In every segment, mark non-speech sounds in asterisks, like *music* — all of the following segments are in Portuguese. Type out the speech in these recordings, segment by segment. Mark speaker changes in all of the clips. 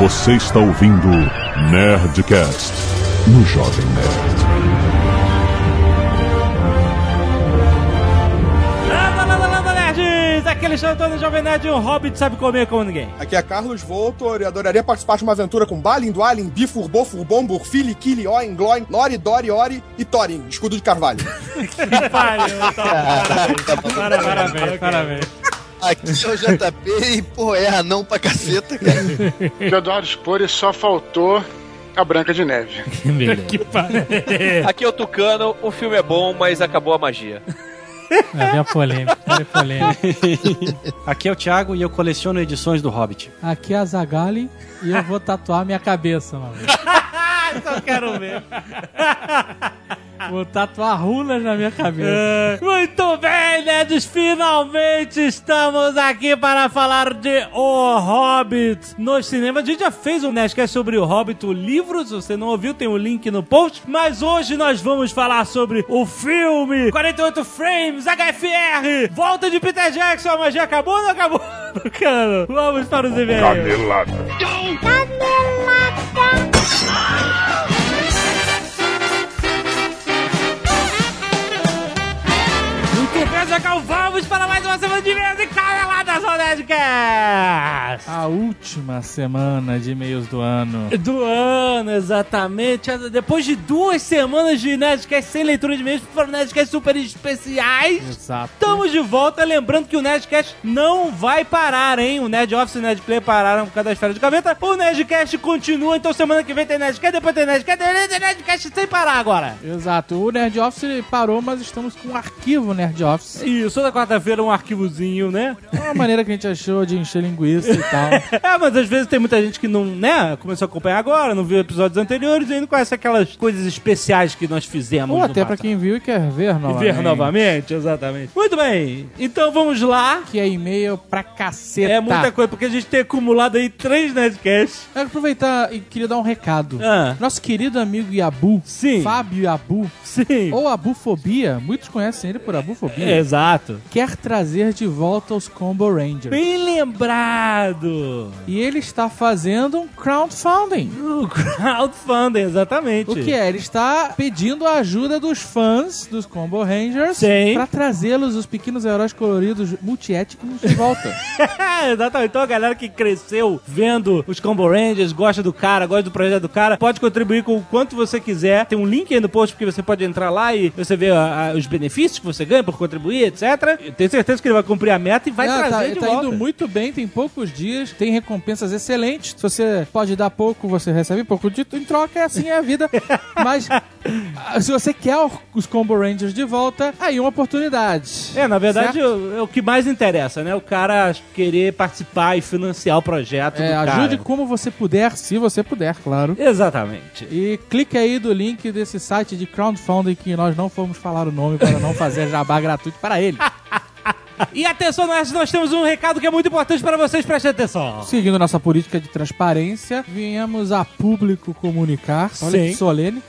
Speaker 1: Você está ouvindo Nerdcast no Jovem Nerd.
Speaker 2: Landa, landa, landa, nerds! Aqui é Alexandre Antônio Jovem Nerd e um hobbit sabe comer como ninguém.
Speaker 3: Aqui é Carlos Voltor e adoraria participar de uma aventura com Balin, Dwalin, Bifurbo, Furbom, Burfili, Kili, Oin, Gloin, Lori, Dori, Ori e Thorin, escudo de carvalho. *laughs*
Speaker 2: Pariu, então. Parabéns, parabéns, parabéns.
Speaker 4: Aqui é o JP e, pô, é anão pra caceta, cara. *laughs*
Speaker 5: De Eduardo Spore só faltou a Branca de Neve. *laughs*
Speaker 2: Que pariu.
Speaker 6: Aqui é o Tucano, o filme é bom, mas acabou a magia.
Speaker 7: É bem polêmica, bem polêmica.
Speaker 8: Aqui é o Thiago e eu coleciono edições do Hobbit.
Speaker 7: Aqui é a Zagali e eu vou tatuar minha cabeça, mano. *laughs*
Speaker 2: Só quero ver.
Speaker 7: Vou tatuar runas na minha cabeça.
Speaker 2: É. Muito bem, nerds! Finalmente estamos aqui para falar de O Hobbit nos cinemas. A gente já fez um Nerdcast sobre O Hobbit, o livro. Se você não ouviu, tem o link no post. Mas hoje nós vamos falar sobre o filme 48 Frames, HFR, volta de Peter Jackson. A magia acabou ou não acabou? *laughs* Cara, vamos para os e-mails.
Speaker 1: Canelada.
Speaker 2: Muito Zagal, vamos para mais uma semana de e-mails e caneladas ao Nerdcast.
Speaker 7: A última semana de e-mails do ano.
Speaker 2: Do ano, exatamente. Depois de duas semanas de Nerdcast sem leitura de e-mails, foram Nerdcast super especiais.
Speaker 7: Exato.
Speaker 2: Estamos de volta, lembrando que o Nerdcast não vai parar, hein? O Nerd Office e o Nerd Play pararam por causa das férias de gaveta. O Nerdcast continua, então semana que vem tem Nerdcast, depois tem Nerdcast, depois tem Nerdcast sem parar agora.
Speaker 7: Exato. O Nerd Office parou, mas estamos com um arquivo Nerd Office.
Speaker 2: Isso, toda quarta-feira um arquivozinho, né?
Speaker 7: É uma maneira que a gente achou de encher linguiça e tal. *laughs*
Speaker 2: É, mas às vezes tem muita gente que não, né, começou a acompanhar agora, não viu episódios anteriores e não conhece aquelas coisas especiais que nós fizemos.
Speaker 7: Ou até pra
Speaker 2: passado.
Speaker 7: quem viu e quer ver
Speaker 2: E
Speaker 7: novamente.
Speaker 2: ver novamente, exatamente. Muito bem, então vamos lá.
Speaker 7: Que é e-mail pra caceta.
Speaker 2: É muita coisa, porque a gente tem acumulado aí três Nerdcasts.
Speaker 7: Eu quero aproveitar e queria dar um recado.
Speaker 2: Ah.
Speaker 7: Nosso querido amigo Yabu,
Speaker 2: Sim.
Speaker 7: Fábio Yabu,
Speaker 2: Sim.
Speaker 7: ou Abufobia, muitos conhecem ele por Abufobia,
Speaker 2: É, Exato.
Speaker 7: quer trazer de volta os Combo
Speaker 2: Bem lembrado.
Speaker 7: E ele está fazendo um crowdfunding.
Speaker 2: O *laughs* crowdfunding, exatamente.
Speaker 7: O que é? Ele está pedindo a ajuda dos fãs dos Combo Rangers para trazê-los, os pequenos heróis coloridos multiétnicos, de volta. *laughs*
Speaker 2: Exatamente. Então a galera que cresceu vendo os Combo Rangers, gosta do cara, gosta do projeto do cara, pode contribuir com o quanto você quiser. Tem um link aí no post porque você pode entrar lá e você vê a- a- os benefícios que você ganha por contribuir, etc. Eu tenho certeza que ele vai cumprir a meta e vai
Speaker 7: Ah,
Speaker 2: trazer
Speaker 7: tá,
Speaker 2: de
Speaker 7: tá indo muito bem, tem poucos dias, tem recompensas excelentes. Se você pode dar pouco, você recebe pouco de, em troca, é assim é a vida. *laughs* Mas ah, se você quer o- os Combo Rangers de volta, aí uma oportunidade.
Speaker 2: É, na verdade,
Speaker 7: Certo?
Speaker 2: é o que mais interessa, né? O cara querer participar e financiar o projeto
Speaker 7: É, ajude como você puder, se você puder, claro.
Speaker 2: Exatamente.
Speaker 7: E clique aí do link desse site de crowdfunding que nós não fomos falar o nome para não fazer jabá *laughs* gratuito para ele. *laughs*
Speaker 2: E atenção, nós, nós temos um recado que é muito importante para vocês, prestem atenção.
Speaker 7: Seguindo nossa política de transparência, viemos a público comunicar, olha
Speaker 2: Sim.
Speaker 7: que solene,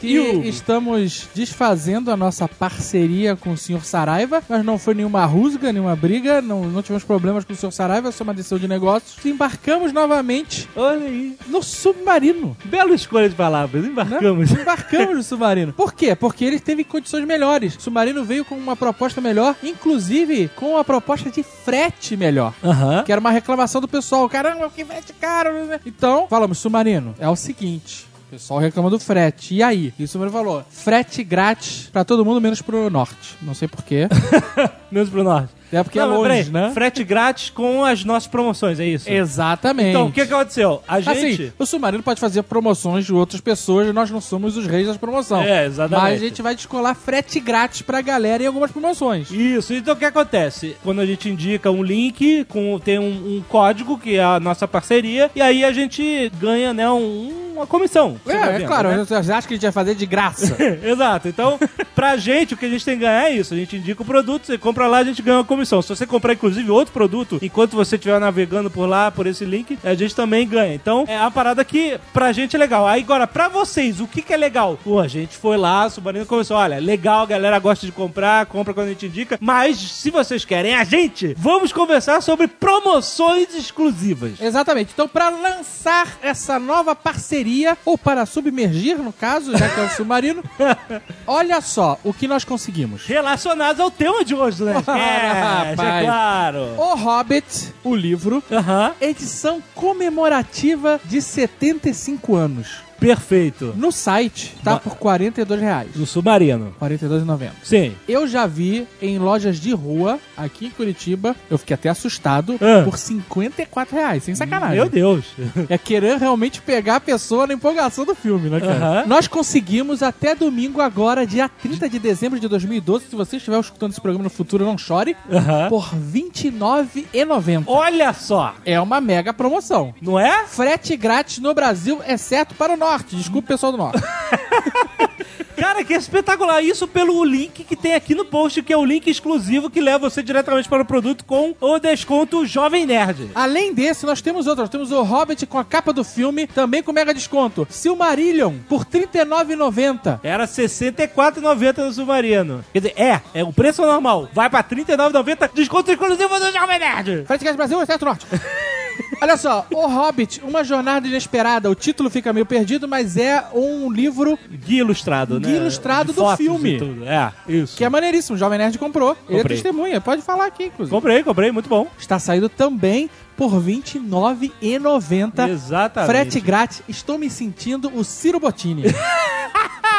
Speaker 7: que
Speaker 2: E
Speaker 7: estamos desfazendo a nossa parceria com o Sr. Saraiva, mas não foi nenhuma rusga, nenhuma briga, não, não tivemos problemas com o Sr. Saraiva, só uma decisão de negócios. Embarcamos novamente
Speaker 2: Olha aí.
Speaker 7: no submarino.
Speaker 2: Bela escolha de palavras.
Speaker 7: né?
Speaker 2: Embarcamos.
Speaker 7: Embarcamos no submarino. *laughs* Por quê? Porque ele teve condições melhores. O submarino veio com uma proposta melhor, inclusive com a proposta de frete melhor.
Speaker 2: Aham.
Speaker 7: Que era uma reclamação do pessoal. Caramba, que frete caro. né? Então, falamos, submarino, é o seguinte. O pessoal reclama do frete. E aí? E o submarino falou, frete grátis pra todo mundo, menos pro norte. Não sei porquê. *laughs*
Speaker 2: Menos pro norte.
Speaker 7: É porque
Speaker 2: Não,
Speaker 7: é longe,
Speaker 2: peraí,
Speaker 7: né?
Speaker 2: Frete grátis com as nossas promoções, é isso?
Speaker 7: Exatamente.
Speaker 2: Então, o que, aconteceu? A gente...
Speaker 7: Assim, o submarino pode fazer promoções de outras pessoas e nós não somos os reis das promoções.
Speaker 2: É, exatamente.
Speaker 7: Mas a gente vai descolar frete grátis pra galera em algumas promoções.
Speaker 2: Isso, então o que acontece? Quando a gente indica um link, com, tem um, um código que é a nossa parceria, e aí a gente ganha, né, um, uma comissão. Você tá
Speaker 7: É, é
Speaker 2: vendo,
Speaker 7: claro,
Speaker 2: né?
Speaker 7: você acha que a gente vai fazer de graça? *laughs*
Speaker 2: Exato. Então, pra gente, o que a gente tem que ganhar é isso. A gente indica o produto, você compra lá, a gente ganha uma comissão. Se você comprar, inclusive, outro produto, enquanto você estiver navegando por lá, por esse link, a gente também ganha. Então, é uma parada que pra gente é legal. Aí, agora, pra vocês, o que que é legal? Pô, a gente foi lá, a Submarino começou, olha, legal, a galera gosta de comprar, compra quando a gente indica, mas se vocês querem a gente, vamos conversar sobre promoções exclusivas.
Speaker 7: Exatamente. Então, para lançar essa nova parceria, ou para submergir, no caso, já que é o submarino, *laughs* olha só o que nós conseguimos.
Speaker 2: Relacionados ao tema de hoje, né? é,
Speaker 7: Rapaz.
Speaker 2: é claro.
Speaker 7: O Hobbit, o livro,
Speaker 2: Aham,
Speaker 7: edição comemorativa de 75 anos.
Speaker 2: Perfeito.
Speaker 7: No site, tá por 42 reais.
Speaker 2: No Submarino.
Speaker 7: R$ 42,90.
Speaker 2: Sim.
Speaker 7: Eu já vi em lojas de rua, aqui em Curitiba, eu fiquei até assustado,
Speaker 2: Ah.
Speaker 7: por 54 reais, sem sacanagem.
Speaker 2: Meu Deus. *laughs*
Speaker 7: É querer realmente pegar a pessoa na empolgação do filme, né, cara?
Speaker 2: Aham.
Speaker 7: Nós conseguimos até domingo agora, dia 30 de dezembro de 2012, se você estiver escutando esse programa no futuro, não chore,
Speaker 2: Aham.
Speaker 7: por R$ 29,90.
Speaker 2: Olha só.
Speaker 7: É uma mega promoção.
Speaker 2: Não é?
Speaker 7: Frete grátis no Brasil, exceto para o norte. Desculpe, pessoal do norte. *laughs*
Speaker 2: Cara, que espetacular. Isso pelo link que tem aqui no post, que é o link exclusivo que leva você diretamente para o produto com o desconto Jovem Nerd.
Speaker 7: Além desse, nós temos outro. Nós temos o Hobbit com a capa do filme, também com mega desconto. Silmarillion, por R$ 39,90.
Speaker 2: Era R$ 64,90 no Submarino. Quer dizer, é, é o preço normal. Vai pra R$ 39,90, desconto exclusivo do Jovem Nerd.
Speaker 7: Grátis Brasil, exceto norte. *laughs* Olha só, O Hobbit, Uma Jornada Inesperada. O título fica meio perdido, mas é um livro
Speaker 2: Guia ilustrado, né?
Speaker 7: Guia ilustrado
Speaker 2: De
Speaker 7: do
Speaker 2: fotos
Speaker 7: filme.
Speaker 2: e tudo. É, isso.
Speaker 7: que é maneiríssimo. O Jovem Nerd comprou. Ele é
Speaker 2: Comprei.
Speaker 7: testemunha. Pode falar aqui, inclusive.
Speaker 2: Comprei, comprei, muito bom.
Speaker 7: Está saindo também por R$ 29,90.
Speaker 2: Exatamente.
Speaker 7: Frete grátis. Estou me sentindo o Ciro Bottini. *laughs*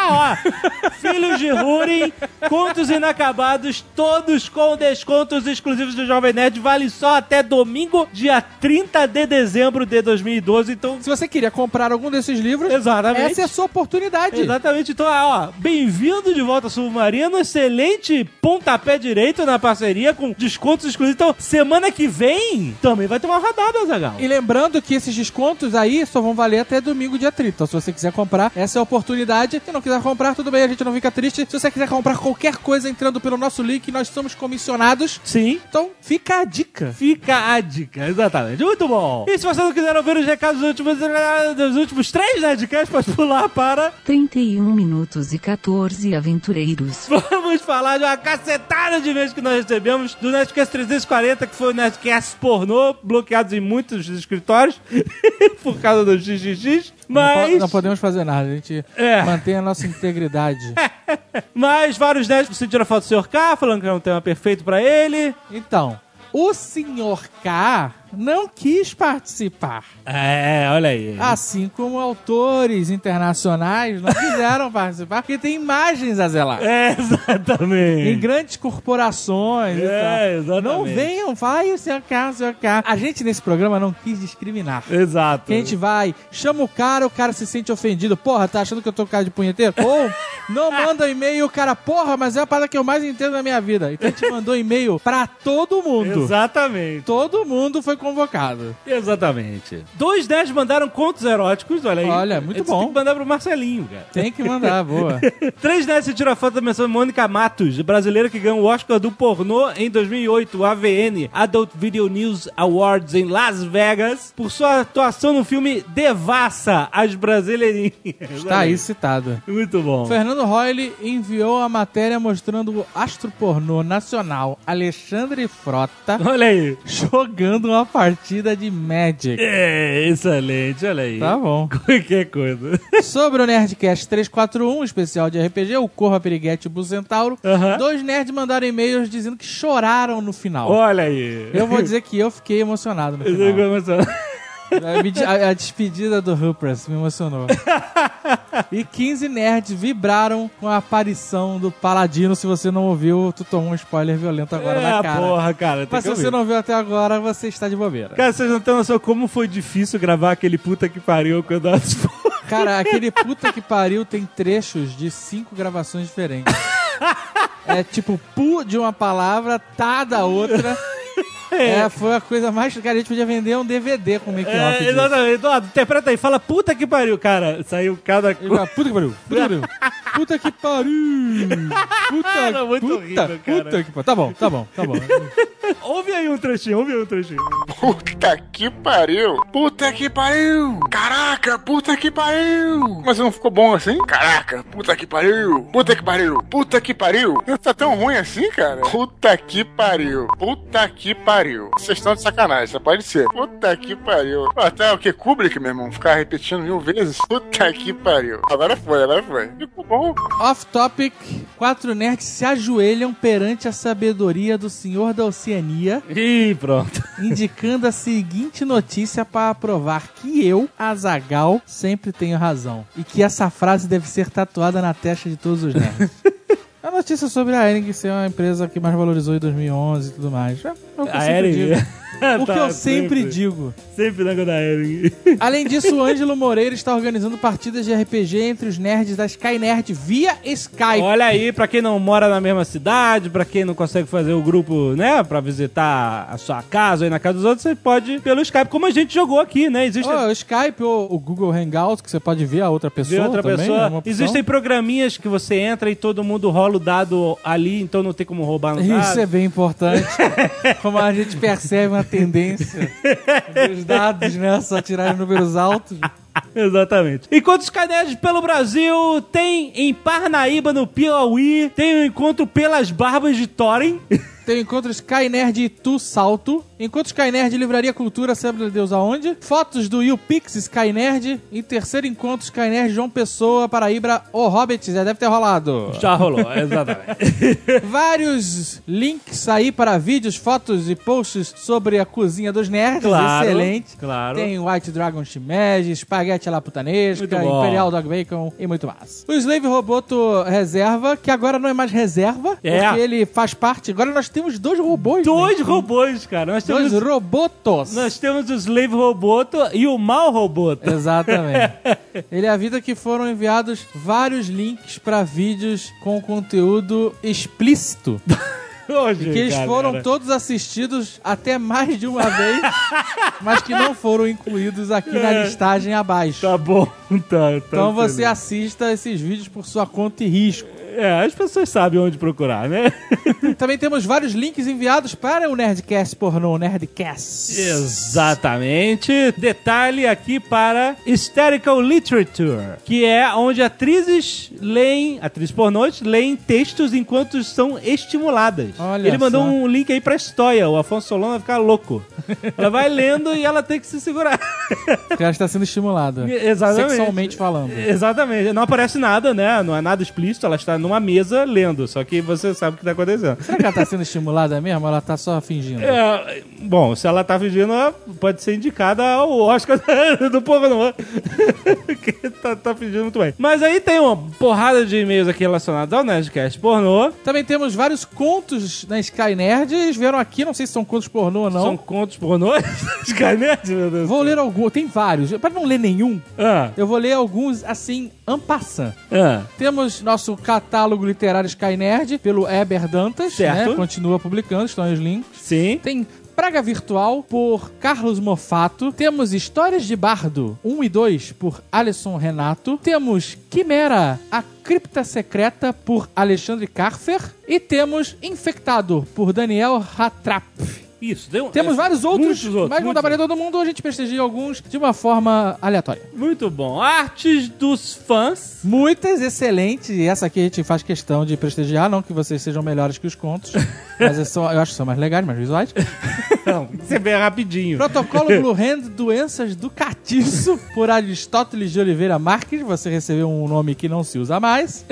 Speaker 2: Ó, Filhos de Húrin, contos inacabados, todos com descontos exclusivos do Jovem Nerd, vale só até domingo, dia 30 de dezembro de 2012. Então,
Speaker 7: Se você queria comprar algum desses livros,
Speaker 2: Exatamente.
Speaker 7: essa é a sua oportunidade.
Speaker 2: Exatamente. Então, ó, bem-vindo de volta ao Submarino. Excelente pontapé direito na parceria com descontos exclusivos. Então, semana que vem também vai ter uma rodada, Zagal.
Speaker 7: E lembrando que esses descontos aí só vão valer até domingo, dia 30. Então, se você quiser comprar, essa é a oportunidade. Se não quiser comprar, tudo bem, a gente não fica triste. Se você quiser comprar qualquer coisa entrando pelo nosso link, nós somos comissionados.
Speaker 2: Sim.
Speaker 7: Então, fica a dica.
Speaker 2: Fica a dica, exatamente. Muito bom. E se você não quiser ouvir os recados dos últimos, dos últimos três Nerdcasts, pode pular para
Speaker 9: 31 minutos e 14 aventureiros. *laughs*
Speaker 2: Vamos falar de uma cacetada de vezes que nós recebemos do Nerdcast 340, que foi o Nerdcast pornô, bloqueados em muitos escritórios *laughs* por causa do XXX.
Speaker 7: Não,
Speaker 2: Mas,
Speaker 7: não podemos fazer nada. A gente
Speaker 2: É.
Speaker 7: mantém a nossa integridade. *laughs*
Speaker 2: mas vários nerds sentiram falta do Sr. K, falando que é um tema perfeito pra ele.
Speaker 7: Então, o senhor K não quis participar.
Speaker 2: É, olha aí.
Speaker 7: Assim como autores internacionais não quiseram *laughs* participar, porque tem imagens a zelar.
Speaker 2: É,
Speaker 7: Em
Speaker 2: exatamente.
Speaker 7: grandes corporações
Speaker 2: É, exatamente.
Speaker 7: Não venham, vai o seu K, o seu K. A gente nesse programa não quis discriminar.
Speaker 2: Exato.
Speaker 7: Que a gente vai, chama o cara, o cara se sente ofendido. Porra, tá achando que eu tô com cara de punheteiro? Ou não manda e-mail, o cara, porra, mas é a parada que eu mais entendo na minha vida. Então a gente mandou e-mail pra todo mundo.
Speaker 2: Exatamente.
Speaker 7: Todo mundo foi convocado.
Speaker 2: Exatamente. Dois nerds mandaram contos eróticos, olha aí.
Speaker 7: Olha, muito
Speaker 2: Eles
Speaker 7: bom.
Speaker 2: Tem que mandar pro Marcelinho, cara.
Speaker 7: Tem que mandar, boa. *laughs*
Speaker 2: Três nerds a foto da menção de Mônica Matos, brasileira que ganhou o Oscar do pornô em 2008, o AVN, Adult Video News Awards, em Las Vegas, por sua atuação no filme Devassa, as Brasileirinhas.
Speaker 7: Está aí citado.
Speaker 2: Muito bom.
Speaker 7: Fernando Royle enviou a matéria mostrando o astro pornô nacional Alexandre Frota
Speaker 2: Olha aí.
Speaker 7: jogando uma partida de Magic.
Speaker 2: É, excelente, olha aí.
Speaker 7: Tá bom. *laughs*
Speaker 2: Qualquer coisa.
Speaker 7: Sobre o Nerdcast 341, especial de RPG, o Corra Piriguete e o Bucentauro, dois nerds mandaram e-mails dizendo que choraram no final.
Speaker 2: Olha aí.
Speaker 7: Eu vou dizer que eu fiquei emocionado no
Speaker 2: Eu
Speaker 7: final.
Speaker 2: fico emocionado.
Speaker 7: A, a- despedida do Hoopers me emocionou. e 15 nerds vibraram com a aparição do Paladino. Se você não ouviu, tu tomou um spoiler violento agora
Speaker 2: é,
Speaker 7: na cara.
Speaker 2: porra, cara.
Speaker 7: Mas se você
Speaker 2: ouvir.
Speaker 7: não viu até agora, você está de bobeira.
Speaker 2: Cara, vocês não têm noção como foi difícil gravar aquele puta que pariu quando as
Speaker 7: Cara, aquele puta que pariu tem trechos de cinco gravações diferentes. *laughs* É tipo pu de uma palavra, tá da outra. É, foi a coisa mais. Cara, a gente podia vender um DVD com make-off.
Speaker 2: É,
Speaker 7: disso.
Speaker 2: exatamente. Eduardo, interpreta aí. Fala, puta que pariu, cara. Saiu cada
Speaker 7: fala, puta que pariu, puta que pariu. Puta que pariu. Puta,
Speaker 2: Era muito
Speaker 7: puta,
Speaker 2: horrível, cara.
Speaker 7: puta que pariu. Tá bom, tá bom, tá bom. *laughs*
Speaker 2: Ouve aí um trechinho, ouve aí um trechinho.
Speaker 5: Puta que pariu! Puta que pariu! Caraca, puta que pariu! Mas não ficou bom assim? Caraca, puta que pariu! Puta que pariu! Puta que pariu! Não tá tão ruim assim, cara? Puta que pariu! Puta que pariu! Vocês estão de sacanagem, só pode ser. Puta que pariu! Até o que? Kubrick, meu irmão? Ficar repetindo mil vezes? Puta que pariu! Agora foi, agora foi. Ficou bom.
Speaker 7: Off topic: quatro nerds se ajoelham perante a sabedoria do senhor da Oceania,
Speaker 2: Ih, pronto. *laughs*
Speaker 7: indicando a seguinte notícia para provar que eu, Azagal, sempre tenho razão. E que essa frase deve ser tatuada na testa de todos os nerds. *laughs* A notícia sobre a Ering ser uma empresa que mais valorizou em 2011 e tudo mais. É, é o que
Speaker 2: A
Speaker 7: sempre
Speaker 2: Ering. *laughs*
Speaker 7: O que
Speaker 2: Tá,
Speaker 7: eu sempre digo.
Speaker 2: Sempre na da Ering.
Speaker 7: Além disso, o Ângelo Moreira está organizando partidas de RPG entre os nerds da Sky Nerd via Skype.
Speaker 2: Olha aí, pra quem não mora na mesma cidade, pra quem não consegue fazer o grupo, né, pra visitar a sua casa ou ir na casa dos outros, você pode pelo Skype, como a gente jogou aqui, né? Existe
Speaker 7: Oh, o Skype ou o Google Hangout, que você pode ver a outra pessoa
Speaker 2: ver outra
Speaker 7: também,
Speaker 2: pessoa.
Speaker 7: é.
Speaker 2: Existem programinhas que você entra e todo mundo rola o dado ali, então não tem como roubar no
Speaker 7: Isso
Speaker 2: dado.
Speaker 7: é bem importante. *laughs* Como a gente percebe uma tendência dos dados, né? Só tirarem números altos.
Speaker 2: Exatamente. Enquanto os cadernos pelo Brasil, tem em Parnaíba, no Piauí, tem o encontro pelas barbas de Thorin. *laughs*
Speaker 7: Tem o encontro Sky Nerd e Tu Salto. Encontro Sky Nerd Livraria Cultura, sabe Deus aonde? Fotos do YouPix Sky Nerd. E terceiro encontro Sky Nerd João Pessoa, Paraíba, O Hobbit. Já deve ter rolado.
Speaker 2: Já rolou, *laughs* exatamente.
Speaker 7: Vários links aí para vídeos, fotos e posts sobre a cozinha dos nerds.
Speaker 2: Claro,
Speaker 7: Excelente.
Speaker 2: claro.
Speaker 7: Tem White Dragon Shimeji, Espaguete à la Putanesca. Imperial Dog Bacon e muito mais. O Slave Roboto Reserva, que agora não é mais reserva,
Speaker 2: É.
Speaker 7: porque ele faz parte. Agora nós temos dois robôs.
Speaker 2: Dois
Speaker 7: né?
Speaker 2: robôs, cara. Nós
Speaker 7: Dois
Speaker 2: temos,
Speaker 7: robotos.
Speaker 2: nós temos o Slave Roboto e o Mal Roboto.
Speaker 7: Exatamente. *laughs* Ele avisa que foram enviados vários links para vídeos com conteúdo explícito. *laughs*
Speaker 2: Hoje,
Speaker 7: Que eles
Speaker 2: galera.
Speaker 7: foram todos assistidos até mais de uma vez, *laughs* mas que não foram incluídos aqui na listagem abaixo.
Speaker 2: Tá bom, tá. tá
Speaker 7: Então você assista esses vídeos por sua conta e risco.
Speaker 2: É, as pessoas sabem onde procurar, né? *laughs*
Speaker 7: Também temos vários links enviados para o Nerdcast pornô, Nerdcast.
Speaker 2: Exatamente. Detalhe aqui para Hysterical Literature, que é onde atrizes leem, atrizes pornôs, leem textos enquanto são estimuladas.
Speaker 7: Olha
Speaker 2: Ele mandou
Speaker 7: só.
Speaker 2: um link aí pra Stoia, o Afonso Solano vai ficar louco. ela vai lendo e ela tem que se segurar.
Speaker 7: Porque ela está sendo estimulada.
Speaker 2: Exatamente.
Speaker 7: Sexualmente falando.
Speaker 2: Exatamente. Não aparece nada, né? Não é nada explícito, ela está numa mesa lendo, só que você sabe o que tá acontecendo.
Speaker 7: Será que ela está sendo estimulada mesmo ou ela está só fingindo?
Speaker 2: É, bom, se ela tá fingindo, ela pode ser indicada ao Oscar *laughs* do pornô. *laughs* que tá, tá fingindo muito bem. Mas aí tem uma porrada de e-mails aqui relacionados ao Nerdcast pornô.
Speaker 7: Também temos vários contos na Sky Nerd. Eles vieram aqui, não sei se são contos pornô ou não.
Speaker 2: São contos pornôs? *laughs* Skynet, meu Deus.
Speaker 7: Vou ler alguns, tem vários. Para não ler nenhum,
Speaker 2: Ah,
Speaker 7: eu vou ler alguns assim, en passant.
Speaker 2: ah.
Speaker 7: Temos nosso catálogo literário Sky Nerd pelo Eber Dantas,
Speaker 2: Certo.
Speaker 7: né? Continua publicando, estão os links.
Speaker 2: Sim.
Speaker 7: Tem Praga Virtual por Carlos Mofato. Temos Histórias de Bardo 1 e 2 por Alisson Renato. Temos Quimera, a Cripta Secreta por Alexandre Carfer. E temos Infectado por Daniel Hatrap.
Speaker 2: Isso. Um-
Speaker 7: Temos
Speaker 2: é,
Speaker 7: vários outros,
Speaker 2: muitos outros,
Speaker 7: mas não dá pra todo mundo, a gente prestigia alguns de uma forma aleatória.
Speaker 2: Muito bom. Artes dos fãs.
Speaker 7: Muitas excelentes, e essa aqui a gente faz questão de prestigiar, não que vocês sejam melhores que os contos, *laughs* mas eu, sou- eu acho que são mais legais, mais visuais. *laughs*
Speaker 2: Não, você vê rapidinho.
Speaker 7: Protocolo *laughs* Blue Hand Doenças do Catiço, por Aristóteles de Oliveira Marques. Você recebeu um nome que não se usa mais.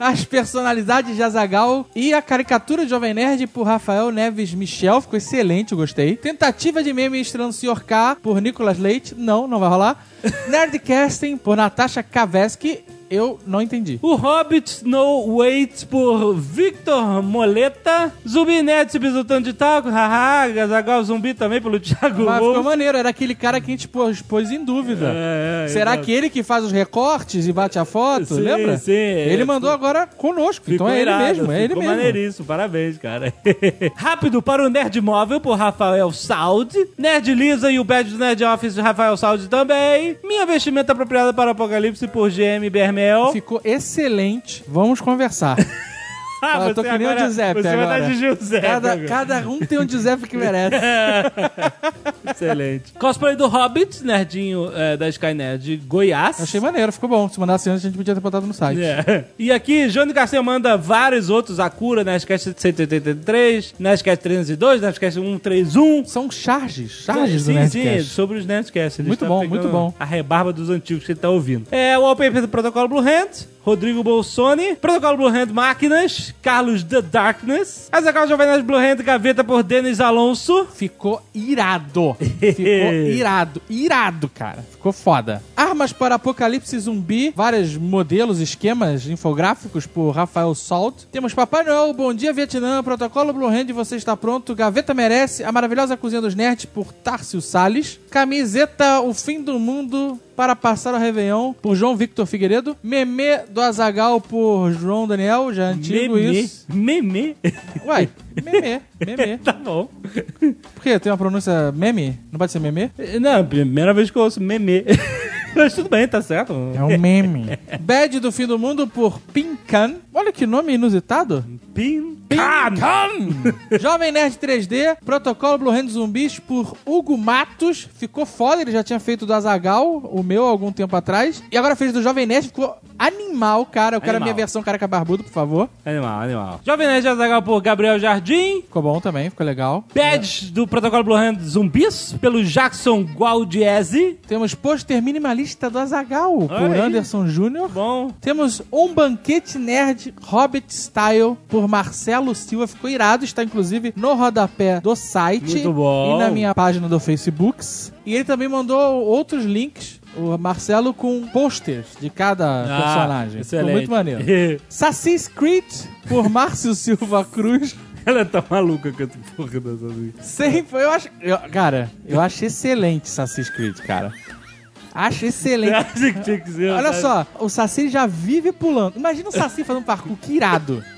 Speaker 7: As personalidades de Azagal e a caricatura de Jovem Nerd por Rafael Neves Michel. Ficou excelente, eu gostei. Tentativa de meme estrelando o Sr. K por Nicolas Leite. Não, não vai rolar. *laughs* Nerdcasting por Natasha Kaveski. Eu não entendi.
Speaker 2: O Hobbit No Wait por Victor Moleta. Zumbi Net se bisultando de taco. Haha. Gazagal Zumbi também pelo Thiago
Speaker 7: Mas ficou maneiro, era aquele cara que a gente pôs, pôs em dúvida.
Speaker 2: É, é,
Speaker 7: Será
Speaker 2: exato.
Speaker 7: que ele que faz os recortes e bate a foto?
Speaker 2: Sim,
Speaker 7: lembra?
Speaker 2: sim,
Speaker 7: ele
Speaker 2: é,
Speaker 7: mandou agora conosco.
Speaker 2: Ficou
Speaker 7: então é ele
Speaker 2: irado,
Speaker 7: mesmo, é ele
Speaker 2: ficou
Speaker 7: mesmo.
Speaker 2: maneiríssimo, parabéns, cara. *laughs* Rápido para o Nerd Móvel, por Rafael Saud. Nerd Lisa e o Badge do Nerd Office, Rafael Saud também. Minha vestimenta apropriada para o Apocalipse, por GM
Speaker 7: Ficou excelente. Vamos conversar. *laughs*
Speaker 2: Ah,
Speaker 7: eu tô
Speaker 2: você
Speaker 7: que nem
Speaker 2: agora-
Speaker 7: o Giuseppe
Speaker 2: Você
Speaker 7: agora.
Speaker 2: vai dar de Giuseppe
Speaker 7: Cada, cada um tem um Giuseppe que merece. *laughs*
Speaker 2: Excelente. Cosplay do Hobbit, nerdinho é, da Skynet de Goiás.
Speaker 7: Achei maneiro, ficou bom. Se mandasse antes, a gente podia ter botado no site.
Speaker 2: É. E aqui, Johnny Garcia manda vários outros. Akura, Nerdcast 183, Nerdcast 302, Nerdcast 131.
Speaker 7: São charges, charges
Speaker 2: sim,
Speaker 7: do
Speaker 2: sim,
Speaker 7: Nerdcast.
Speaker 2: sobre os Nerdcasts.
Speaker 7: Muito bom, muito bom.
Speaker 2: A rebarba dos antigos que ele tá ouvindo. É o wallpaper do Protocolo Blue Hand. Rodrigo Bolsoni, Protocolo Blue Hand Máquinas, Carlos The Darkness, Azaghal Jovem Nerd Blue Hand Gaveta por Denis Alonso,
Speaker 7: Ficou irado. Ficou *laughs* irado. Irado, cara. Ficou foda. Armas para Apocalipse Zumbi. Vários modelos, esquemas infográficos por Rafael Salt. Temos Papai Noel, Bom Dia Vietnã, Protocolo Blue Hand, Você Está Pronto, Gaveta Merece, A Maravilhosa Cozinha dos Nerds por Tárcio Salles. Camiseta O Fim do Mundo para passar o Réveillon por João Victor Figueiredo. Meme do Azagal por João Daniel, já antigo
Speaker 2: Meme,
Speaker 7: isso.
Speaker 2: Meme.
Speaker 7: Uai, meme, meme. *laughs*
Speaker 2: tá bom.
Speaker 7: Por quê? Tem uma pronúncia meme? Não pode ser meme?
Speaker 2: Não, primeira vez que eu ouço meme. *laughs* Mas tudo bem, tá certo.
Speaker 7: É um meme. *laughs* Bad do Fim do Mundo por Pincan. Olha que nome inusitado.
Speaker 2: Pin.
Speaker 7: Pincan! *laughs* Jovem Nerd 3D, Protocolo Blue Hand Zumbis por Hugo Matos. Ficou foda, ele já tinha feito do Azagal, o meu, algum tempo atrás. E agora fez do Jovem Nerd, ficou animal, cara. Eu quero a
Speaker 2: Animal.
Speaker 7: minha versão careca barbudo, por favor.
Speaker 2: Animal, animal. Jovem Nerd Azaghal por Gabriel Jardim.
Speaker 7: Ficou bom também, ficou legal.
Speaker 2: Badge do Protocolo Blue Hand Zumbis pelo Jackson Gualdiese.
Speaker 7: Temos pôster minimalista do Azagal por. Anderson Júnior.
Speaker 2: Bom.
Speaker 7: Temos um banquete nerd Hobbit Style por Marcelo Silva. Ficou irado, está inclusive no rodapé do site
Speaker 2: Muito bom.
Speaker 7: e na minha página do Facebook. E ele também mandou outros links, o Marcelo, com posters de cada personagem. Ficou muito maneiro. *laughs* Sassy Creed por Márcio Silva Cruz. *laughs*
Speaker 2: Ela tá maluca com essa porra dessa música.
Speaker 7: Sempre, eu acho. eu- cara, eu acho excelente Sassy Creed, cara. Acho excelente. *laughs*
Speaker 2: Acho que tinha que ser.
Speaker 7: Olha só, o Saci já vive pulando. Imagina o Saci fazendo um parkour, que irado. *laughs*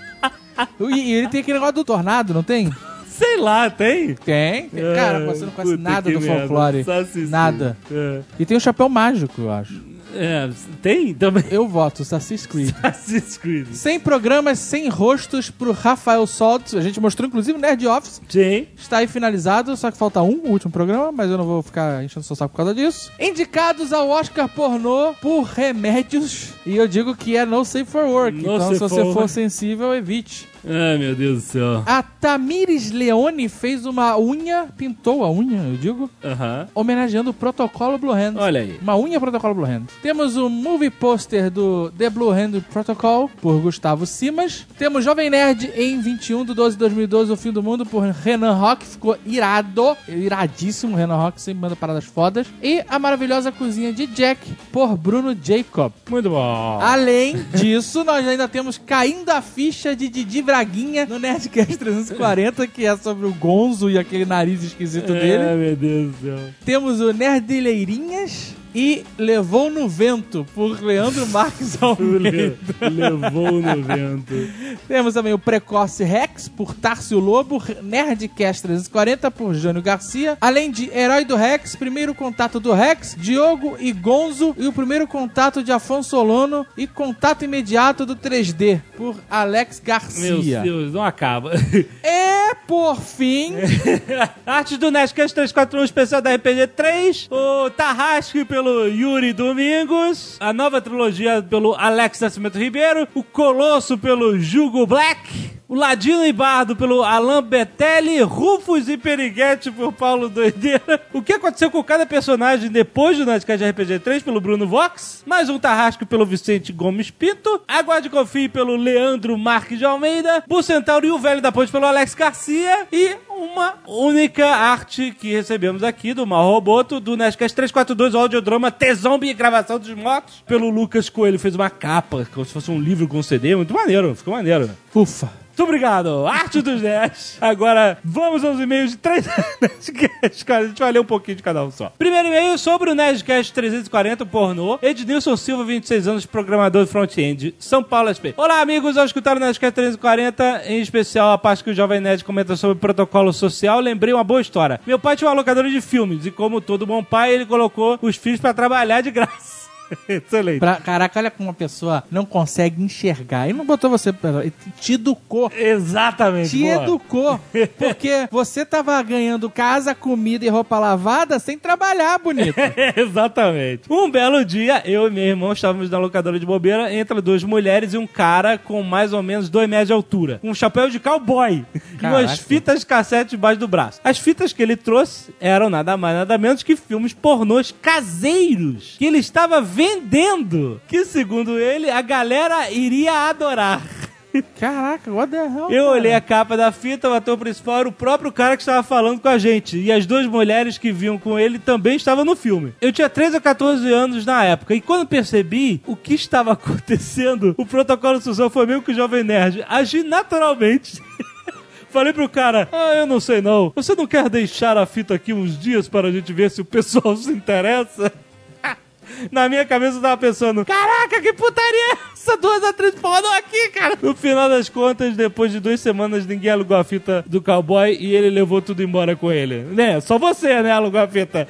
Speaker 7: E, e ele tem aquele negócio do tornado, não tem?
Speaker 2: Sei lá, tem?
Speaker 7: Tem. tem. Cara, você não conhece
Speaker 2: Puta
Speaker 7: nada do
Speaker 2: merda.
Speaker 7: folclore.
Speaker 2: Saci,
Speaker 7: Nada.
Speaker 2: É.
Speaker 7: E tem o chapéu mágico, eu acho.
Speaker 2: É, tem também.
Speaker 7: Eu voto, Saci Creed. *laughs*
Speaker 2: Assassin's Creed.
Speaker 7: Sem programas, sem rostos pro Rafael Soltz. A gente mostrou, inclusive, no Nerd Office.
Speaker 2: Sim.
Speaker 7: Está aí finalizado, só que falta um, o último programa, mas eu não vou ficar enchendo seu saco por causa disso. Indicados ao Oscar pornô por remédios. E eu digo que é no safe for work.
Speaker 2: No
Speaker 7: então, se você
Speaker 2: for
Speaker 7: for sensível, evite.
Speaker 2: Ai, meu Deus do céu.
Speaker 7: A Tamires Leone fez uma unha, pintou a unha, eu digo,
Speaker 2: Aham.
Speaker 7: homenageando o protocolo Blue Hand.
Speaker 2: Olha aí.
Speaker 7: Uma unha protocolo Blue Hand. Temos o movie poster do The Blue Hand Protocol, por Gustavo Simas. Temos Jovem Nerd em 21 de 12 de 2012, O Fim do Mundo, por Renan Rock. Ficou irado, iradíssimo. Renan Rock sempre manda paradas fodas. E A Maravilhosa Cozinha de Jack, por Bruno Jacob.
Speaker 2: Muito bom.
Speaker 7: Além disso, nós ainda temos Caindo a Ficha de Didi Braguinha no Nerdcast 340, que é sobre o Gonzo e aquele nariz esquisito dele.
Speaker 2: Ai, meu Deus do céu.
Speaker 7: Temos o Nerdileirinhas e Levou no Vento, por Leandro Marques *laughs* Almeida.
Speaker 2: Levou no vento.
Speaker 7: Temos também o Precoce Rex, por Tárcio Lobo, Nerdcast 340, por Jânio Garcia. Além de Herói do Rex, Primeiro Contato do Rex, Diogo e Gonzo, e o Primeiro Contato de Afonso Solano, e Contato Imediato do 3D, por Alex
Speaker 2: Meu
Speaker 7: Garcia.
Speaker 2: Deus, não acaba. *laughs*
Speaker 7: E, por fim, *laughs*
Speaker 2: Artes do Nerdcast 341 especial da RPG 3. O Tarrasque pelo Yuri Domingos. A nova trilogia pelo Alex Nascimento Ribeiro. O Colosso pelo Jugo Black. O Ladino e Bardo pelo Alan Betelli, Rufus e Periguete por Paulo Doideira. O que aconteceu com cada personagem depois do Nerdcast RPG 3 pelo Bruno Vox. Mais um Tarrasco pelo Vicente Gomes Pinto. Aguarde Confie pelo Leandro Marques de Almeida. Bucentauro e o Velho da Ponte pelo Alex Garcia. E uma única arte que recebemos aqui do Mal Roboto, do Nerdcast 342, o audiodrama T-Zombie Gravação dos Mortos, pelo Lucas Coelho. Fez uma capa, como se fosse um livro com CD. Muito maneiro, ficou maneiro.
Speaker 7: Ufa.
Speaker 2: Muito obrigado, Arte dos Nerds. Agora, vamos aos e-mails de três *laughs* Nerdcasts, cara. A gente vai ler um pouquinho de cada um só. Primeiro e-mail sobre o Nerdcast 340, pornô. Ednilson Silva, 26 anos, programador front-end, São Paulo SP. Olá, amigos. Ao escutar o Nerdcast 340, em especial a parte que o Jovem Nerd comenta sobre protocolo social, lembrei uma boa história. Meu pai tinha uma locadora de filmes e, como todo bom pai, ele colocou os filhos pra trabalhar de graça. *laughs* Excelente.
Speaker 7: Pra, caraca, olha como uma pessoa não consegue enxergar. Ele não botou você, pra- ele te educou.
Speaker 2: Exatamente.
Speaker 7: Te
Speaker 2: boa.
Speaker 7: educou. *laughs* Porque você tava ganhando casa, comida e roupa lavada sem trabalhar, bonito. *laughs*
Speaker 2: Exatamente. Um belo dia, eu e meu irmão estávamos na locadora de bobeira entre duas mulheres e um cara com mais ou menos dois metros de altura, um chapéu de cowboy e
Speaker 7: Caraca.
Speaker 2: umas fitas cassete debaixo do braço. As fitas que ele trouxe eram nada mais nada menos que filmes pornôs caseiros que ele estava vendendo, que segundo ele a galera iria adorar.
Speaker 7: Caraca, what the hell?
Speaker 2: Eu
Speaker 7: cara?
Speaker 2: olhei a capa da fita, o ator principal era o próprio cara que estava falando com a gente. E as duas mulheres que vinham com ele também estavam no filme. Eu tinha 13 ou 14 anos na época. E quando percebi o que estava *laughs* acontecendo, o protocolo de sucessão foi meio que o Jovem Nerd. Agi naturalmente. *laughs* Falei pro cara, ah, eu não sei não. Você não quer deixar a fita aqui uns dias para a gente ver se o pessoal se interessa? Na minha cabeça eu tava pensando, caraca, que putaria é essa? Duas atrizes pornô aqui, cara. No final das contas, depois de duas semanas, ninguém alugou a fita do cowboy e ele levou tudo embora com ele. Né? Só você, né, alugou a fita.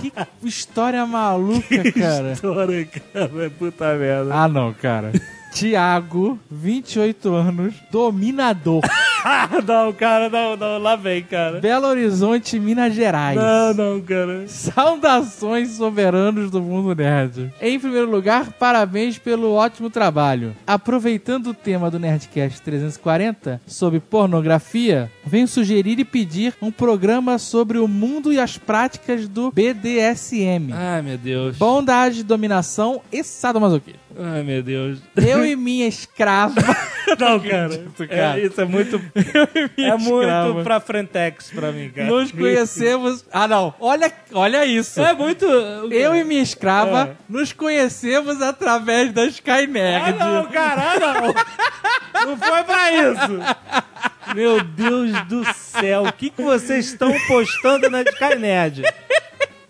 Speaker 7: Que história maluca, *laughs* cara.
Speaker 2: História, cara. Puta merda.
Speaker 7: Ah, não, cara. Tiago, 28 anos, dominador. *laughs*
Speaker 2: Não, cara, não, não. Lá vem, cara.
Speaker 7: Belo Horizonte, Minas Gerais.
Speaker 2: Não, não, cara.
Speaker 7: Saudações soberanos do mundo nerd. Em primeiro lugar, parabéns pelo ótimo trabalho. Aproveitando o tema do Nerdcast 340 sobre pornografia, venho sugerir e pedir um programa sobre o mundo e as práticas do BDSM.
Speaker 2: Ai, meu Deus.
Speaker 7: Bondade, dominação e sadomasoquismo.
Speaker 2: Ai, meu Deus.
Speaker 7: Eu e minha escrava. *laughs*
Speaker 2: Não, cara.
Speaker 7: cara.
Speaker 2: É, isso é muito. *laughs*
Speaker 7: Eu e minha
Speaker 2: É muito
Speaker 7: escrava.
Speaker 2: pra Frentex pra mim, cara.
Speaker 7: Nos conhecemos. Ah, não. Olha, olha isso.
Speaker 2: É muito.
Speaker 7: Eu e minha escrava
Speaker 2: É.
Speaker 7: nos conhecemos através da Skynerd.
Speaker 2: Ah, não, cara, ah, não. *laughs* Não foi pra isso. Meu Deus do céu, o que, que vocês estão postando na Skynet?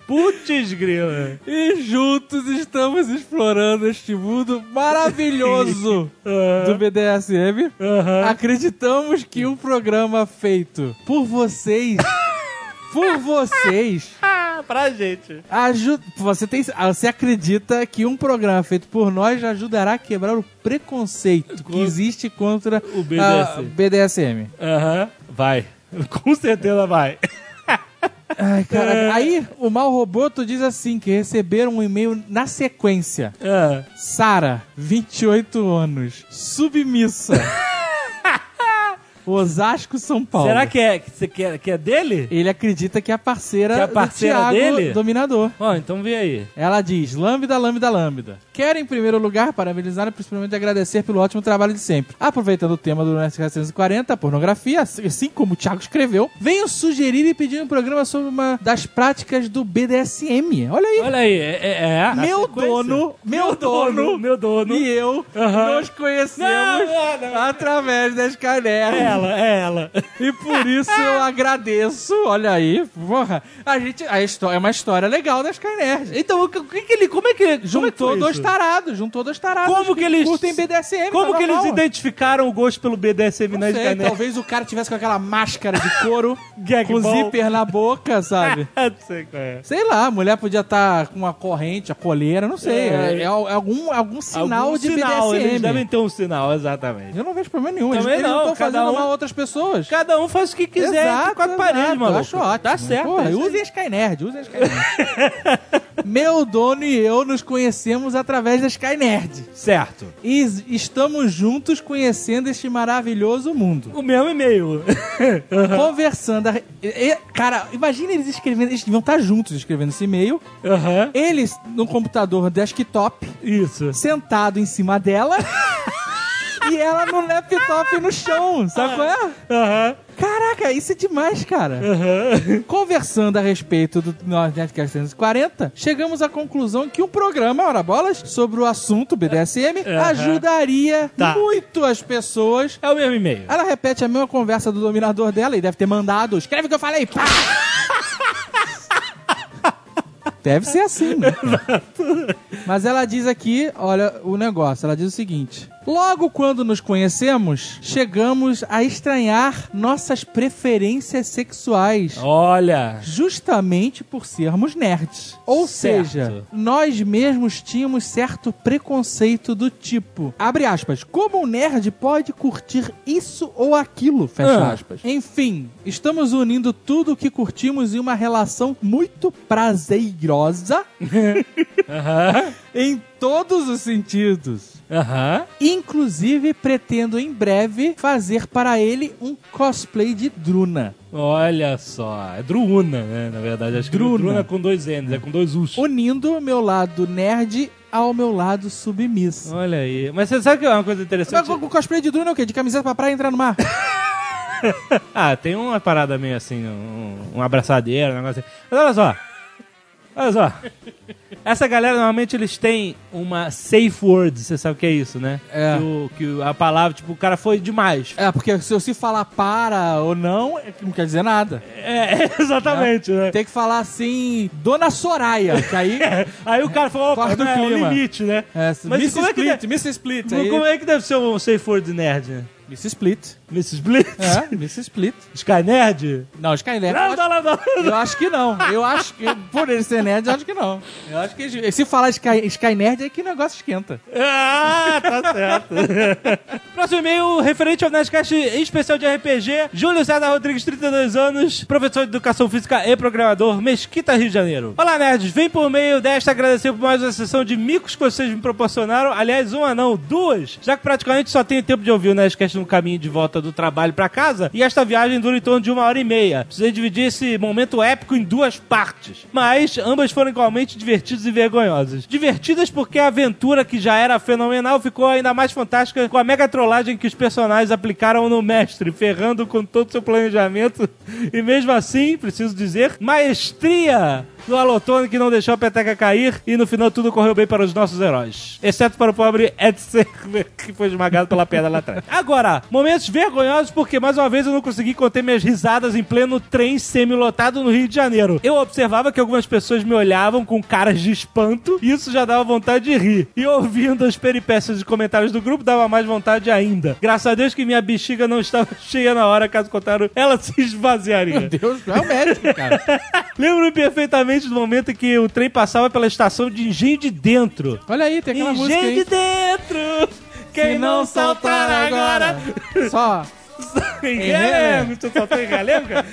Speaker 2: Putz, grila.
Speaker 7: E juntos estamos explorando este mundo maravilhoso *laughs* do BDSM.
Speaker 2: Aham.
Speaker 7: Acreditamos que um programa feito por vocês, por vocês, *laughs*
Speaker 2: pra gente.
Speaker 7: ajuda. Você, tem, você acredita que um programa feito por nós ajudará a quebrar o preconceito que existe contra
Speaker 2: O BDSM.
Speaker 7: a BDSM?
Speaker 2: Aham, vai. *laughs* Com certeza vai.
Speaker 7: Ai, cara. Aí o Mal Roboto diz assim: que receberam um e-mail na sequência.
Speaker 2: Ah,
Speaker 7: Sara, 28 anos, submissa. *laughs* Osasco, São Paulo.
Speaker 2: será que é, que, que é dele?
Speaker 7: Ele acredita que é a parceira,
Speaker 2: Que é a parceira
Speaker 7: do Thiago
Speaker 2: dele?
Speaker 7: Dominador.
Speaker 2: Ó, então vê aí.
Speaker 7: Ela diz: Lambda, Lambda, Lambda. Quero, em primeiro lugar, parabenizar e principalmente agradecer pelo ótimo trabalho de sempre. Aproveitando o tema do NSK 340, a pornografia, assim como o Thiago escreveu, venho sugerir e pedir um programa sobre uma das práticas do BDSM. Olha aí.
Speaker 2: Olha aí, é. é, é
Speaker 7: Meu dono, meu dono,
Speaker 2: meu dono.
Speaker 7: e eu
Speaker 2: Aham.
Speaker 7: nos conhecemos
Speaker 2: Não, não, não.
Speaker 7: através da Skynet.
Speaker 2: É ela, é ela.
Speaker 7: E por isso eu agradeço. Olha aí, porra. A gente. A história, é uma história legal da Skynet.
Speaker 2: Então, o que, o que que ele. Como é que. como é que
Speaker 7: Juntou dois
Speaker 2: isso?
Speaker 7: tarados, juntou dois tarados.
Speaker 2: Como que eles-
Speaker 7: curtem BDSM?
Speaker 2: Como
Speaker 7: tá
Speaker 2: que eles identificaram o gosto pelo BDSM
Speaker 7: Não
Speaker 2: na Skynet?
Speaker 7: talvez o cara tivesse com aquela máscara de couro, *laughs* com
Speaker 2: ball.
Speaker 7: zíper na boca, sabe? *laughs*
Speaker 2: Não sei qual é.
Speaker 7: Sei lá, a mulher podia estar com uma corrente, a coleira, não sei.
Speaker 2: É.
Speaker 7: É, é algum, algum sinal
Speaker 2: Algum
Speaker 7: de
Speaker 2: sinal,
Speaker 7: BDSM.
Speaker 2: Eles devem ter um sinal, exatamente.
Speaker 7: Eu não vejo problema nenhum.
Speaker 2: Também
Speaker 7: eles, eles
Speaker 2: não,
Speaker 7: não estão
Speaker 2: cada um
Speaker 7: outras pessoas.
Speaker 2: Cada um faz o que quiser
Speaker 7: Exato,
Speaker 2: com as paredes,
Speaker 7: exato.
Speaker 2: mano.
Speaker 7: Eu acho ótimo.
Speaker 2: Tá certo.
Speaker 7: Porra,
Speaker 2: é
Speaker 7: usem a Skynerd, usem a. *laughs* Meu dono e eu nos conhecemos através da Skynerd.
Speaker 2: Certo.
Speaker 7: E estamos juntos conhecendo este maravilhoso mundo.
Speaker 2: O mesmo e-mail. *laughs*
Speaker 7: Conversando. a e- cara, imagina eles escrevendo. Eles deviam estar juntos escrevendo esse e-mail.
Speaker 2: Aham.
Speaker 7: Eles no computador desktop,
Speaker 2: Isso.
Speaker 7: sentado em cima dela. *laughs* e ela no laptop no chão, sabe qual é?
Speaker 2: Aham.
Speaker 7: Caraca, isso é demais, cara. Conversando a respeito do Nerdcast 340, chegamos à conclusão que um programa, Hora Bolas, sobre o assunto BDSM, ajudaria
Speaker 2: Tá.
Speaker 7: muito as pessoas.
Speaker 2: É o mesmo e-mail.
Speaker 7: Ela repete a mesma conversa do dominador dela e deve ter mandado. Escreve o que eu falei. Pá! Deve ser assim, né? *laughs* Mas ela diz aqui, olha o negócio, ela diz o seguinte: Logo quando nos conhecemos, chegamos a estranhar nossas preferências sexuais.
Speaker 2: Olha.
Speaker 7: Justamente por sermos nerds. Ou
Speaker 2: Certo.
Speaker 7: seja, nós mesmos tínhamos certo preconceito do tipo, abre aspas, como um nerd pode curtir isso ou aquilo, fecha
Speaker 2: Ah.
Speaker 7: aspas. Enfim, estamos unindo tudo o que curtimos em uma relação muito prazerosa
Speaker 2: Aham.
Speaker 7: em todos os sentidos.
Speaker 2: Aham.
Speaker 7: Inclusive, pretendo em breve fazer para ele um cosplay de Druna.
Speaker 2: Olha só. É Druuna, né? Na verdade, acho que
Speaker 7: Druna.
Speaker 2: Druna é com dois N's, é com dois U's.
Speaker 7: Unindo meu lado nerd ao meu lado submisso.
Speaker 2: Olha aí. Mas você sabe que é uma coisa interessante?
Speaker 7: Mas o cosplay de Druna é o quê? De camiseta pra praia e entrar no mar? *laughs*
Speaker 2: Ah, tem uma parada meio assim, um, um abraçadeiro, um negócio assim. Mas olha só. Olha só. Essa galera, normalmente, eles têm uma safe word, você sabe o que é isso, né?
Speaker 7: É.
Speaker 2: Que, o- que a palavra, tipo, o cara foi demais.
Speaker 7: É, porque se eu se falar para ou não, é não quer dizer nada.
Speaker 2: É, *laughs* exatamente, né?
Speaker 7: Tem que falar assim, Dona Soraya, que aí... *laughs*
Speaker 2: Aí o cara falou, opa,
Speaker 7: o
Speaker 2: não, é o
Speaker 7: clima.
Speaker 2: limite, né?
Speaker 7: É,
Speaker 2: Mas
Speaker 7: Miss
Speaker 2: como é que
Speaker 7: Split, Miss Split. Aí,
Speaker 2: Como é que deve ser um safe word nerd, né?
Speaker 7: Miss Split.
Speaker 2: Miss Split?
Speaker 7: É, Miss Split.
Speaker 2: Sky Nerd?
Speaker 7: Não, Skynet.
Speaker 2: Não, não, não, não.
Speaker 7: Eu acho que não. Eu acho que, por ele ser nerd, eu acho que não. Eu acho que se falar Sky, Sky Nerd é que o negócio esquenta.
Speaker 2: Ah, tá certo. *laughs* Próximo e-mail, referente ao Nerdcast especial de RPG. Júlio César Rodrigues, 32 anos, professor de Educação Física e programador, Mesquita, Rio de Janeiro. Olá, nerds. Vem por meio desta agradecer por mais uma sessão de micos que vocês me proporcionaram. Aliás, uma não, duas. Já que praticamente só tenho tempo de ouvir o Nerdcast no caminho de volta do trabalho pra casa. E esta viagem dura em torno de uma hora e meia. Precisei dividir esse momento épico em duas partes. Mas ambas foram igualmente divertidas e vergonhosas. Divertidas porque a aventura, que já era fenomenal, ficou ainda mais fantástica com a mega trollagem que os personagens aplicaram no mestre, ferrando com todo o seu planejamento. *laughs* E mesmo assim, preciso dizer, maestria do Alotone que não deixou a peteca cair e no final tudo correu bem para os nossos heróis. Exceto para o pobre Ed Server, *laughs* que foi esmagado pela pedra lá atrás. Agora, momentos vergonhosos porque mais uma vez eu não consegui conter minhas risadas em pleno trem semi-lotado no Rio de Janeiro. Eu observava que algumas pessoas me olhavam com caras de espanto e isso já dava vontade de rir. E ouvindo as peripécias de comentários do grupo dava mais vontade ainda. Graças a Deus que minha bexiga não estava *laughs* cheia na hora, caso contrário, ela se esvaziaria.
Speaker 7: Deus, é o médico, cara. *laughs*
Speaker 2: Lembro-me perfeitamente do momento em que o trem passava pela estação de Engenho de Dentro.
Speaker 7: Olha aí, tem aquela música
Speaker 2: Engenho de Dentro! Quem não saltar agora...
Speaker 7: Só. *laughs*
Speaker 2: Em relembro, tu soltou em relembro, cara?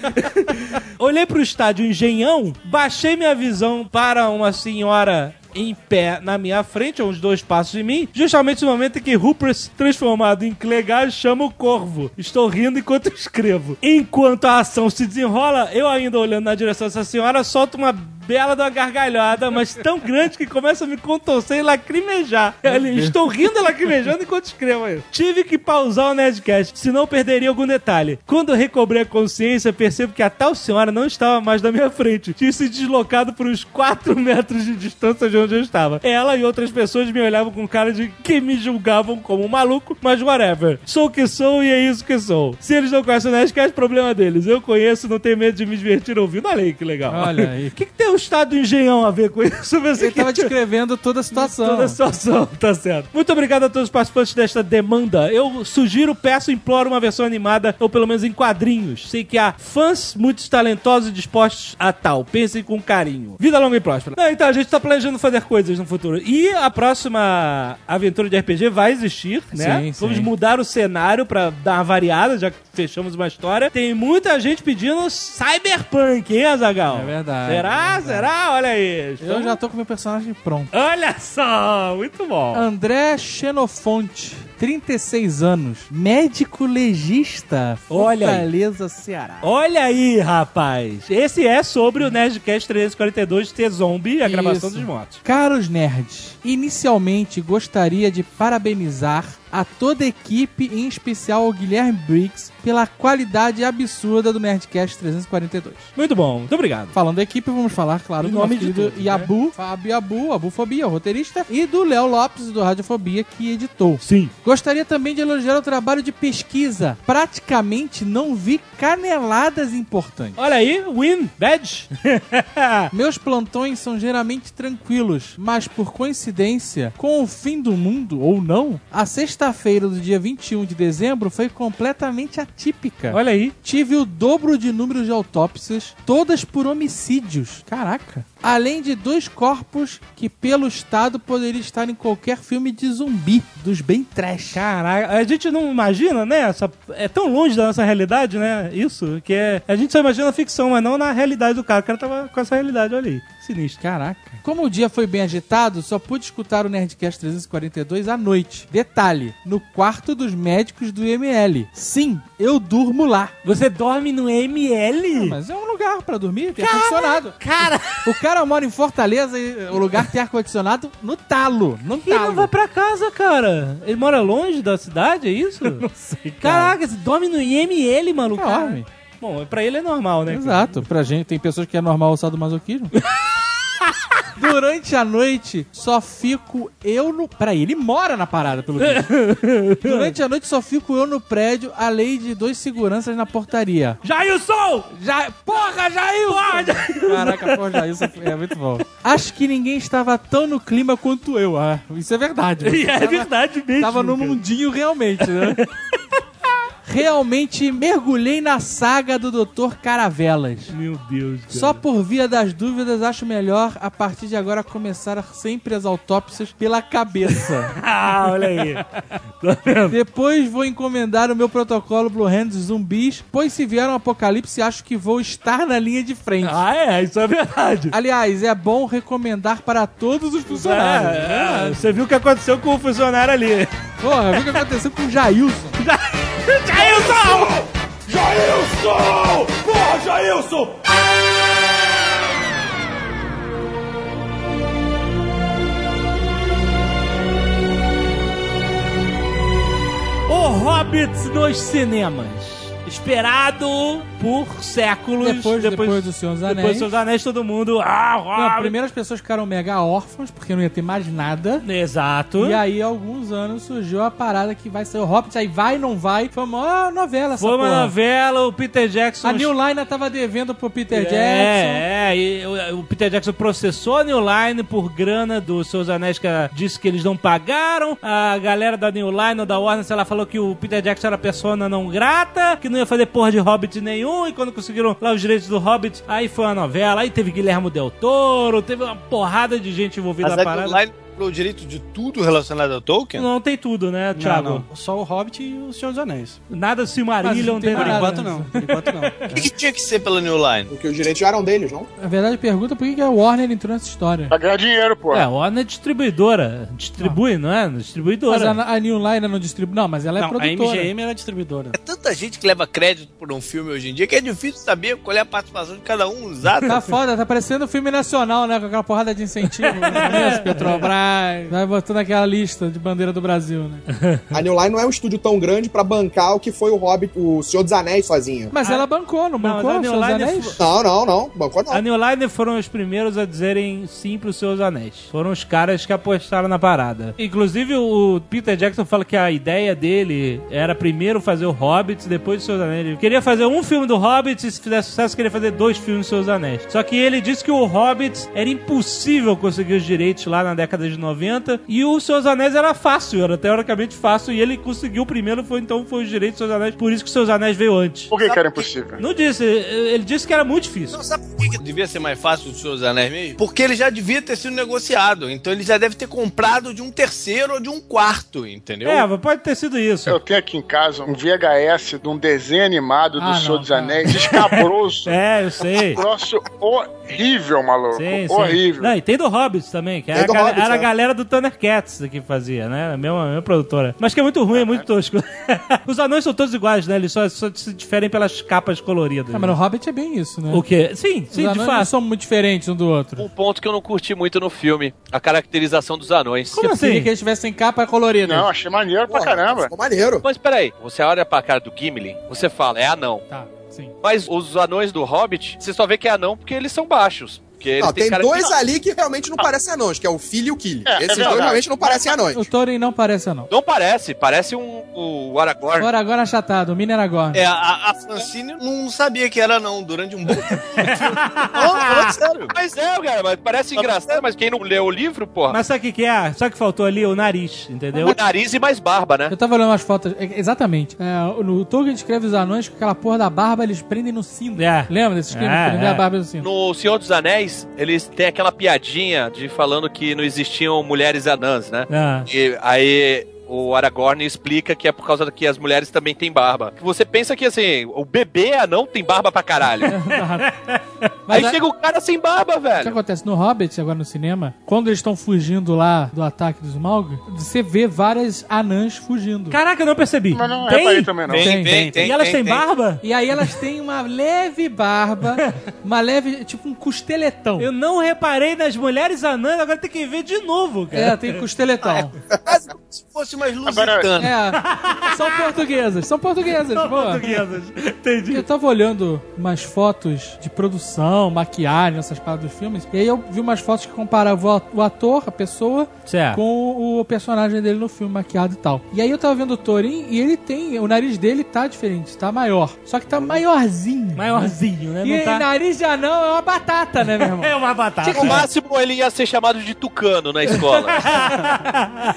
Speaker 2: *laughs* Olhei pro estádio Engenhão, baixei minha visão para uma senhora em pé na minha frente, a uns dois passos de mim, justamente no momento em que Rupert, transformado em Clegaz, chama o corvo. Estou rindo enquanto *laughs* escrevo. Enquanto a ação se desenrola, eu ainda olhando na direção dessa senhora, solto uma bela de uma gargalhada, mas tão grande que começa a me contorcer e lacrimejar. Ali, Estou rindo e lacrimejando enquanto escrevo aí. Tive que pausar o Nerdcast, senão perderia algum detalhe. Quando eu recobrei a consciência, percebo que a tal senhora não estava mais na minha frente. Tinha se deslocado por uns 4 metros de distância de onde eu estava. Ela e outras pessoas me olhavam com cara de que me julgavam como um maluco, mas whatever. Sou o que sou e é isso que sou. Se eles não conhecem o Nerdcast, problema deles. Eu conheço, não tenho medo de me divertir ouvindo. Olha aí que legal.
Speaker 7: Olha *laughs* aí.
Speaker 2: O que, que tem o estado do engenhão a ver com isso? Você
Speaker 7: Ele tava descrevendo toda a situação.
Speaker 2: Toda a situação, *laughs* tá certo. Muito obrigado a todos os participantes desta demanda. Eu sugiro, peço, imploro uma versão animada, ou pelo menos em quadrinhos. Sei que há fãs muito talentosos e dispostos a tal. Pensem com carinho. Vida longa e próspera. Não, então, a gente tá planejando fazer fazer coisas no futuro. E a próxima aventura de RPG vai existir, né?
Speaker 7: Sim,
Speaker 2: Vamos
Speaker 7: sim.
Speaker 2: mudar o cenário pra dar uma variada, já que fechamos uma história. Tem muita gente pedindo Cyberpunk, hein, Azagal?
Speaker 7: É verdade,
Speaker 2: Será?
Speaker 7: é verdade.
Speaker 2: Será? Olha aí.
Speaker 7: Eu já tô com meu personagem pronto.
Speaker 2: Olha só, muito bom.
Speaker 7: André Xenofonte, 36 anos, médico legista,
Speaker 2: Olha aí.
Speaker 7: Fortaleza, Ceará.
Speaker 2: Olha aí, rapaz. Esse é sobre o Nerdcast 342 T-Zombie, a gravação
Speaker 7: Isso.
Speaker 2: dos motos.
Speaker 7: Caros nerds, inicialmente gostaria de parabenizar a toda a equipe, em especial ao Guilherme Briggs, pela qualidade absurda do Nerdcast 342.
Speaker 2: Muito bom, muito obrigado.
Speaker 7: Falando da equipe, vamos falar, claro,
Speaker 2: Em
Speaker 7: do
Speaker 2: nome de todos,
Speaker 7: Yabu, Fábio Yabu, Abufobia, o roteirista, e do Léo Lopes, do Radiofobia, que editou.
Speaker 2: Sim.
Speaker 7: Gostaria também de elogiar o trabalho de pesquisa. Praticamente não vi caneladas importantes.
Speaker 2: Olha aí, win, badge. *laughs*
Speaker 7: Meus plantões são geralmente tranquilos, mas por coincidência, com o fim do mundo ou não, a sexta-feira do dia 21 de dezembro foi completamente atípica.
Speaker 2: Olha aí.
Speaker 7: Tive o dobro de número de autópsias, todas por homicídios. Caraca. Além de dois corpos que, pelo Estado, poderiam estar em qualquer filme de zumbi, dos bem trash.
Speaker 2: Caraca, a gente não imagina, né? Essa- é tão longe da nossa realidade, né? Isso, que é. A gente só imagina a ficção, mas não na realidade do cara. O cara tava com essa realidade, olha aí. Sinistro.
Speaker 7: Caraca. Como o dia foi bem agitado, só pude escutar o Nerdcast 342 à noite. Detalhe, no quarto dos médicos do ML. Sim, eu durmo lá.
Speaker 2: Você dorme no ML?
Speaker 7: Mas é um lugar pra dormir, tem ar-condicionado.
Speaker 2: Cara,
Speaker 7: O cara mora em Fortaleza e o lugar tem ar-condicionado no talo. No
Speaker 2: ele não
Speaker 7: talo.
Speaker 2: vai pra casa, cara. Ele mora longe da cidade, é isso? *laughs* não
Speaker 7: sei, cara.
Speaker 2: Caraca, você dorme no IML, maluco.
Speaker 7: Dorme.
Speaker 2: Bom, pra ele é normal, né? cara?
Speaker 7: Exato. Pra gente, tem pessoas que é normal o sadomasoquismo. *laughs* Durante a noite, só fico eu no. Peraí, ele mora na parada, pelo visto. *laughs* Durante a noite, só fico eu no prédio, além de dois seguranças na portaria.
Speaker 2: Jailson!
Speaker 7: Já... Porra, Jailson! Caraca, porra, Jailson é muito bom. Acho que ninguém estava tão no clima quanto eu. Ah, isso é verdade. *laughs*
Speaker 2: É
Speaker 7: Tava-
Speaker 2: verdade mesmo.
Speaker 7: Tava no mundinho realmente, né? *laughs* Realmente mergulhei na saga do Dr. Caravelas.
Speaker 2: Meu Deus, cara.
Speaker 7: Só por via das dúvidas, acho melhor a partir de agora começar sempre as autópsias pela cabeça. *laughs*
Speaker 2: Ah, olha aí.
Speaker 7: Depois vou encomendar o meu protocolo Blue Hands zumbis, pois se vier um apocalipse, acho que vou estar na linha de frente.
Speaker 2: Ah, é, isso é verdade.
Speaker 7: Aliás, é bom recomendar para todos os funcionários.
Speaker 2: É, é, você viu o que aconteceu com o funcionário ali.
Speaker 7: Porra, viu o que aconteceu com o Jailson?
Speaker 2: Jailson! *laughs*
Speaker 1: Jailson! Porra, Jailson!
Speaker 2: O Hobbit nos cinemas. Esperado por séculos.
Speaker 7: Depois- depois do Senhor dos
Speaker 2: Depois
Speaker 7: Anéis.
Speaker 2: do Senhor dos Anéis, todo mundo. Ah,
Speaker 7: Não,
Speaker 2: Hobbit.
Speaker 7: primeiro as pessoas ficaram mega órfãos, porque não ia ter mais nada.
Speaker 2: Exato.
Speaker 7: E aí, alguns anos, surgiu a parada que vai ser o Hobbit, aí vai, não vai. Foi uma novela essa
Speaker 2: Foi uma
Speaker 7: porra.
Speaker 2: novela, o Peter Jackson.
Speaker 7: A New Line tava devendo pro Peter Jackson.
Speaker 2: É, é, e o, o Peter Jackson processou a New Line por grana dos seus anéis que disse que eles não pagaram. A galera da New Line, da Warner, ela falou que o Peter Jackson era persona não grata, que não ia fazer porra de Hobbit nenhum, e quando conseguiram lá os direitos do Hobbit, aí foi a novela, aí teve Guilherme Del Toro, teve uma porrada de gente envolvida
Speaker 4: Mas
Speaker 2: na
Speaker 4: a
Speaker 2: parada.
Speaker 4: O direito de tudo relacionado ao Tolkien?
Speaker 2: Não tem tudo, né, Thiago?
Speaker 8: Não, não. Só o Hobbit e o Senhor dos Anéis.
Speaker 2: Nada Silmarillion, tem
Speaker 7: não
Speaker 8: Por
Speaker 7: tem
Speaker 2: nada.
Speaker 8: enquanto não. Por enquanto não. *laughs*
Speaker 4: O que, que tinha que ser pela New Line?
Speaker 3: Porque os direitos já eram deles, não?
Speaker 7: Na verdade, pergunta por que que a Warner entrou nessa história.
Speaker 5: Pra ganhar dinheiro, pô.
Speaker 2: É, a Warner é distribuidora. Distribui, não é? Distribuidora.
Speaker 7: Mas a, a New Line não distribui. Não, mas ela é
Speaker 8: não, a
Speaker 7: produtora.
Speaker 8: MGM era distribuidora.
Speaker 4: É tanta gente que leva crédito por um filme hoje em dia que é difícil saber qual é a participação de cada um usado.
Speaker 7: Tá foda, tá parecendo um filme nacional, né? Com aquela porrada de incentivo. né? *laughs* Vai botando aquela lista de bandeira do Brasil, né? *laughs*
Speaker 3: A New Line não é um estúdio tão grande pra bancar o que foi o Hobbit, o Senhor dos Anéis sozinho.
Speaker 7: Mas ela bancou, não
Speaker 2: Não,
Speaker 7: bancou?
Speaker 2: mas a
Speaker 7: os
Speaker 2: New
Speaker 7: seus
Speaker 2: Line
Speaker 7: anéis?
Speaker 3: Não, não, não. Bancou não.
Speaker 2: A New Line foram os primeiros a dizerem sim pros seus anéis. Foram os caras que apostaram na parada. Inclusive, o Peter Jackson fala que a ideia dele era primeiro fazer o Hobbit, depois os seus anéis. Ele queria fazer um filme do Hobbit e se fizesse sucesso, queria fazer dois filmes dos seus anéis. Só que ele disse que o Hobbit era impossível conseguir os direitos lá na década de 90. E o Seus Anéis era fácil, era teoricamente fácil. E ele conseguiu o primeiro, foi, então foi os direitos dos Seus Anéis. Por isso que os Seus Anéis veio antes.
Speaker 5: Por que, que era impossível?
Speaker 2: Não disse, ele disse que era muito difícil.
Speaker 4: Não, sabe por que, que devia ser mais fácil o Senhor dos Anéis mesmo? Porque ele já devia ter sido negociado. Então ele já deve ter comprado de um terceiro ou de um quarto, entendeu?
Speaker 2: É, pode ter sido isso.
Speaker 5: Eu tenho aqui em casa um VHS de um desenho animado do
Speaker 7: Ah,
Speaker 5: Senhor
Speaker 7: não,
Speaker 5: dos. Anéis, escabroso. *laughs*
Speaker 2: É, eu sei.
Speaker 5: Um troço horrível, maluco.
Speaker 2: Sim, sim.
Speaker 5: horrível.
Speaker 2: Não, e tem do Hobbits também, que era,
Speaker 3: Hobbits,
Speaker 2: era a
Speaker 3: é.
Speaker 2: Galera do Thundercats que fazia, né? A mesma, a mesma produtora. Mas que é muito ruim, é muito tosco. *laughs* Os anões são todos iguais, né? Eles só, só se diferem pelas capas coloridas.
Speaker 7: Ah, mas no Hobbit é bem isso, né?
Speaker 2: O quê? Sim,
Speaker 7: Os
Speaker 2: sim, de
Speaker 7: anões não
Speaker 2: fato.
Speaker 7: são muito diferentes um do outro.
Speaker 6: Um ponto que eu não curti muito no filme, a caracterização dos anões.
Speaker 2: Como
Speaker 7: Eu queria
Speaker 2: assim?
Speaker 7: que eles tivessem capa colorida.
Speaker 5: Não, achei maneiro pra
Speaker 3: Porra,
Speaker 5: caramba.
Speaker 3: Ficou maneiro.
Speaker 6: Mas peraí, você olha pra cara do Gimli, você fala, é anão.
Speaker 7: Tá, sim.
Speaker 6: Mas os anões do Hobbit, você só vê que é anão porque eles são baixos. Porque
Speaker 3: Não, tem
Speaker 6: cara
Speaker 3: dois
Speaker 6: de...
Speaker 3: ali que realmente não parecem anões, que é o Filho e o Killy.
Speaker 5: É, é
Speaker 3: Esses dois
Speaker 5: verdade.
Speaker 3: realmente não parecem anões.
Speaker 7: O Thorin não parece não.
Speaker 6: Não parece, parece um o Aragorn.
Speaker 7: Agora, agora achatado, o Mini Aragorn.
Speaker 4: É, a, a Francine não sabia que era não durante um bom tempo. *laughs* não, sério.
Speaker 6: Mas é, cara, mas parece engraçado, mas quem não leu o livro, porra,
Speaker 2: Mas sabe o que, que é? Sabe o que faltou ali? O nariz, entendeu?
Speaker 6: o nariz e mais barba, né?
Speaker 7: Eu tava olhando umas fotos, é, exatamente. É, no Tolkien descreve os anões com aquela porra da barba, eles prendem no cinto.
Speaker 2: É.
Speaker 7: Lembra desse esquema
Speaker 2: É,
Speaker 7: prender
Speaker 2: é.
Speaker 7: a barba no cinto?
Speaker 6: No Senhor dos Anéis, eles têm aquela piadinha de falando que não existiam mulheres anãs, né?
Speaker 2: Ah.
Speaker 6: E aí o Aragorn explica que é por causa que as mulheres também têm barba. Você pensa que assim, o bebê anão tem barba pra caralho. *laughs*
Speaker 7: Mas
Speaker 6: aí
Speaker 7: a-
Speaker 6: chega o cara sem barba,
Speaker 7: O que
Speaker 6: velho.
Speaker 7: acontece no Hobbit, agora no cinema, quando eles estão fugindo lá do ataque dos Smaug, você vê várias anãs fugindo.
Speaker 2: Caraca, eu não percebi.
Speaker 5: Mas não
Speaker 2: tem?
Speaker 5: reparei também, não.
Speaker 6: Tem,
Speaker 7: Tem,
Speaker 6: tem, tem.
Speaker 2: E elas
Speaker 4: tem,
Speaker 2: têm
Speaker 4: tem.
Speaker 2: barba?
Speaker 7: E aí elas têm uma leve barba, *laughs* uma leve, tipo um costeletão.
Speaker 2: Eu não reparei nas mulheres anãs, agora tem que ver de novo, cara.
Speaker 7: É, tem costeletão. *laughs*
Speaker 4: Quase como se fosse mais
Speaker 5: Agora-
Speaker 4: lusitana.
Speaker 7: É, são portuguesas, são portuguesas,
Speaker 2: São portuguesas. Entendi.
Speaker 7: Eu tava olhando umas fotos de produção, maquiagem, essas paradas dos filmes, e aí eu vi umas fotos que comparavam o ator, a pessoa,
Speaker 2: Certo.
Speaker 7: com o personagem dele no filme, maquiado e tal. E aí eu tava vendo o Thorin e ele tem, o nariz dele tá diferente, tá maior. Só que tá maiorzinho.
Speaker 2: Maiorzinho, né?
Speaker 7: E
Speaker 2: Não tá...
Speaker 7: nariz de anão é uma batata, né, meu irmão? *laughs*
Speaker 2: É uma batata.
Speaker 6: No máximo ele ia ser chamado de tucano na escola. *laughs*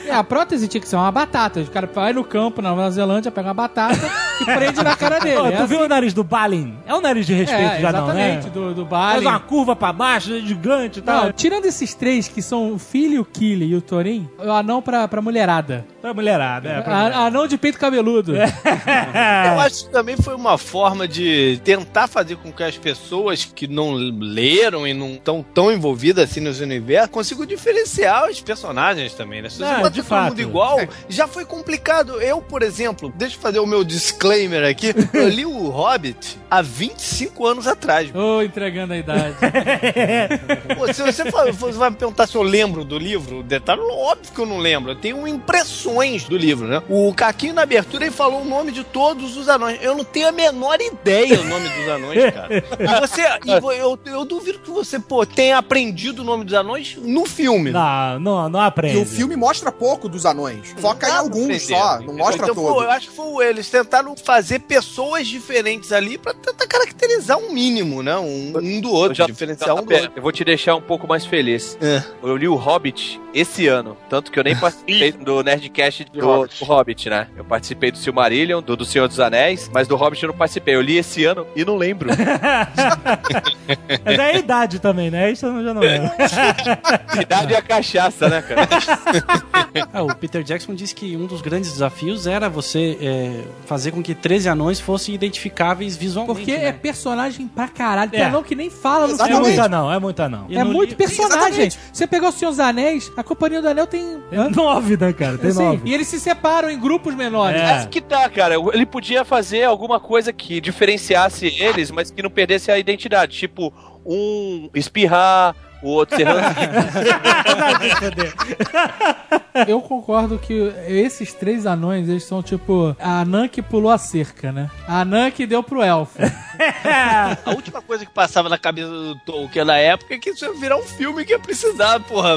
Speaker 7: É, a prótese tinha que ser uma batata. O cara vai no campo, na Nova Zelândia, pega uma batata *laughs* e prende na cara dele. É
Speaker 2: tu
Speaker 7: assim.
Speaker 2: viu o nariz do Balin? É o nariz de respeito
Speaker 7: É,
Speaker 2: já não, né?
Speaker 7: exatamente, do, do
Speaker 2: Faz
Speaker 7: Bali.
Speaker 2: uma curva pra baixo, gigante e tal.
Speaker 7: Não, tirando esses três que são o filho, o Killy e o Thorin, o anão pra, pra mulherada.
Speaker 2: Pra mulherada, é. Pra
Speaker 7: A- anão de peito cabeludo. *laughs*
Speaker 4: Eu acho que também foi uma forma de tentar fazer com que as pessoas que não leram e não estão tão envolvidas assim nos universos consigam diferenciar os personagens também, né? Se você
Speaker 2: Ah,
Speaker 4: botar
Speaker 2: de
Speaker 4: todo
Speaker 2: fato.
Speaker 4: mundo igual, já foi complicado. Eu, por exemplo, deixa eu fazer o meu disclaimer aqui. Eu li o Hobbit há 25 anos atrás.
Speaker 7: Ô, entregando a idade. *laughs*
Speaker 4: Pô, se você, for- você vai me perguntar se eu lembro do livro, detalhe, óbvio que eu não lembro. Eu tenho impressões do livro, né? O Caquinho na abertura ele falou o nome de todos os anões. Eu não tenho a menor ideia o nome dos anões, cara. E você, e eu, eu duvido que você, pô, tenha aprendido o nome dos anões no filme.
Speaker 2: Não, não, não aprende.
Speaker 3: E o filme mostra pouco dos anões. Foca em alguns só, não mostra
Speaker 4: então, pô,
Speaker 3: todos.
Speaker 4: eu acho que foi eles tentaram fazer pessoas diferentes ali pra tentar caracterizar um mínimo, né? Um, um do outro,
Speaker 6: Eu já-
Speaker 4: diferenciar um do outro.
Speaker 6: eu vou te deixar um pouco mais feliz.
Speaker 4: É.
Speaker 6: Eu li o Hobbit esse ano, tanto que eu nem participei do Nerdcast do,
Speaker 5: Hobbit.
Speaker 6: do Hobbit, né? Eu participei do Silmarillion, do, do Senhor dos Anéis, mas do Hobbit eu não participei. Eu li esse ano e não lembro. *laughs*
Speaker 2: Mas é a idade também, né? Isso eu já não lembro. *laughs*
Speaker 6: Idade e a cachaça, né, cara? *laughs*
Speaker 8: Ah, o Peter Jackson disse que um dos grandes desafios era você é, fazer com que 13 anões fossem identificáveis visualmente.
Speaker 7: Porque
Speaker 8: né?
Speaker 7: é personagem pra caralho. Tem
Speaker 2: É.
Speaker 7: anão que nem fala no
Speaker 2: É
Speaker 3: Exatamente.
Speaker 7: filme.
Speaker 2: muita não, é muita não.
Speaker 8: E
Speaker 7: É muito
Speaker 8: li-
Speaker 7: personagem.
Speaker 3: Exatamente.
Speaker 7: Você pegar o Senhor dos Anéis, a Companhia do Anel tem... Hã?
Speaker 2: Nove, né, cara? Tem
Speaker 7: Assim,
Speaker 2: nove.
Speaker 7: e eles se separam em grupos menores.
Speaker 2: É.
Speaker 6: Mas que tá, cara. Ele podia fazer alguma coisa que diferenciasse eles, mas que não perdesse a identidade. Tipo, um espirrar, o outro ser. *laughs*
Speaker 7: Eu concordo que esses três anões, eles são tipo a anã que pulou a cerca, né? A anã que deu pro elfo. *laughs*
Speaker 4: A última coisa que passava na cabeça do Tolkien na época é que isso ia virar um filme que ia precisar, porra,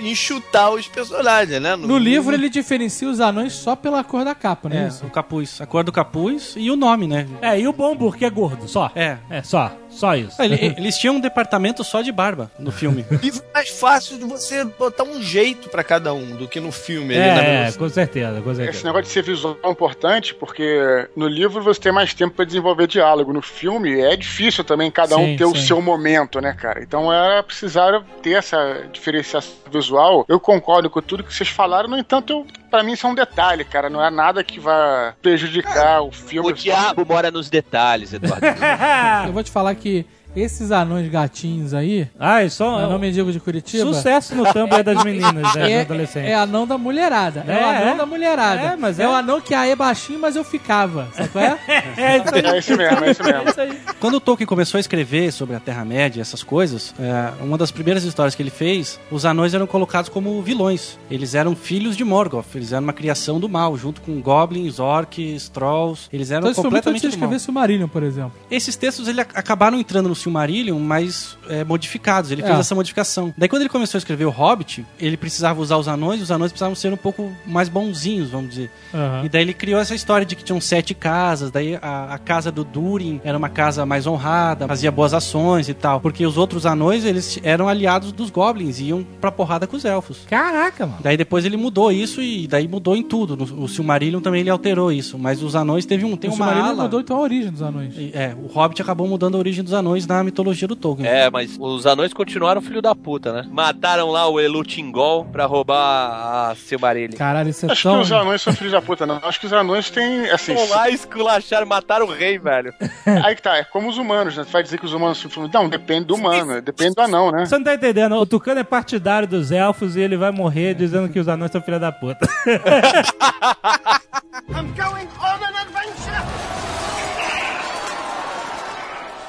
Speaker 4: enxutar os personagens, né?
Speaker 7: No livro ele diferencia os anões só pela cor da capa, não é,
Speaker 8: É,
Speaker 7: isso?
Speaker 8: o capuz, a cor do capuz e o nome, né?
Speaker 2: É, e o Bombur, que é gordo, só.
Speaker 8: É.
Speaker 2: É, só. Só isso.
Speaker 8: Ele- Eles tinham um departamento só de barba no filme. *laughs* *laughs*
Speaker 4: livro é mais fácil de você botar um jeito pra cada um do que no filme.
Speaker 2: É,
Speaker 4: velocidade.
Speaker 2: com certeza, com
Speaker 5: Esse
Speaker 2: certeza.
Speaker 5: negócio de ser visual é importante porque no livro você tem mais tempo pra desenvolver diálogo. No filme é difícil também cada um
Speaker 7: Sim,
Speaker 5: ter o
Speaker 7: sim.
Speaker 5: seu momento, né, cara? Então era precisar ter essa diferenciação visual. Eu concordo com tudo que vocês falaram, no entanto, eu, pra mim isso é um detalhe, cara. Não é nada que vá prejudicar o filme.
Speaker 6: O diabo mora nos detalhes, Eduardo. *laughs*
Speaker 7: Eu vou te falar que esses anões gatinhos aí,
Speaker 2: Ah, isso
Speaker 7: eu não
Speaker 2: é
Speaker 7: me digo de Curitiba,
Speaker 2: sucesso no Tumblr das *laughs* meninas, das
Speaker 7: é,
Speaker 2: adolescentes.
Speaker 7: é anão da mulherada. É,
Speaker 2: É,
Speaker 7: o anão
Speaker 2: é.
Speaker 7: da mulherada.
Speaker 2: É, mas
Speaker 7: é
Speaker 2: é.
Speaker 7: o anão que aí é baixinho, mas eu ficava. Sabe qual é? *laughs*
Speaker 2: É, isso aí.
Speaker 5: É esse mesmo, é esse mesmo.
Speaker 2: isso aí.
Speaker 8: Quando o Tolkien começou a escrever sobre a Terra-média, essas coisas, é, uma das primeiras histórias que ele fez, os anões eram colocados como vilões. Eles eram filhos de Morgoth, eles eram uma criação do mal, junto com goblins, orcs, trolls. Eles eram
Speaker 7: Então isso foi muito antes
Speaker 8: completamente
Speaker 7: de
Speaker 8: do mal.
Speaker 7: escrever Silmarillion, por exemplo.
Speaker 8: Esses textos ele ac- acabaram entrando no Silmarillion, mas é, modificados. Ele fez
Speaker 7: É.
Speaker 8: essa modificação. Daí quando ele começou a escrever o Hobbit, ele precisava usar os anões, e os anões precisavam ser um pouco mais bonzinhos, vamos dizer.
Speaker 7: Aham.
Speaker 8: E daí ele criou essa história de que tinham sete casas, daí a, a casa do Durin era uma casa mais honrada, fazia boas ações e tal. Porque os outros anões, eles eram aliados dos goblins e iam pra porrada com os elfos.
Speaker 2: Caraca, mano.
Speaker 8: Daí depois ele mudou isso e daí mudou em tudo. No, o Silmarillion também ele alterou isso. Mas os anões teve um, tem
Speaker 7: o
Speaker 8: uma
Speaker 7: Silmarillion
Speaker 8: ala...
Speaker 7: mudou então a origem dos anões.
Speaker 8: É, o Hobbit acabou mudando a origem dos anões na mitologia do Tolkien.
Speaker 6: É, mas os anões continuaram filho da puta, né? Mataram lá o Elutingol pra roubar a Silmarillion.
Speaker 7: Caralho, isso é
Speaker 5: Acho que
Speaker 7: tão...
Speaker 5: os anões são filhos da puta, não. Acho que os anões têm, assim...
Speaker 6: Vão lá esculacharam, mataram o rei, velho. *laughs*
Speaker 5: Aí que tá, é como os humanos, né? Tu vai dizer que os humanos são filhos... Não, depende do humano, depende do anão, né?
Speaker 2: Você não tá entendendo, o Tucano é partidário dos elfos e ele vai morrer dizendo que os anões são filha da puta. *laughs*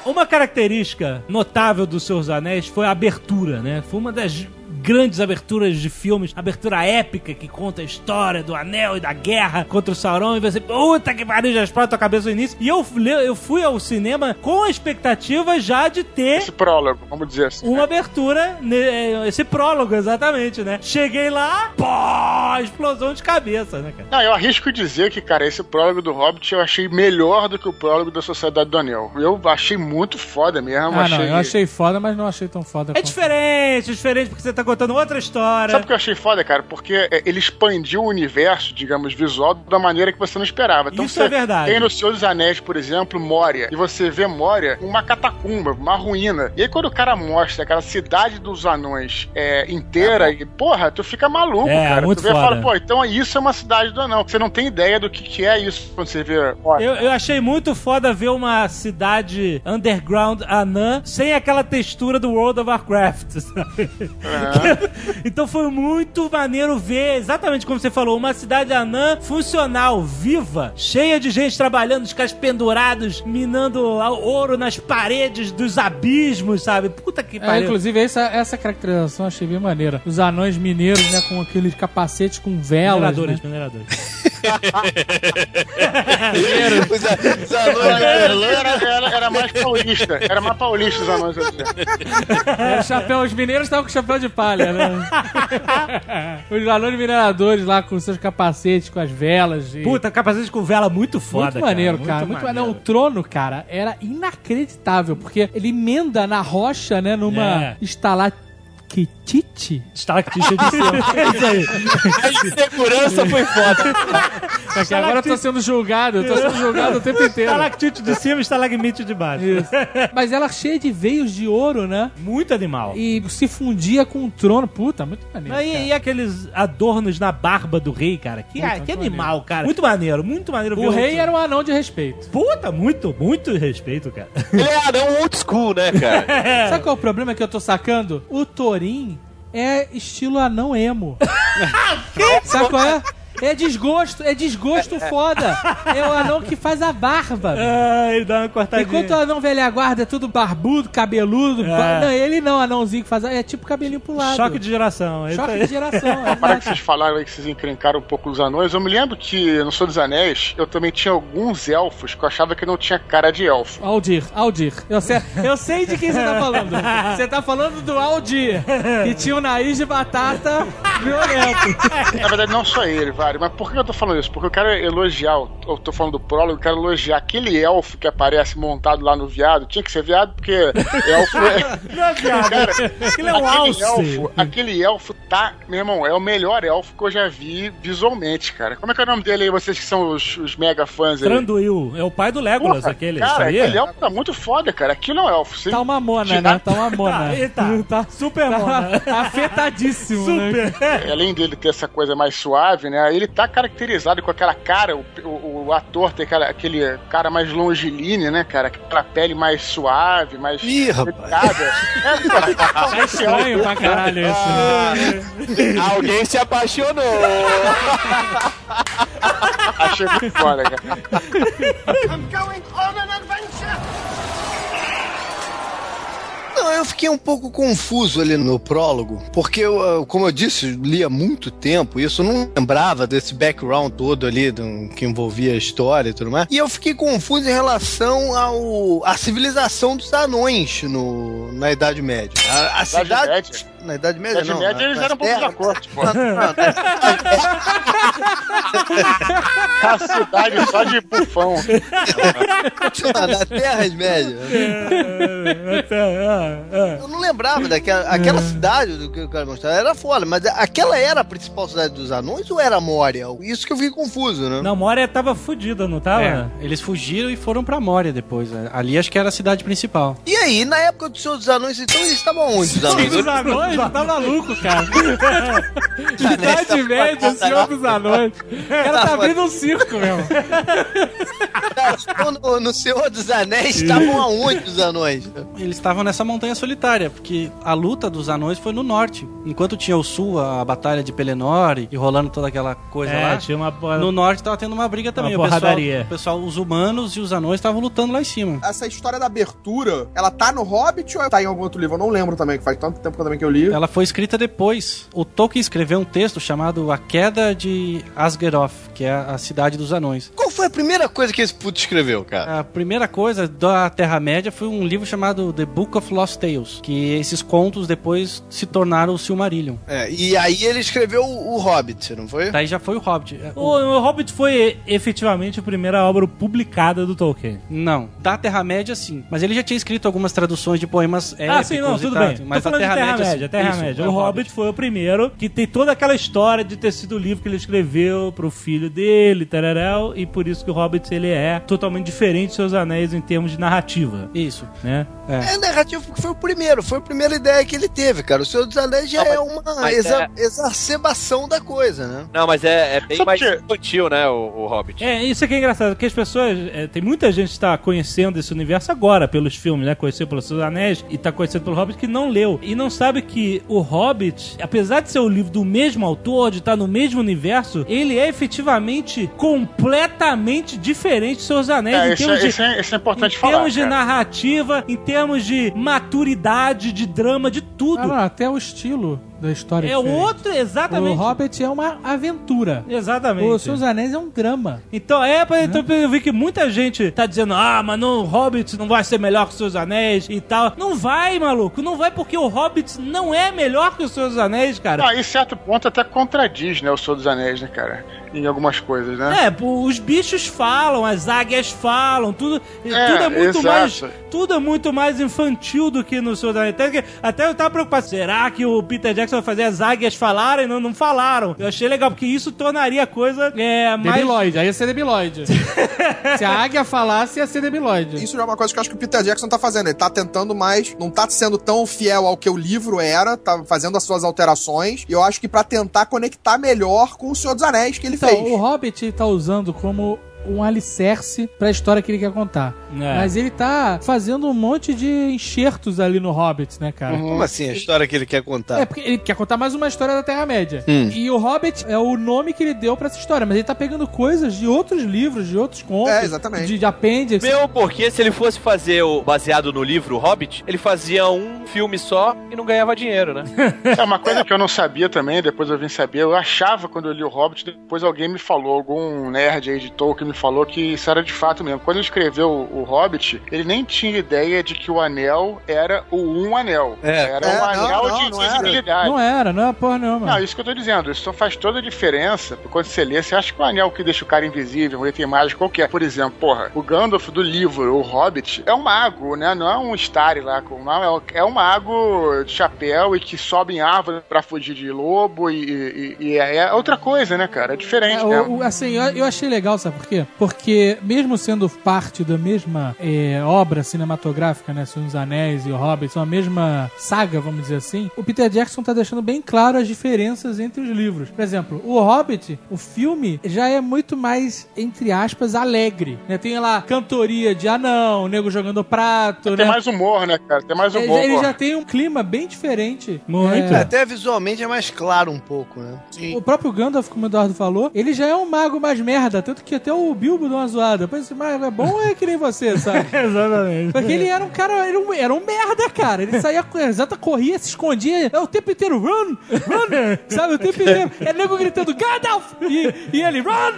Speaker 2: Uma característica notável dos Seus Anéis foi a abertura, né? Foi uma das grandes aberturas de filmes, abertura épica que conta a história do anel e da guerra contra o Sauron e você, puta que pariu, já explode a tua cabeça no início. E eu, eu fui ao cinema com a expectativa já de ter
Speaker 5: Esse prólogo, vamos dizer assim.
Speaker 2: uma abertura, né, esse prólogo, exatamente, né? Cheguei lá, pô, explosão de cabeça, né, cara?
Speaker 5: Não, eu arrisco dizer que, cara, esse prólogo do Hobbit eu achei melhor do que o prólogo da Sociedade do Anel. Eu achei muito foda mesmo.
Speaker 7: Ah,
Speaker 5: achei...
Speaker 7: não, eu achei foda, mas não achei tão foda
Speaker 2: É
Speaker 7: quanto-
Speaker 2: diferente, é diferente porque você tá contando outra história.
Speaker 5: Sabe o que eu achei foda, cara? Porque é, ele expandiu o universo, digamos, visual da maneira que você não esperava. Então
Speaker 2: Isso é verdade.
Speaker 5: Tem no Senhor dos Anéis, por exemplo, Moria. E você vê Moria uma catacumba, uma ruína. E aí quando o cara mostra aquela cidade dos anões é, inteira, e, porra, tu fica maluco,
Speaker 2: É,
Speaker 5: cara.
Speaker 2: muito
Speaker 5: tu vê e fala, pô, então isso é uma cidade do anão. Você não tem ideia do que, que é isso quando você vê.
Speaker 2: Eu, eu achei muito foda ver uma cidade underground anã sem aquela textura do World of Warcraft, *laughs* sabe? *laughs* então foi muito maneiro ver, exatamente como você falou, uma cidade anã funcional, viva, cheia de gente trabalhando, os caras pendurados, minando ouro nas paredes dos abismos, sabe? Puta que
Speaker 7: É,
Speaker 2: pariu.
Speaker 7: inclusive, essa, essa caracterização achei bem maneira. Os anões mineiros, né, com aqueles capacetes com velas,
Speaker 2: mineradores,
Speaker 7: né?
Speaker 2: mineradores. *laughs*
Speaker 4: Os, a- os anões
Speaker 5: Era, era, era mais paulista. Era mais paulista os anões. dizer.
Speaker 7: É, chapéu, os mineiros estavam com chapéu de palha, né? os anões mineradores lá com seus capacetes, com as velas. E...
Speaker 2: Puta, capacete com vela muito foda,
Speaker 7: muito maneiro, cara.
Speaker 2: Muito
Speaker 7: Muito maneiro. O trono, cara, era inacreditável, porque ele emenda na rocha, né, numa
Speaker 2: É.
Speaker 7: Estalactite
Speaker 2: de cima. É isso aí.
Speaker 6: A insegurança foi foda.
Speaker 7: Agora eu tô sendo julgado, eu tô sendo julgado o tempo inteiro.
Speaker 2: Estalactite de cima e estalagmite de baixo.
Speaker 7: Isso. Mas ela cheia de veios de ouro, né?
Speaker 2: Muito animal.
Speaker 7: E se fundia com o trono. Puta, muito maneiro.
Speaker 2: E, e aqueles adornos na barba do rei, cara? Que,
Speaker 7: Puta,
Speaker 2: ah, que animal, cara. Muito maneiro, muito maneiro
Speaker 7: O rei era um anão de respeito.
Speaker 2: Puta, muito, muito respeito, cara.
Speaker 6: Ele é anão old school, né, cara? *laughs*
Speaker 7: Sabe qual é o problema que eu tô sacando? O Torin é estilo anão emo. *laughs* Sabe qual é? É desgosto, é desgosto foda. É o anão que faz a barba. *laughs*
Speaker 2: Ah, ele dá uma cortadinha.
Speaker 7: Enquanto o anão velha guarda é tudo barbudo, cabeludo. ba- Não, ele não, anãozinho que faz. a- É tipo cabelinho pro lado.
Speaker 2: Choque de geração. é
Speaker 7: Choque de geração. é
Speaker 5: Para que vocês falaram aí que vocês encrencaram um pouco os anões, eu me lembro que no Senhor dos Anéis eu também tinha alguns elfos que eu achava que não tinha cara de elfo.
Speaker 7: Aldir, Aldir. Eu sei, eu sei de quem você tá falando. *laughs* Você tá falando do Aldir, que tinha um nariz de batata violento.
Speaker 5: Na verdade, não só ele, vários. Mário, mas por que eu tô falando isso? Porque eu quero elogiar, eu tô falando do prólogo, eu quero elogiar aquele elfo que aparece montado lá no viado. Tinha que ser viado, porque *laughs* elfo é.
Speaker 2: Não é viado.
Speaker 5: Cara,
Speaker 2: Aquele é um
Speaker 5: aquele elfo, aquele elfo tá, meu irmão, é o melhor elfo que eu já vi visualmente, cara. Como é que é o nome dele aí, vocês que são os, os mega fãs aí?
Speaker 2: Tranduil. É o pai do Legolas,
Speaker 5: Porra,
Speaker 2: aquele.
Speaker 5: Cara,
Speaker 2: sabia?
Speaker 5: aquele elfo tá muito foda, cara. Aquilo é um elfo. Sim.
Speaker 7: Tá uma mona, né? Tá uma mona.
Speaker 2: Tá, ele tá. *laughs* Tá super mona.
Speaker 7: Tá afetadíssimo, né?
Speaker 2: Super.
Speaker 5: Além dele ter essa coisa mais suave, né? Ele tá caracterizado com aquela cara, o, o- o ator tem aquela- aquele cara mais longilíneo, né, cara? Aquela pele mais suave, mais.
Speaker 4: Ih, rapaz.
Speaker 5: delicada. É, *laughs*
Speaker 7: Tá estranho pra caralho isso.
Speaker 6: Alguém se apaixonou. *laughs*
Speaker 5: achei muito foda, cara.
Speaker 4: Não, eu fiquei um pouco confuso ali no prólogo, porque, eu, eu, como eu disse, eu li há muito tempo isso, eu não lembrava desse background todo ali do- que envolvia a história e tudo mais. E eu fiquei confuso em relação ao à civilização dos anões no, na Idade Média. A, a cidade.
Speaker 5: Média?
Speaker 4: Na Idade Média,
Speaker 5: Idade
Speaker 4: não.
Speaker 5: Média
Speaker 4: na-
Speaker 5: eles
Speaker 4: nas
Speaker 5: eram um pouco da corte, pô.
Speaker 4: Não, não, *laughs*
Speaker 5: A cidade só de bufão.
Speaker 4: na- nas Terras Médias. Eu não lembrava daquela aquela cidade do que o cara mostrava. Era foda, mas aquela era a principal cidade dos anões ou era Moria? Isso que eu fiquei confuso, né?
Speaker 2: Não, Moria tava fudida, não tava?
Speaker 8: É, eles fugiram e foram pra Moria depois. Ali acho que era a cidade principal.
Speaker 4: E aí, na época do Senhor dos Anões, então eles estavam onde? Os anões?
Speaker 7: Os anões, tá maluco, cara. *laughs* Idade média, Senhor dos Anões. O cara tá abrindo um circo, meu.
Speaker 4: No, no Senhor dos Anéis estavam aonde os anões?
Speaker 8: Eles estavam nessa montanha solitária, porque a luta dos anões foi no norte. Enquanto tinha o sul, a batalha de Pelennor e rolando toda aquela coisa
Speaker 2: É,
Speaker 8: lá.
Speaker 2: tinha uma...
Speaker 8: No norte tava tendo uma briga também.
Speaker 2: Uma
Speaker 8: o, pessoal,
Speaker 2: porradaria.
Speaker 8: o pessoal, os humanos e os anões estavam lutando lá em cima.
Speaker 3: Essa história da abertura, ela tá no Hobbit ou tá em algum outro livro? Eu não lembro também, que faz tanto tempo também que eu li.
Speaker 8: Ela foi escrita depois. O Tolkien escreveu um texto chamado A Queda de Asgeroth, que é a cidade dos anões.
Speaker 4: Qual foi a primeira coisa que esse puto escreveu, cara?
Speaker 8: A primeira coisa da Terra-média foi um livro chamado The Book of Lost Tales, que esses contos depois se tornaram o Silmarillion.
Speaker 4: É, e aí ele escreveu o, Hobbit, não foi?
Speaker 8: Daí já foi o Hobbit. É,
Speaker 2: O, o Hobbit foi efetivamente a primeira obra publicada do Tolkien.
Speaker 8: Não, da Terra-média sim. Mas ele já tinha escrito algumas traduções de poemas épicos
Speaker 2: ah, sim, não, tudo
Speaker 8: tal,
Speaker 2: bem.
Speaker 8: Mas
Speaker 2: Tô
Speaker 8: a Terra-média...
Speaker 2: Terra-média, Terra-média. O
Speaker 8: é
Speaker 2: Hobbit foi o primeiro que tem toda aquela história de ter sido o livro que ele escreveu pro filho dele, tereréu, e por isso que o Hobbit ele é totalmente diferente dos seus anéis em termos de narrativa,
Speaker 8: Isso.
Speaker 2: né?
Speaker 4: É narrativo porque foi o primeiro, foi a primeira ideia que ele teve, cara. O Senhor dos Anéis já
Speaker 6: Não, mas-
Speaker 4: é uma
Speaker 6: mas
Speaker 4: exa-
Speaker 6: é-
Speaker 4: exacerbação da coisa, né?
Speaker 6: Não, mas é, é bem
Speaker 5: Sabe
Speaker 6: mais
Speaker 5: que-
Speaker 6: infantil, né, o, o Hobbit.
Speaker 2: É, isso aqui é engraçado, porque as pessoas. é, tem muita gente que está conhecendo esse universo agora pelos filmes, né? Conheceu pelos seus anéis e está conhecendo pelo Hobbit que não leu. E não sabe que o Hobbit, apesar de ser o livro do mesmo autor, de estar no mesmo universo, ele é efetivamente completamente diferente dos seus anéis
Speaker 5: É,
Speaker 2: em
Speaker 5: isso,
Speaker 2: termos
Speaker 5: é,
Speaker 2: de.
Speaker 5: isso, é, isso é importante
Speaker 2: em
Speaker 5: falar.
Speaker 2: termos de
Speaker 5: cara.
Speaker 2: narrativa, em termos de maturidade, de drama, de tudo.
Speaker 7: Ah, não, até o estilo da história.
Speaker 2: é
Speaker 7: diferente.
Speaker 2: outro, exatamente.
Speaker 7: O Hobbit é uma aventura.
Speaker 2: Exatamente.
Speaker 7: Os Seus Anéis é um drama.
Speaker 2: Então, é, pra- então eu vi que muita gente tá dizendo, ah, mas no Hobbit não vai ser melhor que os seus anéis e tal. Não vai, maluco, não vai porque o Hobbit não é melhor que os seus anéis, cara.
Speaker 5: Ah, em certo ponto até contradiz, né, o Senhor dos Anéis, né, cara? Em algumas coisas, né?
Speaker 2: É, os bichos falam, as águias falam, tudo,
Speaker 5: É,
Speaker 2: tudo é muito
Speaker 5: exato.
Speaker 2: mais, tudo é muito mais infantil do que no Senhor dos Anéis. Até, eu tava preocupado, será que o Peter Jackson vai fazer as águias falarem? Não, não falaram. Eu achei legal, porque isso tornaria a coisa é, mais...
Speaker 7: Debiloid, aí ia ser Debiloid. *laughs* Se a águia falasse, ia ser Debiloid.
Speaker 3: Isso já é uma coisa que eu acho que o Peter Jackson tá fazendo. Ele tá tentando mais, não tá sendo tão fiel ao que o livro era, tá fazendo as suas alterações. E eu acho que pra tentar conectar melhor com o Senhor dos Anéis que ele
Speaker 7: Então, o Hobbit tá usando como um alicerce pra história que ele quer contar.
Speaker 2: É.
Speaker 7: Mas ele tá fazendo um monte de enxertos ali no Hobbit, né, cara?
Speaker 4: Como assim? A história que ele quer contar?
Speaker 7: É, porque ele quer contar mais uma história da Terra-média.
Speaker 4: Hum.
Speaker 7: E o Hobbit é o nome que ele deu pra essa história, mas ele tá pegando coisas de outros livros, de outros contos.
Speaker 3: É, exatamente.
Speaker 7: De, de apêndice.
Speaker 6: Meu, porque se ele fosse fazer o baseado no livro Hobbit, ele fazia um filme só e não ganhava dinheiro, né? *laughs*
Speaker 5: É uma coisa que eu não sabia também, depois eu vim saber. Eu achava quando eu li o Hobbit, depois alguém me falou, algum nerd aí de Tolkien me falou que isso era de fato mesmo. Quando ele escreveu o, Hobbit, ele nem tinha ideia de que o anel era o um anel.
Speaker 4: É.
Speaker 5: Era
Speaker 3: É,
Speaker 5: um
Speaker 3: não,
Speaker 5: anel
Speaker 3: não,
Speaker 5: de
Speaker 3: não era.
Speaker 5: invisibilidade.
Speaker 7: Não era, não é porra nenhuma.
Speaker 5: Não, isso que eu tô dizendo, isso faz toda a diferença. porque Quando você lê, você acha que o anel que deixa o cara invisível, um item mágico qualquer. Por exemplo, porra, o Gandalf do livro, o Hobbit, é um mago, né? Não é um Stare lá, com- não, é, é um mago de chapéu e que sobe em árvore pra fugir de lobo e, e- e é, é outra coisa, né, cara? É diferente
Speaker 7: É, o- assim, eu, eu achei legal, sabe por quê? Porque, mesmo sendo parte da mesma é, obra cinematográfica, né? Senhor dos Anéis e o Hobbit, são a mesma saga, vamos dizer assim, o Peter Jackson tá deixando bem claro as diferenças entre os livros. Por exemplo, o Hobbit, o filme, já é muito mais, entre aspas, alegre. Né? Tem lá cantoria de anão, nego jogando prato,
Speaker 5: Tem
Speaker 7: né?
Speaker 5: mais humor, né, cara? Tem mais
Speaker 7: Ele,
Speaker 5: humor.
Speaker 7: ele já tem um clima bem diferente.
Speaker 2: Muito.
Speaker 7: É,
Speaker 4: Até visualmente é mais claro um pouco, né?
Speaker 3: Sim.
Speaker 7: O próprio Gandalf, como o Eduardo falou, ele já é um mago mais merda, tanto que até o Bilbo deu uma zoada. Depois esse mago é bom é que nem você, sabe? *laughs*
Speaker 2: Exatamente.
Speaker 7: Porque ele era um cara, era um, era um merda, cara. Ele saía, *laughs* exata, corria, se escondia é o tempo inteiro, run, run, *laughs* sabe? O tempo inteiro. É nego gritando, Gandalf! E, e ele, run!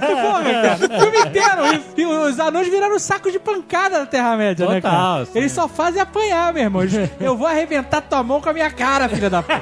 Speaker 7: Porra, cara. O filme inteiro. E, e os anões viraram saco de pancada na Terra-média, né, cara?
Speaker 2: Sim.
Speaker 7: Eles só fazem apanhar, meu irmão. Eles- Eu vou arrebentar tua mão com a minha cara, filha da puta.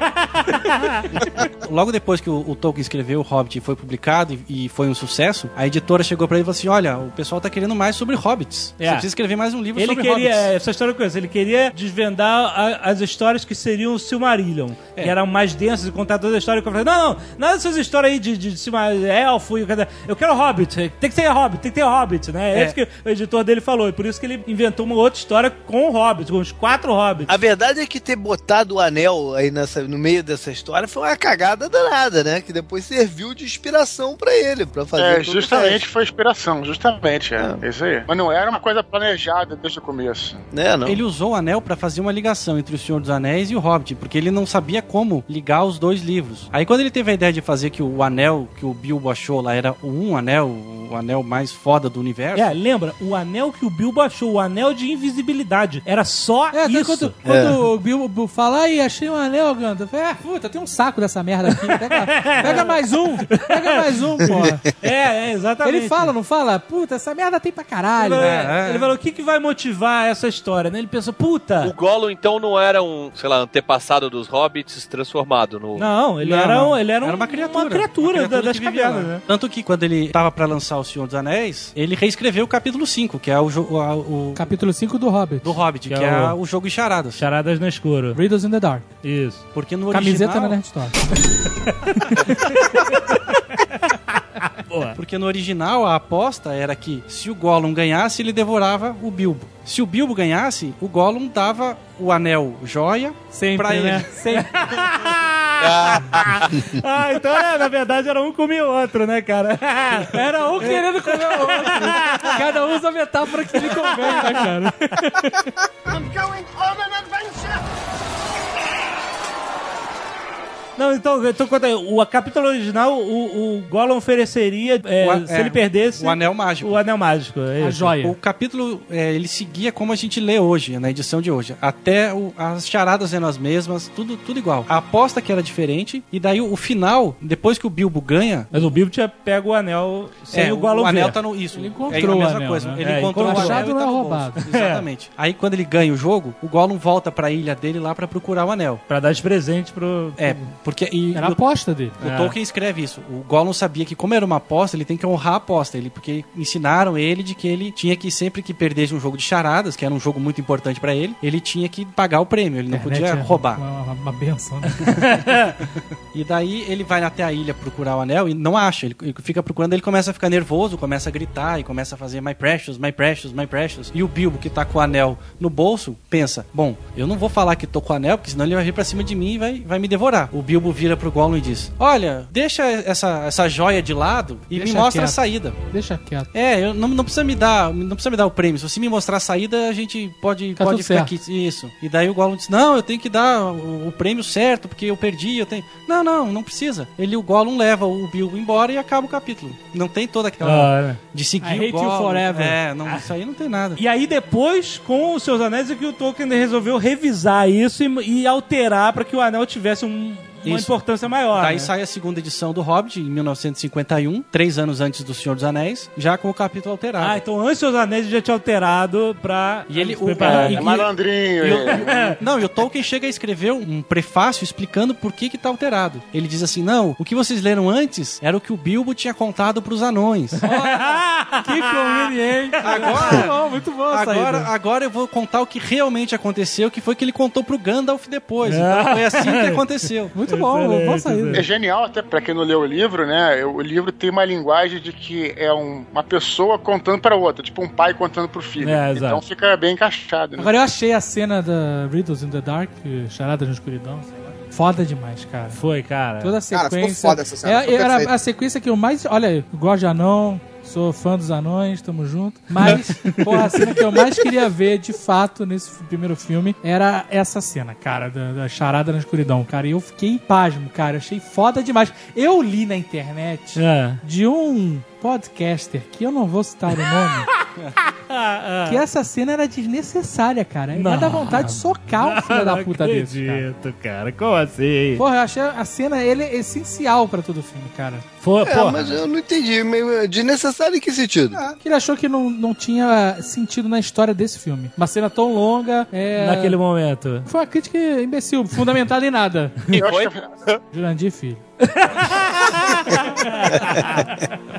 Speaker 8: Logo depois que o, o Tolkien escreveu o Hobbit e foi publicado e, e foi um sucesso, a editora chegou pra ele e falou assim: Olha, o pessoal tá querendo mais sobre hobbits.
Speaker 2: É.
Speaker 8: Você precisa escrever mais um livro
Speaker 2: Ele
Speaker 8: sobre
Speaker 2: queria,
Speaker 8: hobbits.
Speaker 2: essa história eu conheço, ele queria desvendar a- as histórias que seriam o Silmarillion,
Speaker 8: É.
Speaker 2: que eram mais densas e contar toda a história. Que eu falei, não, não, nada dessas histórias aí de, de, de Silmar- elfo, e cada- eu quero Hobbit, tem que ter Hobbit, tem que ter Hobbit, né? É,
Speaker 8: É.
Speaker 2: isso que o editor dele falou, e por isso que ele inventou uma outra história com o Hobbit, com os quatro Hobbits.
Speaker 4: A verdade é que ter botado o anel aí nessa, no meio dessa história foi uma cagada danada, né? Que depois serviu de inspiração pra ele, pra fazer
Speaker 5: É, justamente foi inspiração, justamente, é. é. Isso aí. Mas não era uma coisa planejada desde o começo.
Speaker 4: né? Não.
Speaker 8: Ele usou o anel pra fazer uma ligação entre o Senhor dos Anéis e o Hobbit, porque ele não sabia como ligar os dois livros. Aí quando ele teve a ideia de fazer que o anel que o Bilbo achou lá era o um anel, o anel mais foda do universo.
Speaker 2: É, lembra, o anel que o Bilbo achou, o anel de invisibilidade, era só
Speaker 7: É, até
Speaker 2: isso.
Speaker 7: quando, quando o Bilbo fala, ai, achei um anel, Gandalf. É, puta, tem um saco dessa merda aqui. Pega, *laughs* pega mais um, pega mais um, porra.
Speaker 2: É, é, exatamente.
Speaker 7: Ele fala, não fala? Puta, essa merda tem pra caralho.
Speaker 2: Ele,
Speaker 7: né?
Speaker 2: falou, ele falou, o que, que vai motivar essa história? né? Ele pensou, puta...
Speaker 6: O Gollum, então, não era um, sei lá, antepassado dos hobbits transformado no.
Speaker 2: Não, ele
Speaker 8: Não,
Speaker 2: era, um,
Speaker 8: não.
Speaker 2: ele era, um-
Speaker 8: Era uma criatura.
Speaker 2: Uma criatura,
Speaker 8: Uma
Speaker 2: da- das cavernas,
Speaker 8: lá.
Speaker 2: né?
Speaker 8: Tanto que quando ele tava pra lançar O Senhor dos Anéis, ele reescreveu o capítulo 5, que é o, a- o
Speaker 7: Capítulo 5 do Hobbit.
Speaker 8: do Hobbit,
Speaker 2: Que
Speaker 8: que,
Speaker 2: é
Speaker 8: é,
Speaker 2: o-
Speaker 8: o jogo de charadas.
Speaker 2: Charadas no escuro.
Speaker 7: Riddles in the Dark.
Speaker 2: Isso.
Speaker 8: Porque no
Speaker 7: Camiseta
Speaker 8: original,
Speaker 7: na Nerd Store. *laughs*
Speaker 8: Porque no original a aposta era que se o Gollum ganhasse, ele devorava o Bilbo. Se o Bilbo ganhasse, o Gollum dava o anel joia
Speaker 2: Sempre,
Speaker 8: pra ele.
Speaker 2: né? Sempre. *laughs* *laughs* ah, então é, na verdade era um comia o outro, né, cara? *laughs*
Speaker 7: Era um querendo comer o outro. Cada um usa a metáfora que lhe convém, né, cara?
Speaker 2: Não, então, então conta aí. O capítulo original, o, o Gollum ofereceria, é,
Speaker 8: O a-
Speaker 2: se
Speaker 8: é,
Speaker 2: ele perdesse...
Speaker 8: o anel mágico.
Speaker 2: O anel mágico, é
Speaker 7: A
Speaker 2: isso.
Speaker 7: joia.
Speaker 8: O capítulo, é, ele seguia como a gente lê hoje, na edição de hoje. Até o- as charadas eram as mesmas, tudo, tudo igual. A aposta que era diferente, e daí o, o final, depois que o Bilbo ganha...
Speaker 2: Mas o Bilbo tinha pego o anel sem
Speaker 8: é,
Speaker 2: o Gollum
Speaker 8: o anel
Speaker 2: ver.
Speaker 8: tá no... Isso,
Speaker 7: Ele
Speaker 8: é
Speaker 7: encontrou
Speaker 8: a
Speaker 7: o
Speaker 8: mesma
Speaker 7: anel,
Speaker 8: coisa.
Speaker 7: né?
Speaker 8: Ele
Speaker 2: É,
Speaker 8: encontrou o
Speaker 2: encontrou.
Speaker 8: anel
Speaker 7: Achado
Speaker 8: e
Speaker 7: não
Speaker 8: tá
Speaker 7: é roubado.
Speaker 8: Exatamente. Aí quando ele ganha o jogo, o Gollum volta pra ilha dele lá pra procurar o anel.
Speaker 2: Pra dar de presente pro...
Speaker 8: É, porque... E,
Speaker 7: Era a aposta dele.
Speaker 8: O
Speaker 2: É.
Speaker 8: Tolkien escreve isso. O Gollum sabia que, como era uma aposta, ele tem que honrar a aposta. Ele, porque ensinaram ele de que ele tinha que, sempre que perdesse um jogo de charadas, que era um jogo muito importante pra ele, ele tinha que pagar o prêmio. Ele não podia
Speaker 7: Internet é
Speaker 8: roubar.
Speaker 7: Uma, uma, uma benção, né? *laughs*
Speaker 8: E daí ele vai até a ilha procurar o anel e não acha. Ele, ele fica procurando, ele começa a ficar nervoso, começa a gritar e começa a fazer My Precious, My Precious, My Precious. E o Bilbo, que tá com o anel no bolso, pensa: Bom, eu não vou falar que tô com o anel, porque senão ele vai vir pra cima de mim e vai, vai me devorar. O Bilbo vira pro Gollum e diz: Olha, deixa essa, essa joia de lado e
Speaker 7: Deixa
Speaker 8: me mostra a
Speaker 7: quieto.
Speaker 8: saída.
Speaker 7: Deixa quieto.
Speaker 8: É, eu, não, não precisa me dar, não precisa me dar o prêmio. Se você me mostrar a saída, a gente pode,
Speaker 7: Tá
Speaker 8: pode ficar
Speaker 7: certo.
Speaker 8: aqui. Isso. E daí o Gollum diz: Não, eu tenho que dar o, o prêmio certo, porque eu perdi, eu tenho. Não, não, não precisa. Ele, o Gollum leva o Bilbo embora e acaba o capítulo. Não tem toda aquela
Speaker 2: Ah, né?
Speaker 8: de seguir
Speaker 7: I
Speaker 8: o
Speaker 7: hate you
Speaker 8: Gollum.
Speaker 7: forever.
Speaker 8: É, não, isso aí não tem nada.
Speaker 2: E aí depois, com os seus anéis, é que o Tolkien resolveu revisar isso e, e alterar pra que o anel tivesse um, uma
Speaker 8: Isso.
Speaker 2: importância maior.
Speaker 8: Daí
Speaker 2: né?
Speaker 8: sai a segunda edição do Hobbit, em 1951, três anos antes do Senhor dos Anéis, já com o capítulo alterado.
Speaker 2: Ah, então antes dos Anéis já tinha alterado pra.
Speaker 8: E ele- o-
Speaker 2: preparar.
Speaker 8: é,
Speaker 5: É malandrinho.
Speaker 8: E. *laughs* Não, e o Tolkien chega a escrever um prefácio explicando por que que tá alterado. Ele diz assim, não, o que vocês leram antes era o que o Bilbo tinha contado pros anões. *laughs*
Speaker 7: Que conveniente.
Speaker 8: Agora-
Speaker 7: Muito bom, muito bom essa
Speaker 8: Agora, agora eu vou contar o que realmente aconteceu, que foi que ele contou pro Gandalf depois. Então foi assim que aconteceu.
Speaker 7: Muito bom,
Speaker 2: Excelente,
Speaker 7: boa saída.
Speaker 5: É genial, até pra quem não leu o livro, né? O livro tem uma linguagem de que é um- uma pessoa contando pra outra, tipo um pai contando pro filho.
Speaker 2: É, exato.
Speaker 5: então fica bem encaixado. Né?
Speaker 7: Agora eu achei a cena da Riddles in the Dark, Charada na Escuridão, sei lá. Foda demais, cara.
Speaker 2: Foi, cara.
Speaker 7: Toda a
Speaker 3: Cara,
Speaker 7: sequência.
Speaker 3: ficou foda essa cena,
Speaker 7: É- era
Speaker 3: perfeito.
Speaker 7: a sequência que eu mais. Olha, eu gosto de anão, sou fã dos anões, tamo junto. *laughs* Mas, porra, a cena que eu mais queria ver, de fato, nesse primeiro filme, era essa cena, cara, da, da charada na escuridão, cara. E eu fiquei pasmo, cara. Achei foda demais. Eu li na internet
Speaker 2: É.
Speaker 7: de um podcaster, que eu não vou citar o nome,
Speaker 2: Ah, *laughs*
Speaker 7: que essa cena era desnecessária, cara.
Speaker 2: Não.
Speaker 7: Vai dar vontade de socar um *laughs* filho da puta desse, cara.
Speaker 2: acredito, cara. Como assim?
Speaker 7: Porra, eu achei a cena ele é essencial pra todo o filme, cara.
Speaker 2: Foi,
Speaker 4: É,
Speaker 2: porra.
Speaker 4: mas eu não entendi. meio Desnecessário em que sentido?
Speaker 7: Que ele achou que não, não tinha sentido na história desse filme. Uma cena tão longa. É...
Speaker 2: Naquele momento.
Speaker 7: Foi uma crítica imbecil, fundamentada em nada. *laughs*
Speaker 6: E foi?
Speaker 5: que,
Speaker 7: Jurandir Filho.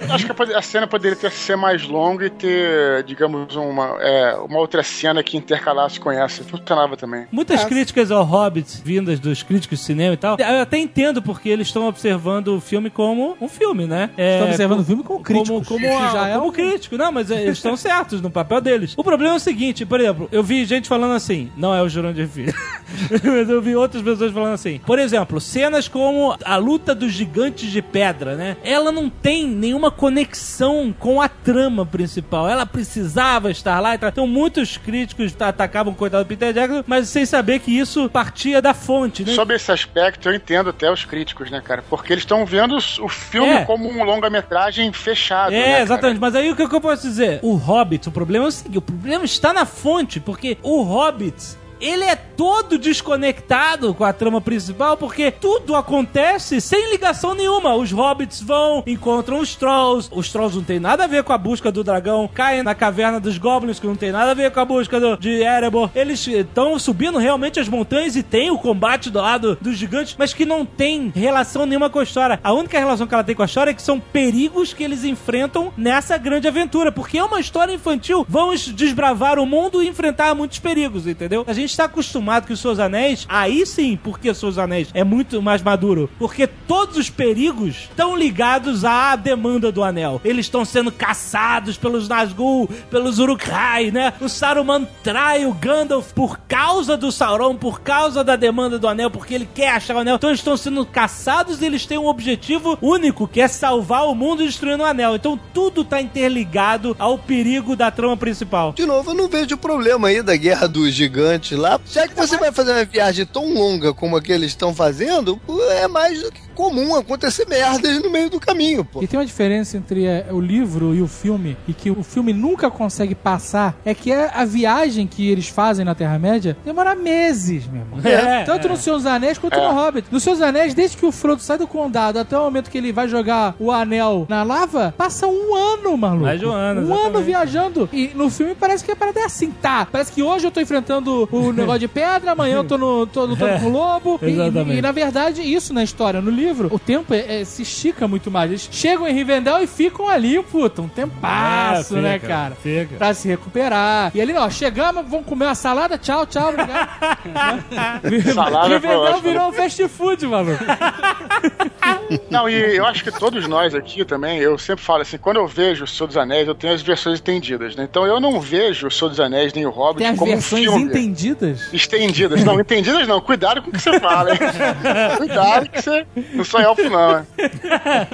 Speaker 5: Eu *laughs* acho que a cena poderia ter, ser mais longa e ter, digamos, uma, é, uma outra cena que intercalasse com essa. Funcionava também.
Speaker 2: Muitas críticas ao Hobbit, vindas dos críticos de cinema e tal, eu até entendo porque eles estão observando o filme como um filme, né? É,
Speaker 7: Estão observando o filme como críticos.
Speaker 2: Como, como, a-
Speaker 7: já é
Speaker 2: como
Speaker 7: um-
Speaker 2: crítico. Não, mas é, eles estão *laughs* certos no papel deles. O problema é o seguinte, por exemplo, eu vi gente falando assim, não é o Jurandir Filho, *laughs* mas eu vi outras pessoas falando assim. Por exemplo, cenas como a luta dos gigantes de pedra, né? Ela não tem nenhuma conexão com a trama principal. Ela precisava estar lá. Então muitos críticos atacavam o coitado do Peter Jackson, mas sem saber que isso partia da fonte, né?
Speaker 5: Sobre esse aspecto, eu entendo até os críticos, né, cara? Porque eles estão vendo o filme
Speaker 2: É.
Speaker 5: como um longa-metragem fechado.
Speaker 2: É,
Speaker 5: né,
Speaker 2: exatamente. Mas aí o que eu posso dizer? O Hobbit, o problema é o seguinte: o problema está na fonte, porque o Hobbit. Ele é todo desconectado com a trama principal, porque tudo acontece sem ligação nenhuma. Os hobbits vão, encontram os trolls. Os trolls não tem nada a ver com a busca do dragão. Caem na caverna dos goblins, que não tem nada a ver com a busca do- de Erebor. Eles estão subindo realmente as montanhas e tem o combate do lado dos gigantes, mas que não tem relação nenhuma com a história. A única relação que ela tem com a história é que são perigos que eles enfrentam nessa grande aventura, porque é uma história infantil. Vamos desbravar o mundo e enfrentar muitos perigos, entendeu? A gente está acostumado que os Seus Anéis, aí sim, porque Seus Anéis é muito mais maduro, porque todos os perigos estão ligados à demanda do anel. Eles estão sendo caçados pelos Nazgûl, pelos Uruk-hai, né? O Saruman trai o Gandalf por causa do Sauron, por causa da demanda do anel, porque ele quer achar o anel. Então eles estão sendo caçados e eles têm um objetivo único, que é salvar o mundo destruindo o anel. Então tudo tá interligado ao perigo da trama principal.
Speaker 4: De novo, eu não vejo o problema aí da guerra dos gigantes lá. Já que você vai fazer uma viagem tão longa como a que eles estão fazendo, é mais do que comum acontecer merdas no meio do caminho, pô.
Speaker 7: E tem uma diferença entre é, o livro e o filme, e que o filme nunca consegue passar, é que a, a viagem que eles fazem na Terra-média demora meses, meu irmão.
Speaker 2: É,
Speaker 7: Tanto
Speaker 2: é.
Speaker 7: no Senhor dos Anéis quanto no Hobbit. No Senhor dos Anéis, desde que o Frodo sai do condado até o momento que ele vai jogar o anel na lava, passa um ano, maluco.
Speaker 2: Mais de um ano,
Speaker 7: Um
Speaker 2: exatamente.
Speaker 7: ano viajando. E no filme parece que a parada é assim, tá? Parece que hoje eu tô enfrentando o negócio de pedra, amanhã eu tô, no, tô lutando *laughs* com o lobo. E-
Speaker 2: Exatamente.
Speaker 7: E, na verdade, isso na história, no livro, o tempo é- é- se estica muito mais. Eles chegam em Rivendell e ficam ali, puta, um tempasso,
Speaker 2: É,
Speaker 7: né, cara?
Speaker 2: fica.
Speaker 7: Pra se recuperar. E ali, ó, chegamos, vamos comer uma salada, tchau, tchau, obrigado. *laughs*
Speaker 5: Salada
Speaker 7: Rivendell
Speaker 5: ótimo.
Speaker 7: virou um fast food, maluco.
Speaker 5: Não, e eu acho que todos nós aqui também, eu sempre falo assim, quando eu vejo o Senhor dos Anéis, eu tenho as versões estendidas, né? Então eu não vejo o Senhor dos Anéis nem o Hobbit
Speaker 7: Tem as
Speaker 5: como um
Speaker 7: versões
Speaker 5: filme.
Speaker 7: entendidas.
Speaker 5: Estendidas. Não, entendidas não. Cuidado com o que você fala, hein? *laughs* Cuidado que você não sou elfo, não. hein?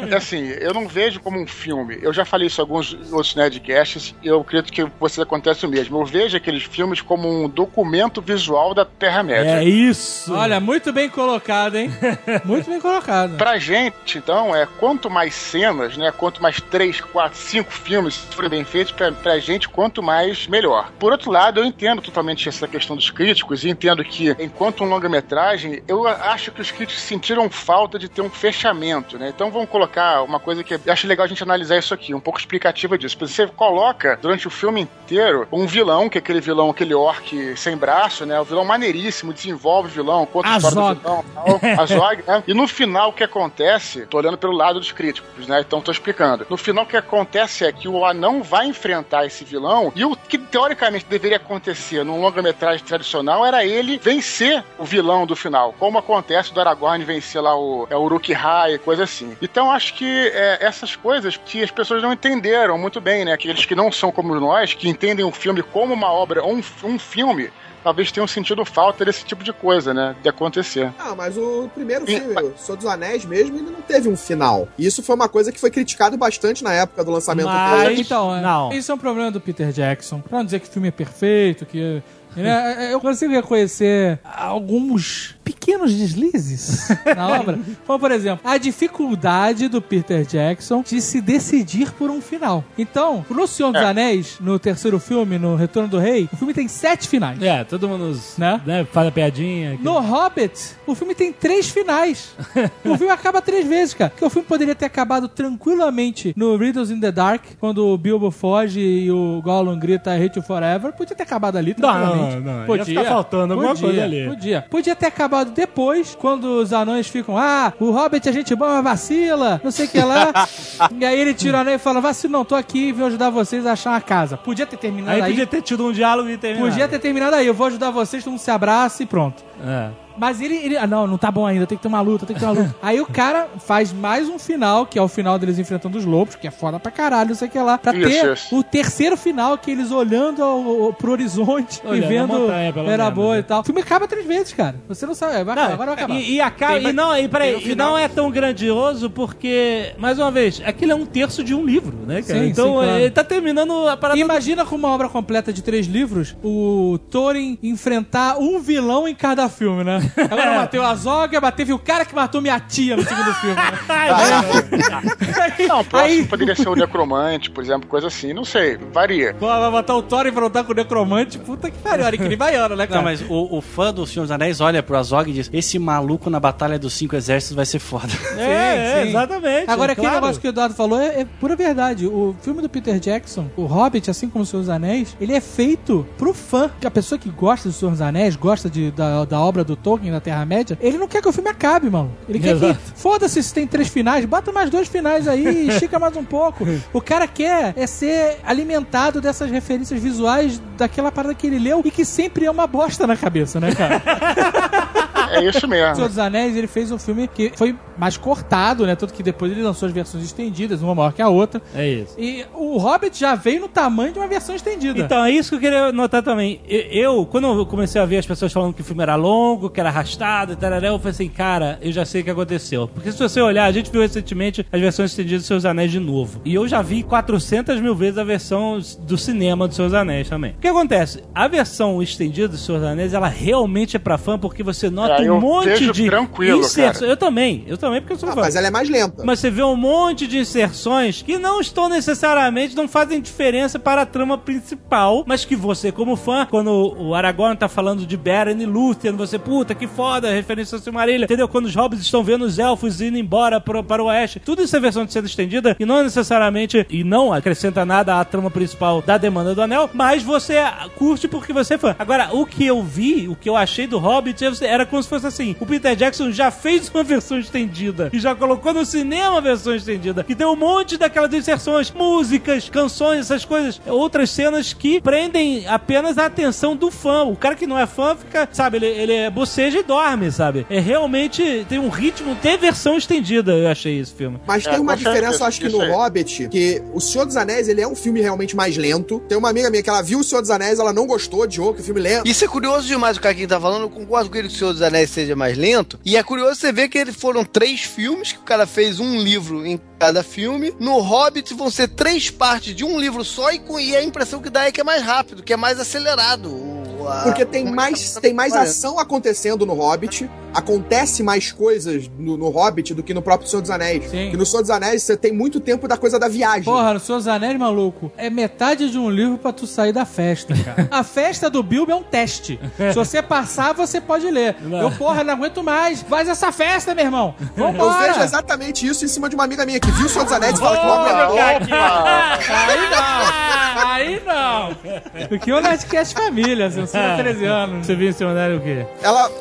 Speaker 5: É assim, eu não vejo como um filme. Eu já falei isso em alguns outros Nerdcasts e eu acredito que você acontece o mesmo. Eu vejo aqueles filmes como um documento visual da Terra-média.
Speaker 2: É isso.
Speaker 7: Olha, muito bem colocado, hein? *laughs* Muito bem colocado.
Speaker 5: Pra gente, então, é quanto mais cenas, né? Quanto mais três, quatro, cinco filmes forem bem feitos, pra, pra gente, quanto mais melhor. Por outro lado, eu entendo totalmente essa questão dos críticos e entendo que, enquanto um longa-metragem, eu acho que os críticos sentiram falta de ter um fechamento, né? Então vamos colocar uma coisa que eu acho legal a gente analisar isso aqui, um pouco explicativa disso. Você coloca durante o filme inteiro um vilão, que é aquele vilão, aquele orc sem braço, né? O vilão maneiríssimo, desenvolve o vilão, conta a história do vilão, tal, Azog, *laughs* né? E no final o que acontece, tô olhando pelo lado dos críticos, né? Então tô explicando. No final o que acontece é que o anão vai enfrentar esse vilão e o que teoricamente deveria acontecer num longa-metragem tradicional era ele vencer o vilão do final, como acontece do Aragorn vencer lá o, é, o Uruk-hai, coisa assim. Então acho que é, essas coisas que as pessoas não entenderam muito bem, né? Aqueles que não são como nós, que entendem o filme como uma obra, um, um filme, talvez tenham sentido falta desse tipo de coisa, né? De acontecer.
Speaker 3: Ah, mas o primeiro filme, o Senhor dos Anéis mesmo, ele não teve um final. E isso foi uma coisa que foi criticado bastante na época do lançamento
Speaker 2: Mas-
Speaker 3: dele.
Speaker 7: Então,
Speaker 2: Não.
Speaker 7: isso é um problema do Peter Jackson. Pra não dizer que o filme é perfeito, que. né, Eu consigo reconhecer alguns pequenos deslizes *laughs* na obra. Como, por exemplo, a dificuldade do Peter Jackson de se decidir por um final. Então, no Senhor dos Anéis, no terceiro filme, no Retorno do Rei, o filme tem sete finais.
Speaker 2: É, todo mundo
Speaker 7: Né?
Speaker 2: né, faz a piadinha.
Speaker 7: No Hobbit, o filme tem três finais. *laughs* o filme acaba três vezes, cara. Porque o filme poderia ter acabado tranquilamente no Riddles in the Dark, quando o Bilbo foge e o Gollum grita I hate you forever. Podia ter acabado ali tranquilamente.
Speaker 2: Não, não, ia
Speaker 7: Podia.
Speaker 2: ficar faltando alguma
Speaker 7: Podia,
Speaker 2: coisa ali.
Speaker 7: Podia. Podia ter acabado depois, quando os anões ficam, ah, o Hobbit é gente boa, mas vacila, não sei o que lá. *laughs* e aí ele tira o anel e fala, vacilo não, tô aqui e vou ajudar vocês a achar uma casa. Podia ter terminado
Speaker 2: Aí
Speaker 7: aí.
Speaker 2: podia ter tido um diálogo e terminado.
Speaker 7: Podia ter terminado aí, eu vou ajudar vocês, todo mundo se abraça e pronto.
Speaker 2: É.
Speaker 7: Mas ele, ele. Ah, não, não tá bom ainda, tem que ter uma luta, tem que ter uma luta. *laughs* Aí o cara faz mais um final, que é o final deles enfrentando os lobos, que é foda pra caralho, não sei o que lá. Pra ter
Speaker 5: isso.
Speaker 7: o terceiro final, que eles olhando ao, ao- pro horizonte
Speaker 2: Olhando
Speaker 7: e vendo era boa
Speaker 2: né?
Speaker 7: e tal. O filme acaba três vezes, cara. Você não sabe. Vai,
Speaker 2: Não,
Speaker 7: agora vai acabar.
Speaker 2: E, e acaba,
Speaker 4: Tem-
Speaker 2: e não, e, peraí,
Speaker 4: no
Speaker 2: e
Speaker 4: final-
Speaker 2: não é tão grandioso porque, mais uma vez, aquilo é um terço de um livro, né, cara?
Speaker 7: Sim,
Speaker 2: então
Speaker 7: sim, claro.
Speaker 2: ele tá terminando a parada.
Speaker 7: Imagina com uma obra completa de três livros, o Thorin enfrentar um vilão em cada filme, né? *laughs* Agora
Speaker 2: É.
Speaker 7: bateu a Zoga, mas teve o cara que matou minha tia no segundo filme. Né? *laughs* Aí-
Speaker 5: Não, o próximo
Speaker 7: aí-
Speaker 5: poderia ser o Necromante, por exemplo, coisa assim, não sei, varia.
Speaker 7: Pô, vai botar o Thor e enfrentar com o Necromante, puta que pariu, olha que nem baiano, né, cara?
Speaker 8: Não, mas o, o fã do Senhor dos Anéis olha pro Azog e diz: Esse maluco na Batalha dos Cinco Exércitos vai ser foda. *laughs*
Speaker 2: É, é,
Speaker 7: sim.
Speaker 2: exatamente.
Speaker 7: Agora, aquele
Speaker 2: claro.
Speaker 7: negócio que o Eduardo falou é, é pura verdade. O filme do Peter Jackson, o Hobbit, assim como o Senhor dos Anéis, ele é feito pro fã. A pessoa que gosta do Senhor dos Anéis, gosta de, da, da obra do Tolkien, da Terra-média, ele não quer que o filme acabe, mano. Ele quer
Speaker 2: Exato.
Speaker 7: que, foda-se se tem três finais, bota mais dois finais aí estica mais um pouco. O cara quer é ser alimentado dessas referências visuais daquela parada que ele leu e que sempre é uma bosta na cabeça, né, cara? *laughs*
Speaker 5: É isso
Speaker 7: O Senhor
Speaker 5: mesmo.
Speaker 7: dos Anéis, ele fez um filme que foi mais cortado, né? Tanto que depois ele lançou as versões estendidas, uma maior que a outra.
Speaker 2: É isso.
Speaker 7: E o Hobbit já veio no tamanho de uma versão estendida.
Speaker 2: Então, é isso que eu queria notar também. Eu, eu, quando eu comecei a ver as pessoas falando que o filme era longo, que era arrastado e tal, eu falei assim, cara, eu já sei o que aconteceu. Porque se você olhar, a gente viu recentemente as versões estendidas dos Seus Anéis de novo. E eu já vi 400 mil vezes a versão do cinema dos Seus Anéis também. O que acontece? A versão estendida dos Seus Anéis, ela realmente é pra fã, porque você nota
Speaker 5: É,
Speaker 2: um monte de
Speaker 5: tranquilo,
Speaker 2: inserções.
Speaker 5: cara.
Speaker 2: Eu também, eu também, porque eu sou
Speaker 3: Ah, mas ela é mais lenta.
Speaker 2: Mas você vê um monte de inserções que não estão necessariamente, não fazem diferença para a trama principal, mas que você, como fã, quando o Aragorn tá falando de Beren e Lúthien, você, puta, que foda, referência ao Silmarillion, entendeu? Quando os hobbits estão vendo os elfos indo embora pro, para o oeste, tudo isso é versão de cena estendida e não necessariamente, e não acrescenta nada à trama principal da Demanda do Anel, mas você curte porque você é fã. Agora, o que eu vi, o que eu achei do Hobbit, era como se fosse assim, o Peter Jackson já fez uma *laughs* versão estendida e já colocou no cinema a versão estendida, que tem um monte daquelas inserções, músicas, canções, essas coisas, outras cenas que prendem apenas a atenção do fã. O cara que não é fã fica, sabe, ele, ele boceja e dorme, sabe? É realmente tem um ritmo de versão estendida, eu achei esse filme.
Speaker 3: Mas
Speaker 5: É,
Speaker 3: tem uma diferença, eu acho que no
Speaker 5: aí.
Speaker 3: Hobbit, que O Senhor dos Anéis, ele é um filme realmente mais lento. Tem uma amiga minha que ela viu O Senhor dos Anéis, ela não gostou, de que o filme lento.
Speaker 4: Isso é curioso demais o que quem tá falando. Eu concordo com ele que o Senhor dos Anéis seja mais lento. E é curioso você ver que eles foram três filmes, que o cara fez um livro em cada filme. No Hobbit vão ser três partes de um livro só, e, com, e a impressão que dá é que é mais rápido, que é mais acelerado. O-
Speaker 3: Porque tem
Speaker 4: é
Speaker 3: mais,
Speaker 4: tá
Speaker 3: tem mais ação acontecendo no Hobbit. acontece mais coisas no, no Hobbit do que no próprio Senhor dos Anéis.
Speaker 7: Sim.
Speaker 3: Porque no Senhor dos Anéis você tem muito tempo da coisa da viagem.
Speaker 7: Porra, no Seus Anéis, maluco, é metade de um livro pra tu sair da festa, cara. *laughs* A festa do Bilbo é um teste. Se você passar, você pode ler. Eu, porra, não aguento mais. Faz essa festa, meu irmão.
Speaker 3: Eu vejo
Speaker 7: Vambora.
Speaker 3: exatamente isso em cima de uma amiga minha que viu o Senhor dos Anéis e fala que não aguentou. *laughs*
Speaker 7: Aí não. Aí não. Porque é um Nerdcast família, assim, sou 13 anos.
Speaker 2: Você viu esse cenário o quê?
Speaker 3: Ela,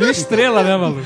Speaker 3: *laughs*
Speaker 7: estrela, né, maluco?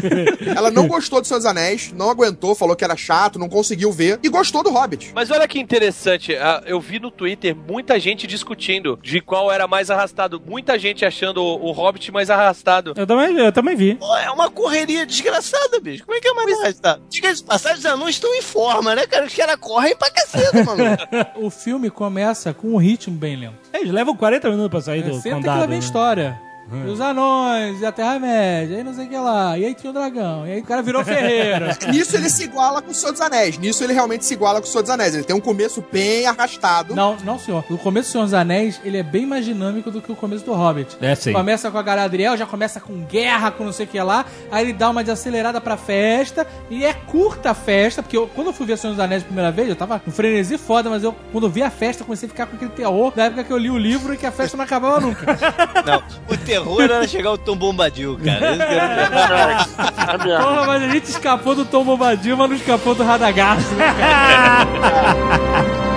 Speaker 7: *laughs*
Speaker 3: ela não gostou Senhor dos Anéis, não aguentou, falou que era chato, não conseguiu ver, e gostou do Hobbit.
Speaker 6: Mas olha que interessante, eu vi no Twitter muita gente discutindo de qual era mais arrastado. Muita gente achando o o Hobbit mais arrastado.
Speaker 2: Eu também, eu também vi.
Speaker 4: Pô, é uma correria desgraçada, bicho. Como é que é mais arrastado? Diga de passagem, os anões estão em forma, né, cara? Os caras correm pra caceta, mano. *laughs*
Speaker 7: O filme começa com um ritmo bem lento.
Speaker 2: Eles levam 40 minutos pra sair
Speaker 7: É,
Speaker 2: do
Speaker 7: senta que
Speaker 2: condado.
Speaker 7: lá vem
Speaker 2: né?
Speaker 7: história. E os anões, e a Terra-média, e não sei o que lá. E aí tinha o dragão, e aí o cara virou ferreira. *laughs*
Speaker 3: Nisso ele se iguala com o Senhor dos Anéis. Nisso ele realmente se iguala com o Senhor dos Anéis. Ele tem um começo bem arrastado.
Speaker 7: Não, não, senhor. O começo do Senhor dos Anéis, ele é bem mais dinâmico do que o começo do Hobbit.
Speaker 2: É, sim.
Speaker 7: Começa com a Galadriel, já começa com guerra, com não sei o que lá. Aí ele dá uma desacelerada pra festa. E é curta a festa, porque eu- quando eu fui ver Senhor dos Anéis a primeira vez, eu tava um frenesi foda, mas eu, quando eu vi a festa, eu comecei a ficar com aquele terror da época que eu li o livro e que a festa não acabava nunca. *laughs*
Speaker 4: Não, o terror era chegar o Tom Bombadil, cara. Esse era. *laughs*
Speaker 7: Porra, mas a gente escapou do Tom Bombadil, mas não escapou do Radagast, né, cara? *laughs*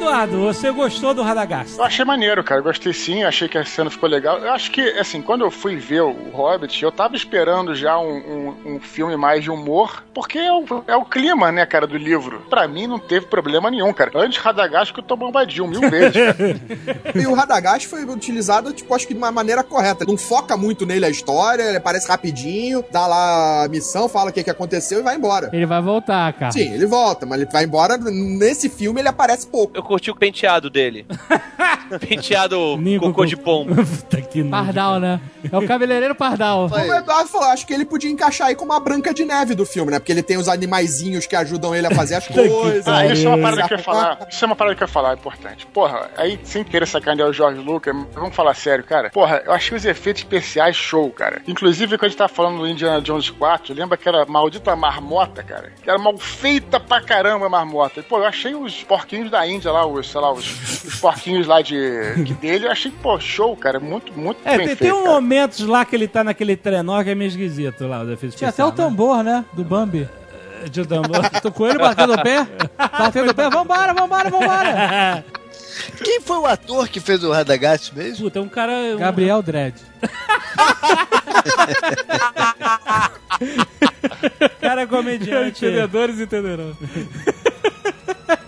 Speaker 2: Eduardo, você gostou do Radagast?
Speaker 5: Eu achei maneiro, cara. Eu gostei sim, achei que a cena ficou legal. Eu acho que, assim, quando eu fui ver o Hobbit, eu tava esperando já um, um- um filme mais de humor, porque é o, é o clima, né, cara, do livro. Pra mim não teve problema nenhum, cara. Antes Radagast que eu tô bombadinho mil *laughs* vezes, cara.
Speaker 3: E o Radagast foi utilizado, tipo, acho que de uma maneira correta. Não foca muito nele a história, ele aparece rapidinho, dá lá a missão, fala o que, que aconteceu e vai embora.
Speaker 7: Ele vai voltar, cara.
Speaker 3: Sim, ele volta, mas ele vai embora. Nesse filme ele aparece pouco.
Speaker 6: Eu curti o penteado dele. *laughs* penteado
Speaker 2: Nico
Speaker 6: cocô
Speaker 2: com-
Speaker 6: de pombo. *laughs*
Speaker 2: Puta que nojo.
Speaker 7: Pardal, né? É o cabeleireiro Pardal.
Speaker 3: Como o Eduardo falou, acho que ele podia encaixar aí como uma branca de neve do filme, né? Porque ele tem os animaizinhos que ajudam ele a fazer as *laughs* coisas.
Speaker 5: Ah, isso é uma parada que eu ia falar. Isso é uma parada que eu ia falar, importante. Porra, aí sem querer sacanear o Jorge Lucas, vamos falar sério, cara. Porra, eu achei os efeitos especiais show, cara. Inclusive, quando a gente tava falando do Indiana Jones 4, lembra aquela maldita marmota, cara? Que era mal feita pra caramba a marmota. E, pô, eu achei os porquinhos da Índia lá, os, sei lá, os, os porquinhos lá de, que dele, eu achei, pô, show, cara. Muito, muito
Speaker 2: É,
Speaker 5: bem
Speaker 2: tem,
Speaker 5: feito,
Speaker 2: tem um
Speaker 5: cara.
Speaker 2: momentos lá que ele tá naquele trenó que é meio esquisito lá, o efeito
Speaker 7: Tinha até o tambor, né? Do Bambi.
Speaker 2: né? De tambor. *laughs*
Speaker 7: O coelho batendo o pé. Batendo o pé. Vambora, vambora, vambora. *laughs*
Speaker 4: Quem foi o ator que fez o Radagast mesmo?
Speaker 2: Puta, é um cara... um-
Speaker 7: Gabriel Dredd. *laughs*
Speaker 2: cara comediante.
Speaker 7: Entendedores entenderão.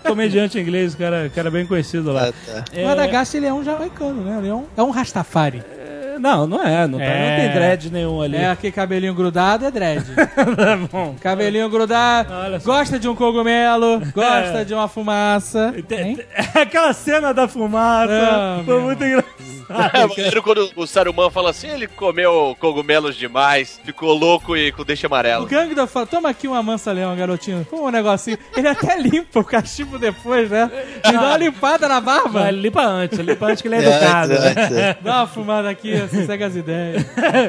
Speaker 2: Comediante inglês, cara, cara bem conhecido lá.
Speaker 4: Ah, tá.
Speaker 2: É,
Speaker 7: O Radagast, ele é um jamaicano, né? Ele é um, é um Rastafari.
Speaker 2: Não, não é, não, tá-
Speaker 7: É.
Speaker 2: não tem dread nenhum ali.
Speaker 7: É, aquele cabelinho grudado é dread. *laughs*
Speaker 2: Tá bom.
Speaker 7: Cabelinho grudado, gosta de um cogumelo, gosta de uma fumaça. Hein? *laughs*
Speaker 2: Aquela cena da fumaça
Speaker 7: É,
Speaker 2: foi
Speaker 7: meu.
Speaker 2: muito engraçada. *laughs*
Speaker 6: É, maneiro quando o Saruman fala assim, ele comeu cogumelos demais, ficou louco e com deixa
Speaker 7: O
Speaker 6: amarelo.
Speaker 7: Gangdor fala, toma aqui uma mansa leão, garotinho. Toma um negocinho. Ele até *laughs* limpa o cachimbo depois, né? E dá uma limpada na barba.
Speaker 2: Mas limpa antes, limpa antes que ele é *laughs*
Speaker 4: É,
Speaker 2: educado.
Speaker 4: é,
Speaker 2: né?
Speaker 4: é.
Speaker 7: Dá uma fumada aqui, sossega as ideias.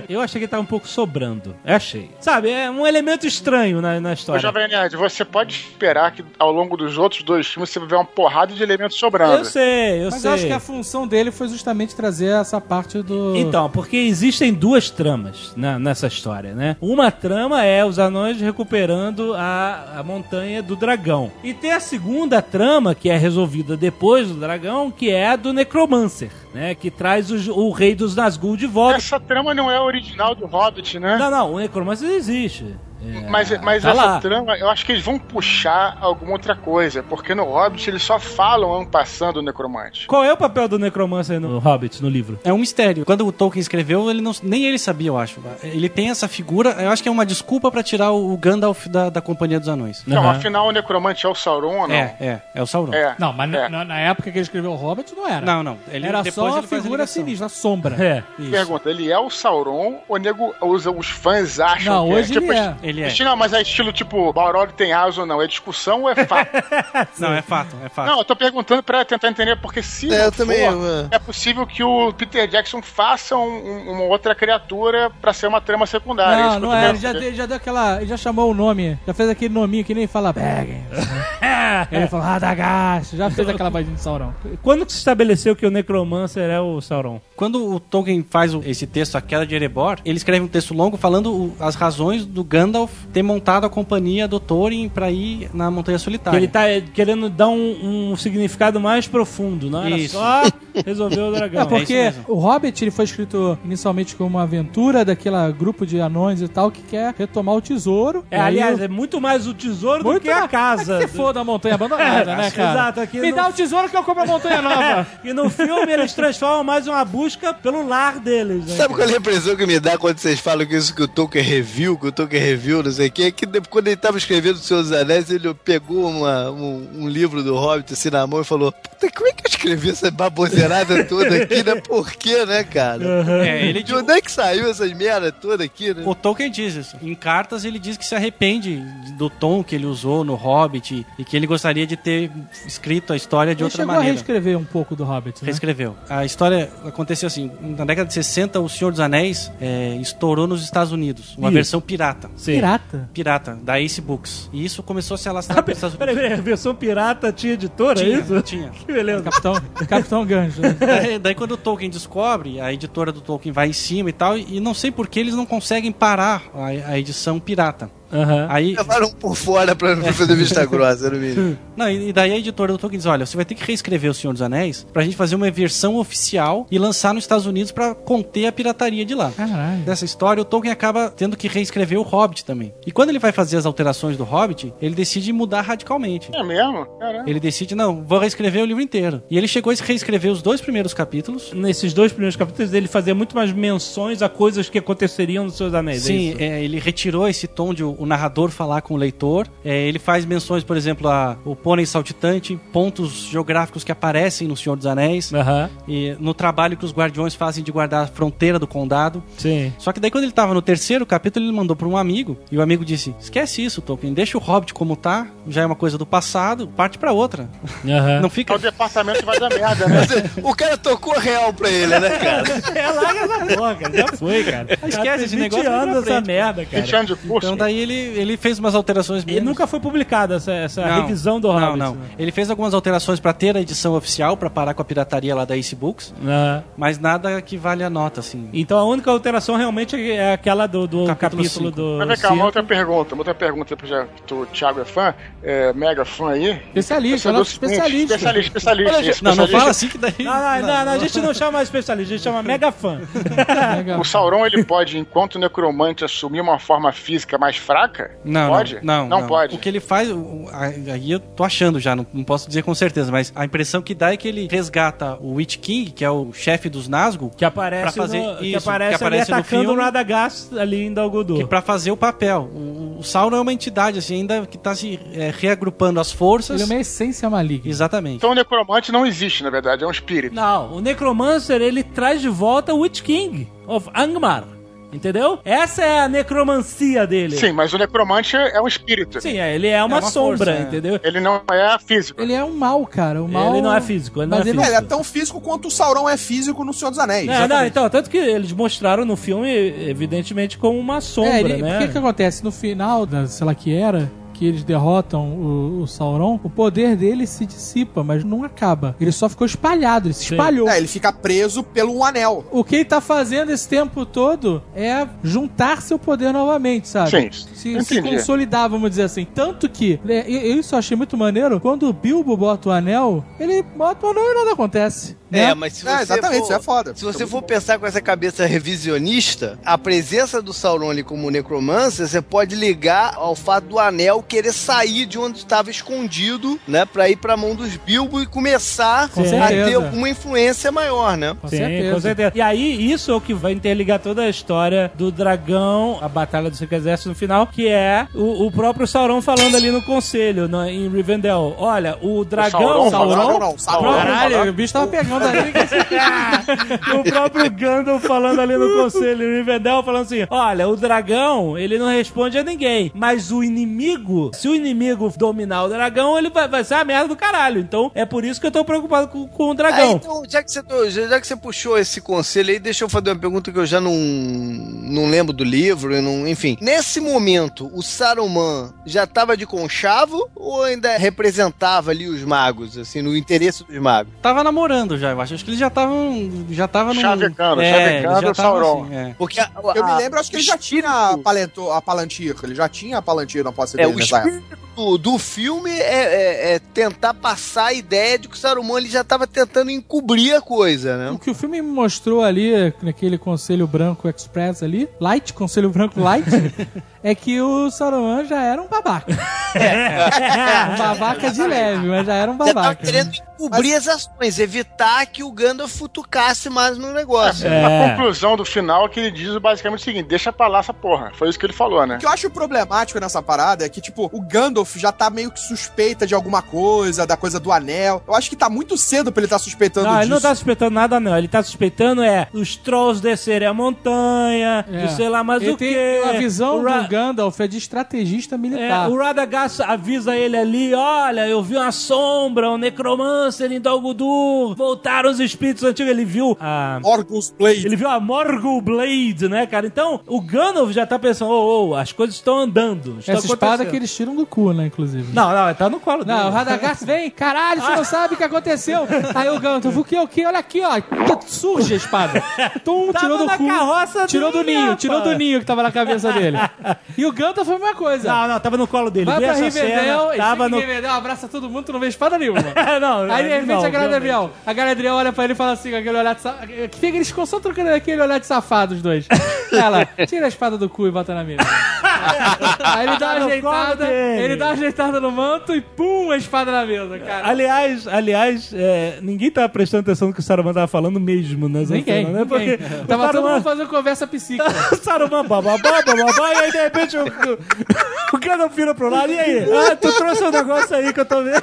Speaker 2: Eu achei que tava um pouco sobrando. Eu achei. Sabe, é um elemento estranho na, na
Speaker 5: Ô,
Speaker 2: história.
Speaker 5: Jovem Nerd, você pode esperar que ao longo dos outros dois filmes você vai ver uma porrada de elementos sobrando.
Speaker 2: Eu sei, eu
Speaker 7: Mas
Speaker 2: sei.
Speaker 7: eu acho que a função dele foi justamente trazer essa parte do.
Speaker 2: Então, porque existem duas tramas na- nessa história, né? Uma trama é os anões recuperando a, a montanha do dragão. E tem a segunda trama, que é resolvida depois do dragão, que é a do Necromancer, né? Que traz o, o rei dos Nazgûl de volta.
Speaker 5: Essa trama não é original do Hobbit, né?
Speaker 2: Não, não, o Necromancer existe. É,
Speaker 5: Mas, mas
Speaker 2: tá
Speaker 5: essa
Speaker 2: lá.
Speaker 5: trama, eu acho que eles vão puxar alguma outra coisa, porque no Hobbit eles só falam passando o necromante.
Speaker 2: Qual é o papel do Necromancer no Hobbit, no livro?
Speaker 8: É um mistério. Quando o Tolkien escreveu, ele não, nem ele sabia, eu acho. Ele tem essa figura, eu acho que é uma desculpa pra tirar o Gandalf da, da Companhia dos Anões.
Speaker 5: Não,
Speaker 2: Aham.
Speaker 5: afinal o necromante é o Sauron ou não?
Speaker 8: É, é, é o Sauron.
Speaker 5: É.
Speaker 7: Não, mas
Speaker 5: É.
Speaker 7: na, na época que ele escreveu o Hobbit não era.
Speaker 8: Não, não. Ele,
Speaker 7: era só
Speaker 8: a
Speaker 7: figura sinistra, a sombra.
Speaker 2: É.
Speaker 8: Isso.
Speaker 5: Pergunta, ele é o Sauron ou o nego, os, os fãs acham
Speaker 7: Não,
Speaker 5: que
Speaker 7: hoje
Speaker 5: é? Tipo,
Speaker 7: ele é.
Speaker 8: Ele Ele é.
Speaker 5: Estilo, não, mas é estilo tipo, Balrog tem asa ou não? É discussão ou é fato? *laughs*
Speaker 8: Não, é fato, é fato.
Speaker 5: não, eu tô perguntando pra tentar entender, porque se
Speaker 4: É, eu também,
Speaker 5: for,
Speaker 4: eu,
Speaker 5: é possível que o Peter Jackson faça um- um- uma outra criatura pra ser uma trama secundária.
Speaker 7: Não,
Speaker 5: Isso que eu
Speaker 7: não
Speaker 5: tô
Speaker 7: é. Ele já, deu- já deu aquela. Ele já chamou o nome. Já fez aquele nominho que nem fala Baggins. *laughs* ele falou Radagast. Já fez aquela vozinha de Sauron.
Speaker 2: Quando que se estabeleceu que o Necromancer é o Sauron?
Speaker 8: Quando o Tolkien faz o- esse texto, A Queda de Erebor, ele escreve um texto longo falando o- as razões do Gandalf ter montado a companhia do Thorin pra ir na Montanha
Speaker 2: Que
Speaker 8: Solitária.
Speaker 2: ele tá eh, querendo dar um, um significado mais profundo, não era
Speaker 8: Isso.
Speaker 2: só resolver o *laughs* dragão.
Speaker 7: É porque
Speaker 8: mesmo.
Speaker 7: o Hobbit ele foi escrito inicialmente como uma aventura daquela grupo de anões e tal que quer retomar o tesouro.
Speaker 2: É, aliás,
Speaker 7: o-
Speaker 2: é muito mais o tesouro do
Speaker 7: muito
Speaker 2: que a casa.
Speaker 7: Mas que se foda a montanha abandonada, né, cara?
Speaker 2: Exato, aqui
Speaker 7: Me
Speaker 2: no-
Speaker 7: dá o tesouro que eu compro a montanha *laughs* nova.
Speaker 2: E no filme eles transformam mais uma busca pelo lar deles. Né?
Speaker 4: Sabe qual é a impressão que me dá quando vocês falam que isso que o Tolkien review, que o Tolkien review, não sei o quê? É que depois, quando ele tava escrevendo O Senhor dos Anéis, ele pegou uma- um, um livro do Hobbit assim na mão e falou: Puta, como é que eu escrevi essa baboseirada toda aqui, né? Por quê, né, cara?
Speaker 8: É, ele
Speaker 4: De onde é que saiu essas merda toda aqui, né?
Speaker 8: O Tolkien diz isso. Em cartas ele diz que se arrepende do tom que ele usou no Hobbit e que ele gostaria de ter escrito a história de
Speaker 7: Ele
Speaker 8: outra
Speaker 7: chegou
Speaker 8: maneira.
Speaker 7: a reescrever um pouco do Hobbit, né?
Speaker 8: Reescreveu. A história aconteceu assim: na década de 60, O Senhor dos Anéis é, estourou nos Estados Unidos. Uma
Speaker 2: Isso.
Speaker 8: versão pirata.
Speaker 2: Sim.
Speaker 7: Pirata.
Speaker 8: Pirata, da Ace Books. E isso começou a se *laughs* alastrar para os Estados
Speaker 2: Peraí,
Speaker 8: Unidos.
Speaker 2: peraí, a versão pirata tinha editora, é
Speaker 8: Tinha,
Speaker 2: isso?
Speaker 8: tinha. *laughs*
Speaker 2: Que beleza.
Speaker 7: Capitão, Capitão Gancho. né? *laughs*
Speaker 8: Daí, daí quando o Tolkien descobre, a editora do Tolkien vai em cima e tal, e não sei por que eles não conseguem parar a, a edição pirata.
Speaker 2: Aham.
Speaker 8: Aí,
Speaker 4: Levaram por fora pra *laughs* não fazer vista grossa, no mínimo.
Speaker 8: não, e daí a editora do Tolkien diz: olha, você vai ter que reescrever O Senhor dos Anéis pra gente fazer uma versão oficial e lançar nos Estados Unidos pra conter a pirataria de lá.
Speaker 7: Caralho.
Speaker 8: Dessa história, o Tolkien acaba tendo que reescrever o Hobbit também. E quando ele vai fazer as alterações do Hobbit, ele decide mudar radicalmente.
Speaker 5: É mesmo? Caramba.
Speaker 8: Ele decide, não, vou reescrever o livro inteiro. E ele chegou a reescrever os dois primeiros capítulos.
Speaker 2: Nesses dois primeiros capítulos ele fazia muito mais menções a coisas que aconteceriam nos seus anéis. é
Speaker 8: Sim,
Speaker 2: isso?
Speaker 8: é, ele retirou esse tom de o, o narrador falar com o leitor. É, ele faz menções, por exemplo, a o pônei saltitante, pontos geográficos que aparecem no Senhor dos Anéis.
Speaker 2: Aham,
Speaker 8: E no trabalho que os guardiões fazem de guardar a fronteira do condado.
Speaker 2: sim.
Speaker 8: Só que daí quando ele tava no terceiro capítulo, ele mandou para um amigo, e o amigo disse: "Esquece isso, Tolkien, deixa o Hobbit como tá, já é uma coisa do passado, parte pra outra.
Speaker 2: Aham. *laughs*
Speaker 8: Não
Speaker 5: O
Speaker 8: fica
Speaker 5: departamento vai dar merda, né? *laughs*
Speaker 4: O cara tocou real pra ele, né, cara? *laughs*
Speaker 2: É, larga porra, cara. Já foi, cara.
Speaker 8: Esquece esse
Speaker 2: 20
Speaker 8: negócio,
Speaker 2: anos essa merda, cara.
Speaker 5: 20 anos de curso.
Speaker 8: Então daí ele, ele fez umas alterações
Speaker 2: E
Speaker 8: menos.
Speaker 2: nunca foi publicada essa, essa
Speaker 8: Não,
Speaker 2: revisão do
Speaker 8: não,
Speaker 2: Hobbit.
Speaker 8: Não,
Speaker 2: né?
Speaker 8: Ele fez algumas alterações pra ter a edição oficial, pra parar com a pirataria lá da Ace Books,
Speaker 2: Aham.
Speaker 8: mas nada que vale a nota, assim.
Speaker 2: Então a única alteração realmente é aquela do, do
Speaker 8: Capítulo
Speaker 2: capítulo, do.
Speaker 5: Mas vem cá,
Speaker 2: cinco.
Speaker 5: uma outra pergunta, uma outra pergunta, já que o Thiago é fã, é mega fã aí.
Speaker 7: Especialista,
Speaker 5: o seguinte,
Speaker 7: especialista.
Speaker 5: Especialista, especialista.
Speaker 8: Olha,
Speaker 5: isso,
Speaker 8: não, não
Speaker 5: especialista.
Speaker 8: fala assim que daí.
Speaker 2: Não, não, não, não, a gente não chama mais especialista, a gente chama mega fã.
Speaker 5: O Sauron, ele pode, enquanto necromante, assumir uma forma física mais fraca?
Speaker 8: Não,
Speaker 5: pode?
Speaker 8: Não,
Speaker 5: não,
Speaker 8: não.
Speaker 5: pode.
Speaker 8: O que ele faz, aí eu tô achando já, não, não posso dizer com certeza, mas a impressão que dá é que ele resgata o Witch King, que é o chefe dos Nazgûl,
Speaker 2: Que aparece,
Speaker 8: Pra fazer
Speaker 2: no, que
Speaker 8: isso,
Speaker 2: aparece,
Speaker 8: que aparece
Speaker 2: ali
Speaker 8: no
Speaker 2: atacando
Speaker 8: filme.
Speaker 2: o Radagast ali em Dal Guldur.
Speaker 8: que para fazer o papel. O, o Sauron é uma entidade assim ainda que tá se é, reagrupando as forças.
Speaker 7: Ele é uma essência maligna.
Speaker 8: Exatamente.
Speaker 5: Então o necromante não existe, na verdade, é um espírito.
Speaker 2: Não, o Necromancer ele traz de volta o Witch King of Angmar. Entendeu? Essa é a necromancia dele.
Speaker 5: Sim, mas o necromante é um espírito.
Speaker 2: Sim, é, ele é uma,
Speaker 8: uma
Speaker 2: sombra,
Speaker 8: força, é.
Speaker 2: entendeu?
Speaker 5: Ele não é físico.
Speaker 7: Ele é um mal, cara. O mal...
Speaker 2: Ele não é físico, ele não
Speaker 7: Mas
Speaker 2: é
Speaker 7: ele
Speaker 2: físico.
Speaker 3: É, é tão físico quanto o Sauron é físico no Senhor dos Anéis.
Speaker 2: Não, não, então, tanto que eles mostraram no filme, evidentemente, como uma sombra,
Speaker 7: É, ele,
Speaker 2: né?
Speaker 7: O que que acontece? No final da, sei lá que era, que eles derrotam o, o Sauron, o poder dele se dissipa, mas não acaba. Ele só ficou espalhado, ele se
Speaker 2: Sim.
Speaker 7: espalhou.
Speaker 3: É, ele fica preso pelo um anel.
Speaker 7: O que ele tá fazendo esse tempo todo é juntar seu poder novamente, sabe?
Speaker 5: Sim,
Speaker 7: Se, se consolidar, vamos dizer assim. Tanto que, né, eu eu isso eu achei muito maneiro, quando o Bilbo bota o anel, ele bota o anel e nada acontece. Né?
Speaker 4: É, mas se você
Speaker 3: É, exatamente,
Speaker 4: for,
Speaker 3: isso é foda.
Speaker 4: Se você for pensar com essa cabeça revisionista, a presença do Sauron ali como necromancer, você pode ligar ao fato do anel querer sair de onde estava escondido, né, pra ir pra mão dos Bilbo e começar
Speaker 7: Com
Speaker 4: a
Speaker 7: certeza.
Speaker 4: ter alguma influência maior, né?
Speaker 7: Com
Speaker 2: Sim,
Speaker 7: certeza.
Speaker 2: com certeza. E aí, isso é o que vai interligar toda a história do dragão, a batalha do Cinco Exércitos no final, que é o, o próprio Sauron falando ali no conselho, no- em Rivendell. Olha, o dragão...
Speaker 5: Sauron
Speaker 3: Sauron
Speaker 5: falando?
Speaker 3: não, Sauron.
Speaker 2: Sauron.
Speaker 7: Caralho, o bicho tava pegando
Speaker 2: o próprio Gandalf falando ali no conselho, o Rivendell falando assim: olha, o dragão, ele não responde a ninguém, mas o inimigo, se o inimigo dominar o dragão, ele vai, vai ser a merda do caralho. Então é por isso que eu tô preocupado com, com o dragão.
Speaker 4: então, já que, você, já que você puxou esse conselho aí, deixa eu fazer uma pergunta que eu já não, não lembro do livro, não, enfim. Nesse momento, o Saruman já tava de conchavo ou ainda representava ali os magos, assim, no interesse dos magos?
Speaker 8: Tava namorando já, eu acho. Acho que eles já estavam. Já tava num...
Speaker 5: Chavecando,
Speaker 8: é,
Speaker 5: chavecando
Speaker 8: já
Speaker 5: o Sauron.
Speaker 8: assim, é.
Speaker 4: Porque a-
Speaker 3: Eu me
Speaker 4: a-
Speaker 3: lembro, acho que ele já tinha a, Palento, a Palantir. Ele já tinha a Palantir na posse
Speaker 4: É,
Speaker 3: dele
Speaker 4: o
Speaker 3: nessa época.
Speaker 4: espírito do, do filme é, é- é tentar passar a ideia de que o Saruman ele já estava tentando encobrir a coisa, né?
Speaker 7: O que o filme me mostrou ali, naquele Conselho Branco Express ali, Light, Conselho Branco Light, *laughs* é que o Saruman já era um babaca. *laughs* um babaca de leve, mas já era um
Speaker 4: Já tava
Speaker 7: babaca.
Speaker 4: querendo encobrir as ações, evitar que o Gandalf futucasse mais no negócio.
Speaker 5: A conclusão do final é que ele diz basicamente o seguinte: deixa pra lá essa porra. Foi isso que ele falou, né?
Speaker 3: O que eu acho problemático nessa parada é que, tipo, o Gandalf já tá meio que suspeita de alguma coisa, da coisa do anel. Eu acho que tá muito cedo pra ele tá suspeitando
Speaker 2: Não,
Speaker 3: disso.
Speaker 2: ele não tá suspeitando nada, não. Ele tá suspeitando é os trolls descerem a montanha,
Speaker 7: É.
Speaker 2: sei lá mais
Speaker 7: Ele
Speaker 2: o
Speaker 7: tem
Speaker 2: quê.
Speaker 7: a visão
Speaker 2: o Ra-
Speaker 7: do Gandalf é de estrategista
Speaker 2: É,
Speaker 7: militar.
Speaker 2: o Radagast avisa ele ali, olha, eu vi uma sombra, um necromancer em Dol Guldur, voltaram os espíritos antigos, ele viu a...
Speaker 3: Orgus Blade.
Speaker 2: Ele viu a Morgul Blade, né, cara? Então, o Gandalf já tá pensando, ô, ô, as coisas estão andando. estão
Speaker 7: Essa espada que eles tiram do cu, né, inclusive.
Speaker 2: Não, não, tá no colo dele.
Speaker 7: Não, o Radagast vem, caralho, você não sabe o que aconteceu. Aí o Gandalf, o que, o que? Olha aqui, ó, surge a espada. Tum,
Speaker 2: Tava
Speaker 7: tirou do cu.
Speaker 2: carroça
Speaker 7: Tirou do ninho,
Speaker 2: rapaz.
Speaker 7: tirou do ninho que tava na cabeça dele. E o Gandalf foi a mesma coisa.
Speaker 2: Não, não, tava no colo dele.
Speaker 7: Vai
Speaker 2: Vê
Speaker 7: pra Rivendell,
Speaker 2: tava no...
Speaker 7: Rivendell, abraça todo mundo, tu não vê espada nenhuma. *laughs*
Speaker 2: não,
Speaker 7: Aí de repente
Speaker 2: não,
Speaker 7: a Galadriel, a Galadriel olha pra ele e fala assim, com aquele olhar de safado. Eles ficam só trocando aquele olhar de safado, os dois. Ela, tira a espada do cu e bota na mesa. *laughs* Aí ele dá
Speaker 2: Tá
Speaker 7: uma
Speaker 2: no
Speaker 7: ajeitada, ele dá uma ajeitada no manto e pum, a espada na mesa, cara.
Speaker 2: Aliás, aliás, é, ninguém tá prestando atenção no que o Saruman tava falando mesmo nessa
Speaker 7: Ninguém,
Speaker 2: né? Porque
Speaker 7: ninguém. Tava todo
Speaker 2: Saruman-
Speaker 7: mundo fazendo conversa psíquica. *laughs*
Speaker 2: o Saruman bababá, bababá, e aí de repente o, o, o Gandalf vira pro lado, e aí? Ah, tu trouxe um negócio aí que eu tô vendo.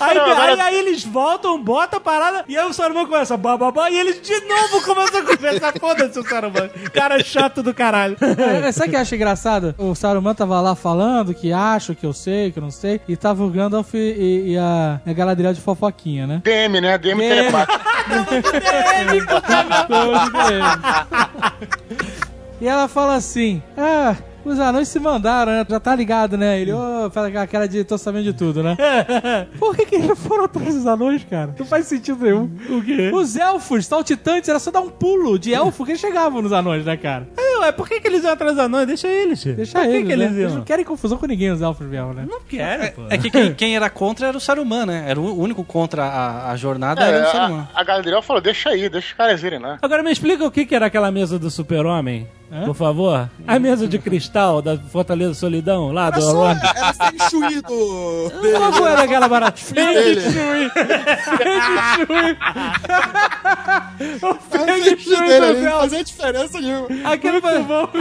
Speaker 2: Aí,
Speaker 5: Não, agora-
Speaker 2: aí, aí eles voltam, botam a parada, e aí o Saruman começa bababá, e eles de novo começam a conversar. Foda-se o Saruman. Cara chato do caralho.
Speaker 7: É, Sabe o que eu acho engraçado? O Saruman tava lá falando que acho, que eu sei, que eu não sei. E tava o Gandalf e, e a, a Galadriel de fofoquinha, né?
Speaker 5: DM, né? DM
Speaker 7: DM.
Speaker 5: telepático. *laughs*
Speaker 7: Todos eles. E ela fala assim: Ah, os anões se mandaram, né? Já tá ligado, né? Ele, ô, fala com a cara de tô sabendo de tudo, né? *laughs* Por que, que eles foram atrás dos anões, cara? Não faz sentido nenhum.
Speaker 2: O quê?
Speaker 7: Os elfos saltitantes era só dar um pulo de elfo que eles chegavam nos anões, né, cara?
Speaker 2: É, ué, por que, que eles iam atrás da noite? Deixa eles, tio.
Speaker 7: Deixa
Speaker 2: por que
Speaker 7: eles,
Speaker 2: que
Speaker 7: né?
Speaker 2: eles
Speaker 7: Eles não querem confusão com ninguém, os elfos mesmo, né?
Speaker 2: Não quero, pô.
Speaker 8: É que quem, quem era contra era o Saruman, né? Era o único contra a, a jornada, era o
Speaker 5: É,
Speaker 8: Saruman.
Speaker 5: a, a Galadriel falou: deixa aí, deixa os caras irem lá.
Speaker 2: Agora me explica o que, que era aquela mesa do super-homem, por favor. A mesa de cristal da Fortaleza Solidão, lá
Speaker 3: Era
Speaker 2: do
Speaker 3: só,
Speaker 2: Rock.
Speaker 3: era Feng Shui do... *laughs*
Speaker 2: Foi aquela barata?
Speaker 3: dele. *laughs*
Speaker 2: O
Speaker 3: Feng
Speaker 2: Feng
Speaker 3: Shui
Speaker 2: Shui
Speaker 3: dele
Speaker 2: do
Speaker 3: ali, não fazia diferença nenhuma.
Speaker 2: Aquele foi bom. *laughs*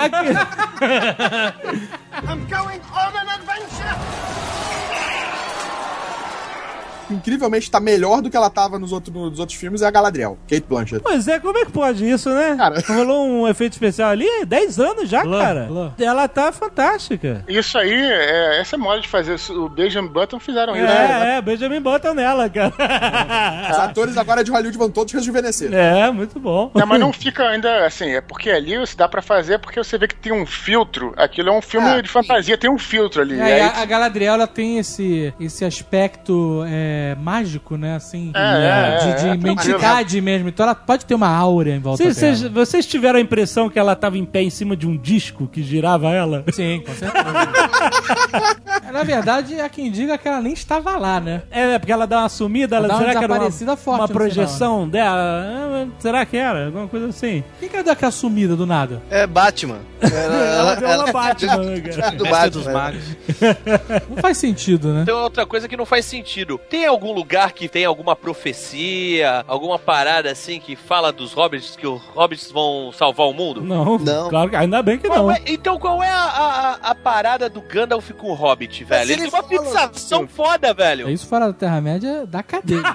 Speaker 3: Incrivelmente tá melhor do que ela tava nos outros, nos outros filmes é a Galadriel, Kate Blanchett.
Speaker 2: Pois é, como é que pode isso, né?
Speaker 3: Cara.
Speaker 2: Rolou um efeito especial ali, 10 anos já,
Speaker 7: Lã,
Speaker 2: cara.
Speaker 7: lã.
Speaker 2: Ela tá fantástica.
Speaker 5: Isso aí, é, essa é mole de fazer. O Benjamin Button fizeram isso. né?
Speaker 2: É, é, Benjamin Button nela, *laughs*
Speaker 3: Os
Speaker 2: cara.
Speaker 3: atores agora de Hollywood vão todos rejuvenescer.
Speaker 2: É, muito bom.
Speaker 5: Não, mas não fica ainda assim, é porque ali se dá pra fazer porque você vê que tem um filtro. Aquilo é um filme
Speaker 3: Ah,
Speaker 5: de fantasia, tem um filtro ali.
Speaker 7: É,
Speaker 5: aí,
Speaker 7: a, a Galadriel, ela tem esse, esse aspecto é, mágico, né? Assim,
Speaker 5: É, é,
Speaker 7: de,
Speaker 5: é,
Speaker 7: de
Speaker 5: é,
Speaker 7: entidade mesmo. Então ela pode ter uma aura em volta
Speaker 2: Vocês,
Speaker 7: dela.
Speaker 2: vocês, vocês tiveram a impressão que ela tava em pé em cima de um disco que girava ela?
Speaker 7: Sim, com certeza. *laughs* Na verdade, há quem diga que ela nem estava lá, né?
Speaker 2: É, né, porque ela dá uma sumida, ela
Speaker 7: uma
Speaker 2: será que era uma,
Speaker 7: forte
Speaker 2: uma projeção dela? Ah, Será que era? Alguma coisa assim.
Speaker 7: Quem que é daquela sumida do nada?
Speaker 4: É Batman. Ela, *laughs*
Speaker 2: Ela deu uma Batman, né, cara?
Speaker 4: do
Speaker 8: Mestre dos
Speaker 4: Batman.
Speaker 8: magos.
Speaker 7: Não faz sentido, né?
Speaker 6: Tem outra coisa que não faz sentido. Tem algum lugar que tem alguma profecia, alguma parada assim que fala dos hobbits, que os hobbits vão salvar o mundo?
Speaker 2: Não,
Speaker 4: Não.
Speaker 2: claro que ainda bem que
Speaker 6: Qual
Speaker 2: não.
Speaker 6: é- então qual é a, a- a parada do Gandalf com o Hobbit, velho? Ele
Speaker 4: ele
Speaker 6: tem uma
Speaker 4: fala-
Speaker 6: fixação foda, velho.
Speaker 7: É isso fora da Terra-média da cadeia. *laughs*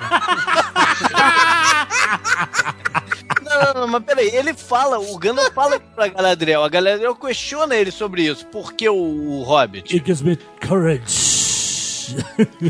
Speaker 4: Não, não, não, mas peraí, ele fala, o Gandalf fala pra Galadriel, a Galadriel questiona ele sobre isso. Por que o, o Hobbit?
Speaker 2: It gives me courage.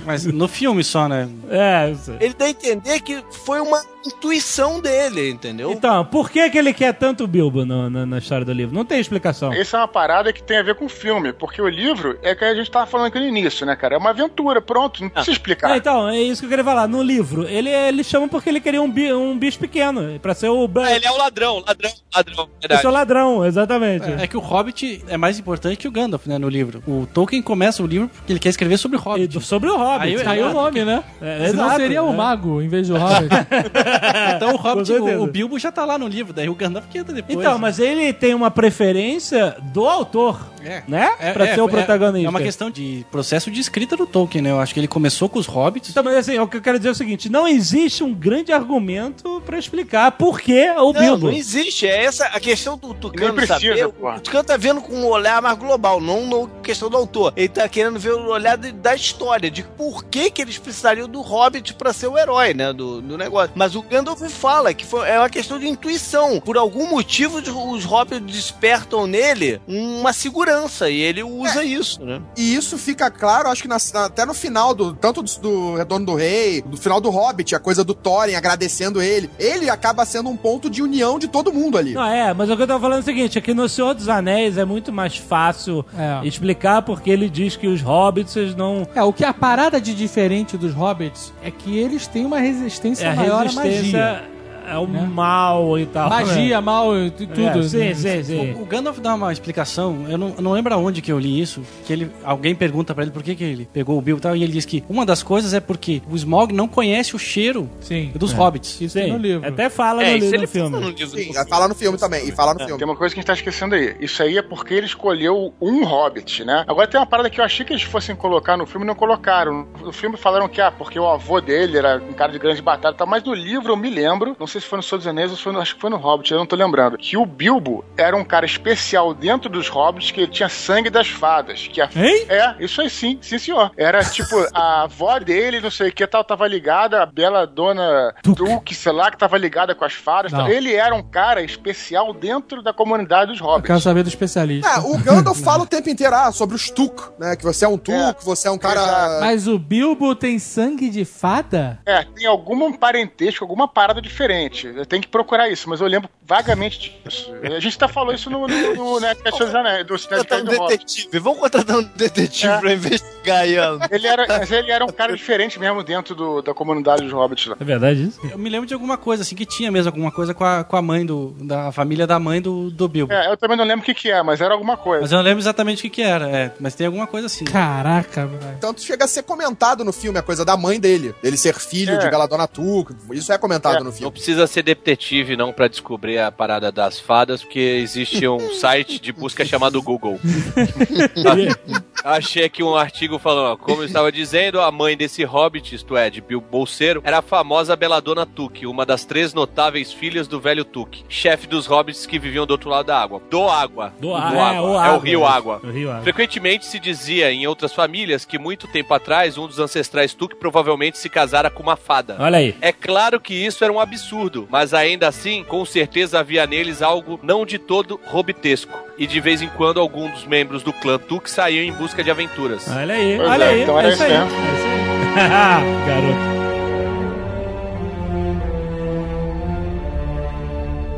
Speaker 8: Mas no filme só, né?
Speaker 2: É, eu sei.
Speaker 4: Ele dá a entender que foi uma intuição dele, entendeu?
Speaker 2: Então, por que, que ele quer tanto o Bilbo no- no- na história do livro? Não tem explicação.
Speaker 5: Essa é uma parada que tem a ver com o filme, porque o livro é que a gente tava falando aqui no início, né, cara? É uma aventura, pronto, não precisa explicar.
Speaker 2: Ah, então, é isso que eu queria falar. No livro, ele, ele chama porque ele queria um, bi- um bicho pequeno, pra ser o...
Speaker 6: Ah, ele é o ladrão, ladrão, ladrão. Verdade.
Speaker 2: ser o ladrão, exatamente.
Speaker 8: É que o Hobbit é mais importante que o Gandalf, né, no livro. O Tolkien começa o livro porque ele quer escrever sobre o
Speaker 2: E
Speaker 8: Hobbit.
Speaker 2: do- sobre o Hobbit.
Speaker 8: Aí
Speaker 7: Aí o nome, né?
Speaker 2: É,
Speaker 7: Senão
Speaker 2: exato,
Speaker 7: seria o
Speaker 2: é.
Speaker 7: mago em vez do Hobbit. *laughs* *laughs*
Speaker 8: Então o Hobbit, o, o Bilbo já tá lá no livro, daí o Gandalf que entra depois.
Speaker 2: Então, mas ele tem uma preferência do autor,
Speaker 8: É.
Speaker 2: né? pra ser o protagonista.
Speaker 8: É uma questão de processo de escrita do Tolkien, né? Eu acho que ele começou com os Hobbits.
Speaker 2: Então, mas assim, o que eu quero dizer é o seguinte: não existe um grande argumento pra explicar por que o
Speaker 4: Não,
Speaker 2: Bilbo.
Speaker 4: não existe. É essa a questão do Tucano
Speaker 5: precisa,
Speaker 4: saber.
Speaker 5: porra.
Speaker 4: O Tucano tá vendo com um olhar mais global, não na questão do autor. Ele tá querendo ver o olhar de- da história, de por que, que eles precisariam do Hobbit pra ser o herói, né? Do, do negócio. Mas o Gandalf fala que foi, é uma questão de intuição. Por algum motivo, os, Hobbits despertam nele uma segurança e ele usa isso, né?
Speaker 3: E isso fica claro, acho que na- até no final do. Tanto do, do Retorno do Rei, do final do Hobbit, a coisa do Thorin agradecendo ele. Ele acaba sendo um ponto de união de todo mundo ali.
Speaker 2: Não, é, mas o que eu tava falando é o seguinte: é que no Senhor dos Anéis é muito mais fácil
Speaker 7: É.
Speaker 2: explicar porque ele diz que os hobbits não.
Speaker 7: É, o que a parada de diferente dos hobbits é que eles têm uma resistência
Speaker 2: É
Speaker 7: maior à magia.
Speaker 2: É o
Speaker 7: Né?
Speaker 2: mal e tal.
Speaker 7: Magia, mal e tu- tudo.
Speaker 2: É, sim,
Speaker 7: né?
Speaker 2: sim, sim.
Speaker 8: O, o Gandalf dá uma explicação, eu não, eu não lembro aonde que eu li isso, que ele, alguém pergunta pra ele por que, que ele pegou o Bilbo e tal, e ele diz que uma das coisas é porque o Smaug não conhece o cheiro
Speaker 7: Sim.
Speaker 8: dos hobbits.
Speaker 7: Isso tem
Speaker 2: Sim,
Speaker 7: no livro.
Speaker 2: Até fala
Speaker 4: É,
Speaker 2: no,
Speaker 4: isso
Speaker 2: livro,
Speaker 4: ele
Speaker 2: no filme.
Speaker 4: fala no livro.
Speaker 3: Sim, fala no filme também. E fala no filme.
Speaker 5: Tem uma coisa que a gente tá esquecendo aí. Isso aí é porque ele escolheu um hobbit, né? Agora tem uma parada que eu achei que eles fossem colocar no filme e não colocaram. No filme falaram que, ah, porque o avô dele era um cara de grande batalha e tal, mas no livro eu me lembro, não sei se foi no Senhor dos Anéis ou foi no, acho que foi no Hobbit, eu não tô lembrando, que o Bilbo era um cara especial dentro dos hobbits que ele tinha sangue das fadas. Que a,
Speaker 2: Hein?
Speaker 5: É, isso aí sim, sim senhor. Era tipo, a avó dele, não sei o que tal, tava ligada, a bela dona Duke, sei lá, que tava ligada com as fadas. Tal. Ele era um cara especial dentro da comunidade dos
Speaker 7: Eu
Speaker 5: hobbits.
Speaker 7: quero saber do especialista.
Speaker 3: É, o Gandalf fala o tempo inteiro ah, sobre os Tuk, né? Que você é um Tuk,
Speaker 5: É.
Speaker 3: você é um cara.
Speaker 7: Mas o Bilbo tem sangue de fada?
Speaker 5: É, tem algum parentesco, alguma parada diferente. Eu tenho que procurar isso, mas eu lembro vagamente disso. A gente até falou isso no, no, no dos Anéis, do
Speaker 4: Contratar
Speaker 5: Nerdcast
Speaker 4: um detetive. Vamos contratar um detetive
Speaker 5: É.
Speaker 4: pra investigar aí.
Speaker 5: Ele era, mas ele era um cara diferente mesmo dentro do- da comunidade dos hobbits lá.
Speaker 2: É verdade isso?
Speaker 8: Eu me lembro de alguma coisa, assim, que tinha mesmo alguma coisa com a, com a mãe do. da família da mãe do, do Bilbo.
Speaker 5: É, eu também não lembro o que que é, mas era alguma coisa.
Speaker 8: Mas eu não lembro exatamente o que, que era, é, mas tem alguma coisa assim.
Speaker 7: Caraca, velho.
Speaker 3: Tanto chega a ser comentado no filme, a coisa da mãe dele. Ele ser filho
Speaker 5: É.
Speaker 3: de Galadona Tuk. Isso é comentado
Speaker 5: É,
Speaker 3: no
Speaker 6: Não
Speaker 3: filme.
Speaker 6: Precisa ser detetive, não, pra descobrir a parada das fadas, porque existe um *laughs* site de busca chamado Google. *laughs* Achei aqui um artigo falando, ó, como eu estava dizendo, a mãe desse hobbit, isto é, de Bilbo Bolseiro, era a famosa Beladona Tuque, uma das três notáveis filhas do velho Tuque, chefe dos hobbits que viviam do outro lado da água. Do Água.
Speaker 2: Do,
Speaker 6: Do Água.
Speaker 2: É, o,
Speaker 6: É o Rio Água.
Speaker 2: O Rio Água.
Speaker 6: Frequentemente se dizia em outras famílias que muito tempo atrás um dos ancestrais Tuque provavelmente se casara com uma fada.
Speaker 2: Olha aí.
Speaker 6: É claro que isso era um absurdo, mas ainda assim, com certeza havia neles algo não de todo robitesco. E de vez em quando algum dos membros do clã Tuk saíam em busca de aventuras.
Speaker 2: Olha aí,
Speaker 5: Pois
Speaker 2: olha
Speaker 5: é,
Speaker 2: aí.
Speaker 5: então
Speaker 2: é isso aí. É isso aí. *laughs* Garoto.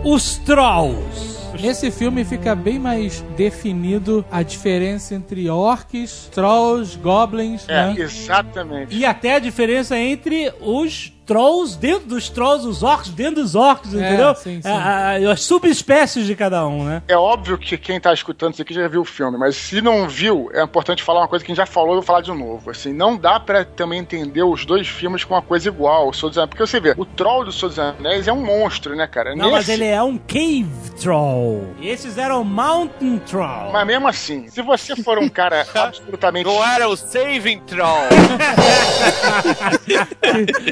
Speaker 2: Os Trolls.
Speaker 7: Nesse filme fica bem mais definido a diferença entre orcs, trolls, goblins,
Speaker 5: É,
Speaker 7: né?
Speaker 5: exatamente.
Speaker 2: E até a diferença entre os trolls dentro dos trolls, os orcs dentro dos orcs,
Speaker 7: É,
Speaker 2: entendeu?
Speaker 7: sim, sim.
Speaker 2: A- a- as subespécies de cada um, né?
Speaker 5: É óbvio que quem tá escutando isso aqui já viu o filme, mas se não viu, é importante falar uma coisa que a gente já falou e eu vou falar de novo. Assim, não dá pra também entender os dois filmes com uma coisa igual. O Senhor dos Anéis, porque você vê, o troll do Senhor dos Anéis é um monstro, né, cara?
Speaker 2: Não, mas
Speaker 5: Nesse-
Speaker 2: ele é um cave troll. E esses eram mountain troll.
Speaker 5: Mas mesmo assim, se você for um cara *laughs* absolutamente.
Speaker 6: Não era o Saving Troll.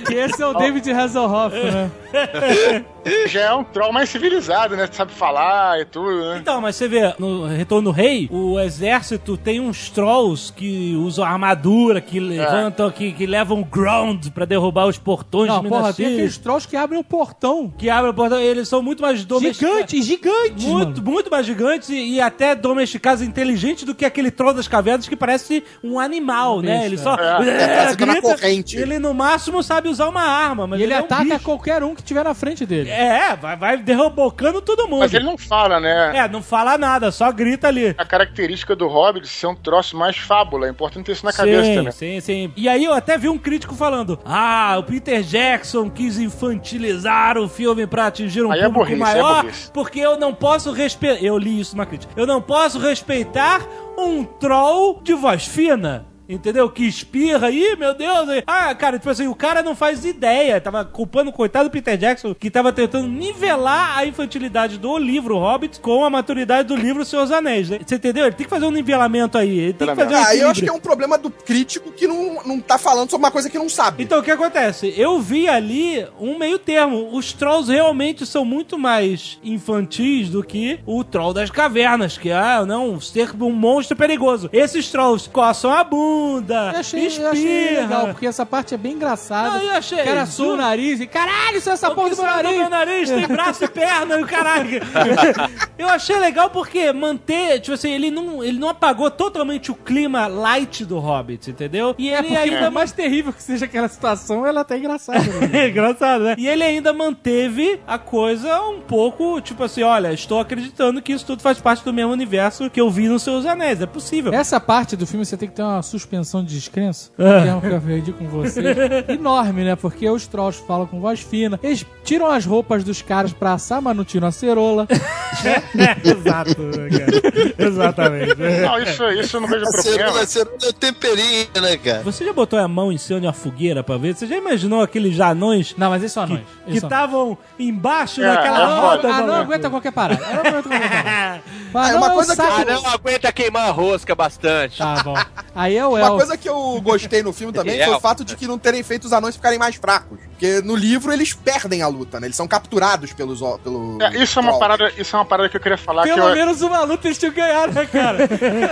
Speaker 7: Que *laughs* esse é o David Hasselhoff, né? *laughs*
Speaker 5: Já é um troll mais civilizado, né? Sabe falar e tudo, né?
Speaker 2: Então, mas você vê, no Retorno do Rei, o exército tem uns trolls que usam armadura, que levantam, que, que levam ground pra derrubar os portões
Speaker 7: Não,
Speaker 2: de Minas
Speaker 7: porra, tem aqueles trolls que abrem o portão.
Speaker 2: Que abrem o portão, eles são muito mais domesticados.
Speaker 7: Gigantes, gigantes,
Speaker 2: Muito,
Speaker 7: mano.
Speaker 2: muito mais gigantes e, e até domesticados inteligentes do que aquele troll das cavernas que parece um animal, né? Ele só
Speaker 3: É, *laughs* tá na
Speaker 2: grita.
Speaker 3: corrente.
Speaker 2: Ele no máximo sabe usar uma arma, mas
Speaker 7: E ele
Speaker 2: é um
Speaker 7: ataca
Speaker 2: bicho.
Speaker 7: qualquer um que tiver na frente dele.
Speaker 2: É, vai, vai derrubocando todo mundo.
Speaker 5: Mas ele não fala, né?
Speaker 2: É, não fala nada, só grita ali.
Speaker 5: A característica do Hobbit é ser um troço mais fábula. É importante ter isso na cabeça
Speaker 2: sim,
Speaker 5: também.
Speaker 2: sim, sim. E aí eu até vi um crítico falando: Ah, o Peter Jackson quis infantilizar o filme pra atingir um
Speaker 5: Aí é
Speaker 2: público
Speaker 5: burrice, é
Speaker 2: maior,
Speaker 5: burrice.
Speaker 2: porque eu não posso respeitar. Eu li isso numa crítica. Eu não posso respeitar um troll de voz fina. Entendeu? Que espirra aí, meu Deus. aí. Ah, cara, tipo assim, o cara não faz ideia. Tava culpando o coitado do Peter Jackson, que tava tentando nivelar a infantilidade do livro Hobbit com a maturidade do livro Senhor dos Anéis. né? Você entendeu? Ele tem que fazer um nivelamento aí. Ele tem que fazer um
Speaker 3: Ah, eu acho que é um problema do crítico que não, não tá falando sobre uma coisa que não sabe.
Speaker 2: Então, o que acontece? Eu vi ali um meio termo. Os trolls realmente são muito mais infantis do que o troll das cavernas, que é não, ser um monstro perigoso. Esses trolls coçam a bunda,
Speaker 7: Eu achei, eu achei legal, porque essa parte é bem engraçada.
Speaker 2: Não, eu achei,
Speaker 7: O cara sua o nariz e caralho, isso é essa porra do meu nariz.
Speaker 2: meu nariz tem braço e perna, e o caralho. *laughs* Eu achei legal porque manter, tipo assim, ele não, ele não apagou totalmente o clima light do Hobbit, entendeu? E
Speaker 7: É
Speaker 2: ele
Speaker 7: porque
Speaker 2: ainda
Speaker 7: por mais terrível que seja aquela situação, ela é até engraçada. né? *laughs*
Speaker 2: É engraçado, né? E ele ainda manteve a coisa um pouco, tipo assim, olha, estou acreditando que isso tudo faz parte do mesmo universo que eu vi nos seus anéis. É possível.
Speaker 7: Essa parte do filme você tem que ter uma suspensão de descrença,
Speaker 2: Ah. *laughs*
Speaker 7: que é o que eu aprendi com você. *laughs* Enorme, né? Porque os trolls falam com voz fina, eles tiram as roupas dos caras pra assar, mas não tiram a cerola. *laughs*
Speaker 2: Exato, né, cara? Exatamente.
Speaker 5: Não, isso, isso eu não vejo
Speaker 4: A
Speaker 5: problema.
Speaker 4: cerola, a cerola é temperinho, né, cara?
Speaker 2: Você já botou a mão em cima de uma fogueira pra ver? Você já imaginou aqueles anões
Speaker 7: Não, mas são
Speaker 2: que
Speaker 7: anões.
Speaker 2: Que estavam embaixo
Speaker 5: É,
Speaker 2: daquela
Speaker 5: é
Speaker 2: roda?
Speaker 5: foda.
Speaker 7: Ah, não
Speaker 2: maluco?
Speaker 7: aguenta qualquer parada. Eu não aguento qualquer parada.
Speaker 3: Ah, é uma coisa que
Speaker 6: Ah,
Speaker 3: eu-
Speaker 6: não aguenta queimar a rosca bastante.
Speaker 7: Tá bom. Aí é o
Speaker 3: Uma coisa que eu gostei no filme também *laughs* foi o fato de que não terem feito os anões ficarem mais fracos. Porque no livro eles perdem a luta, né? Eles são capturados pelos. Pelo
Speaker 5: É, isso é uma parada, isso é uma parada que eu queria falar que
Speaker 7: Pelo
Speaker 5: eu,
Speaker 7: menos uma luta eles tinham ganhado, né, cara?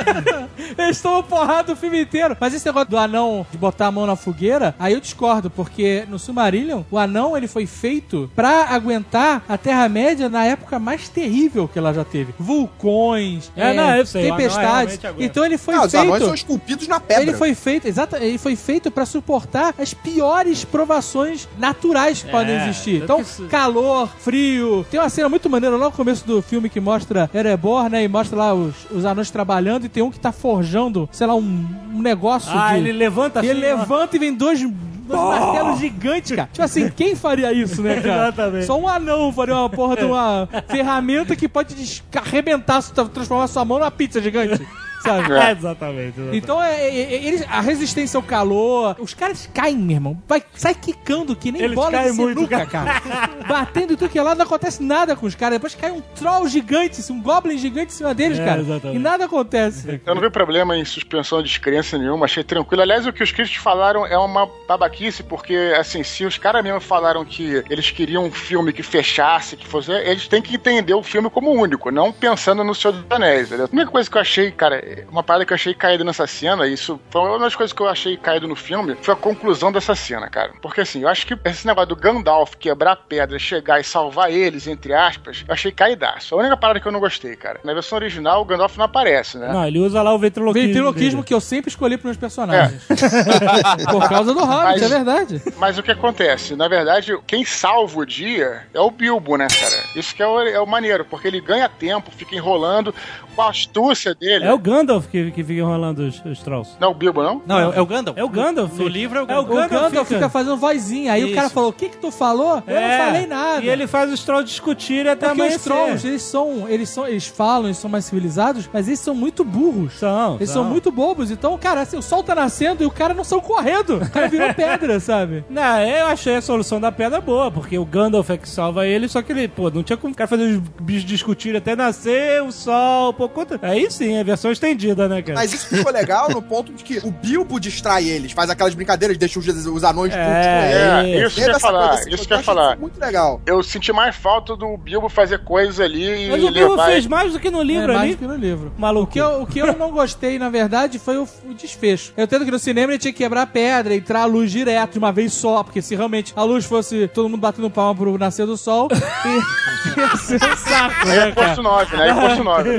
Speaker 7: *laughs* eles tomam porrada o filme inteiro. Mas esse negócio do anão de botar a mão na fogueira, aí eu discordo, porque no Silmarillion, o anão ele foi feito pra aguentar a Terra-média na época mais terrível que ela já teve. Vulcões,
Speaker 2: É, não, eu sei,
Speaker 7: tempestades. Então ele foi
Speaker 3: Ah, os anões
Speaker 7: feito.
Speaker 3: são esculpidos na pedra.
Speaker 7: Ele foi feito, exato, ele foi feito para suportar as piores provações naturais que
Speaker 2: É,
Speaker 7: podem existir.
Speaker 2: tanto
Speaker 7: Então,
Speaker 2: isso-
Speaker 7: calor, frio. Tem uma cena muito maneira lá no começo do filme que mostra Erebor, né? E mostra lá os, os anões trabalhando e tem um que tá forjando, sei lá, um, um negócio
Speaker 2: Ah,
Speaker 7: de.
Speaker 2: ele levanta assim.
Speaker 7: ele levanta e vem dois. Dois martelos gigantes, cara. Tipo assim, quem faria isso, né, cara?
Speaker 2: Exatamente.
Speaker 7: Só um anão faria uma porra de uma *laughs* ferramenta que pode arrebentar, transformar sua mão numa pizza gigante. Sabe?
Speaker 2: É, exatamente. exatamente.
Speaker 7: Então, é, é, é, eles, a resistência ao calor. Os caras caem, meu irmão. Vai, sai quicando que nem
Speaker 2: Eles
Speaker 7: bola de
Speaker 2: muito,
Speaker 7: sinuca, cara. Batendo em tudo que é lado, não acontece nada com os caras. Depois cai um troll gigante, um goblin gigante em cima deles,
Speaker 2: É,
Speaker 7: cara.
Speaker 2: exatamente.
Speaker 7: E nada acontece.
Speaker 5: Eu não vi problema em suspensão de descrença nenhuma, achei tranquilo. Aliás, o que os críticos falaram é uma babaquice, porque, assim, se os caras mesmo falaram que eles queriam um filme que fechasse, que fosse. Eles têm que entender o filme como único, não pensando no Senhor dos Anéis. Entendeu? A única coisa que eu achei, cara, uma parada que eu achei caída nessa cena, isso foi uma das coisas que eu achei caído no filme, foi a conclusão dessa cena, cara. Porque, assim, eu acho que esse negócio do Gandalf quebrar a pedra, chegar e salvar eles, entre aspas, eu achei caidaço. A única parada que eu não gostei, cara. Na versão original, o Gandalf não aparece, né?
Speaker 2: Não, ele usa lá o ventriloquismo.
Speaker 7: Ventriloquismo que eu sempre escolhi pros meus personagens. *laughs* Por causa do Hobbit,
Speaker 5: Mas-
Speaker 7: é verdade.
Speaker 5: Mas o que acontece? Na verdade, quem salva o dia é o Bilbo, né, cara? Isso que é o, é o maneiro, porque ele ganha tempo, fica enrolando com a astúcia dele.
Speaker 2: É o Gandalf que, que fica enrolando os, os trolls.
Speaker 5: Não é o Bilbo, não?
Speaker 8: Não, é, é o Gandalf.
Speaker 2: É o Gandalf.
Speaker 8: No, no livro é o
Speaker 2: É o
Speaker 8: Gandalf.
Speaker 7: O
Speaker 2: Gandalf
Speaker 7: Gandalf
Speaker 2: fica-
Speaker 7: fica fazendo vozinha. Aí o cara
Speaker 8: Isso.
Speaker 7: falou: O que que tu falou? Eu não falei nada.
Speaker 2: É. E ele faz os trolls discutirem até
Speaker 7: Porque os
Speaker 2: amanhecer.
Speaker 7: trolls, eles são, eles são, eles falam, eles são mais civilizados, mas eles são muito burros.
Speaker 2: São,
Speaker 7: Eles são muito bobos. Então, cara, assim, o sol tá nascendo e o cara não saiu correndo. O cara virou *laughs* pedra, sabe?
Speaker 2: Não, eu achei a solução da pedra boa, porque o Gandalf é que salva ele, só que ele, pô, não tinha como o cara fazer os bichos discutirem até nascer, o sol, pô, conta. Aí sim, a versão estendida, né, cara?
Speaker 3: Mas isso ficou legal no ponto de que o Bilbo distrai eles, faz aquelas brincadeiras, deixa os, os anões putos com ele.
Speaker 5: É, isso que eu ia
Speaker 3: Teve essa
Speaker 5: falar,
Speaker 3: assim,
Speaker 5: isso
Speaker 3: eu
Speaker 5: que eu ia
Speaker 3: achei
Speaker 5: falar.
Speaker 3: Muito legal.
Speaker 5: Eu senti mais falta do Bilbo fazer coisas ali e
Speaker 2: Mas o Bilbo
Speaker 5: levar...
Speaker 2: fez mais do que no livro
Speaker 7: é, mais
Speaker 2: ali.
Speaker 7: do que no livro.
Speaker 2: Maluco.
Speaker 7: O que, eu, o que eu não gostei, na verdade, foi o, o desfecho. Eu entendo que no cinema ele tinha que quebrar a pedra, entrar a luz direto de uma vez só, porque se realmente a luz fosse todo mundo batendo palma pro nascer do sol, *laughs* ia, ser um saco,
Speaker 5: Aí
Speaker 7: né,
Speaker 5: é posto
Speaker 7: cara?
Speaker 5: 9, né? É posto 9.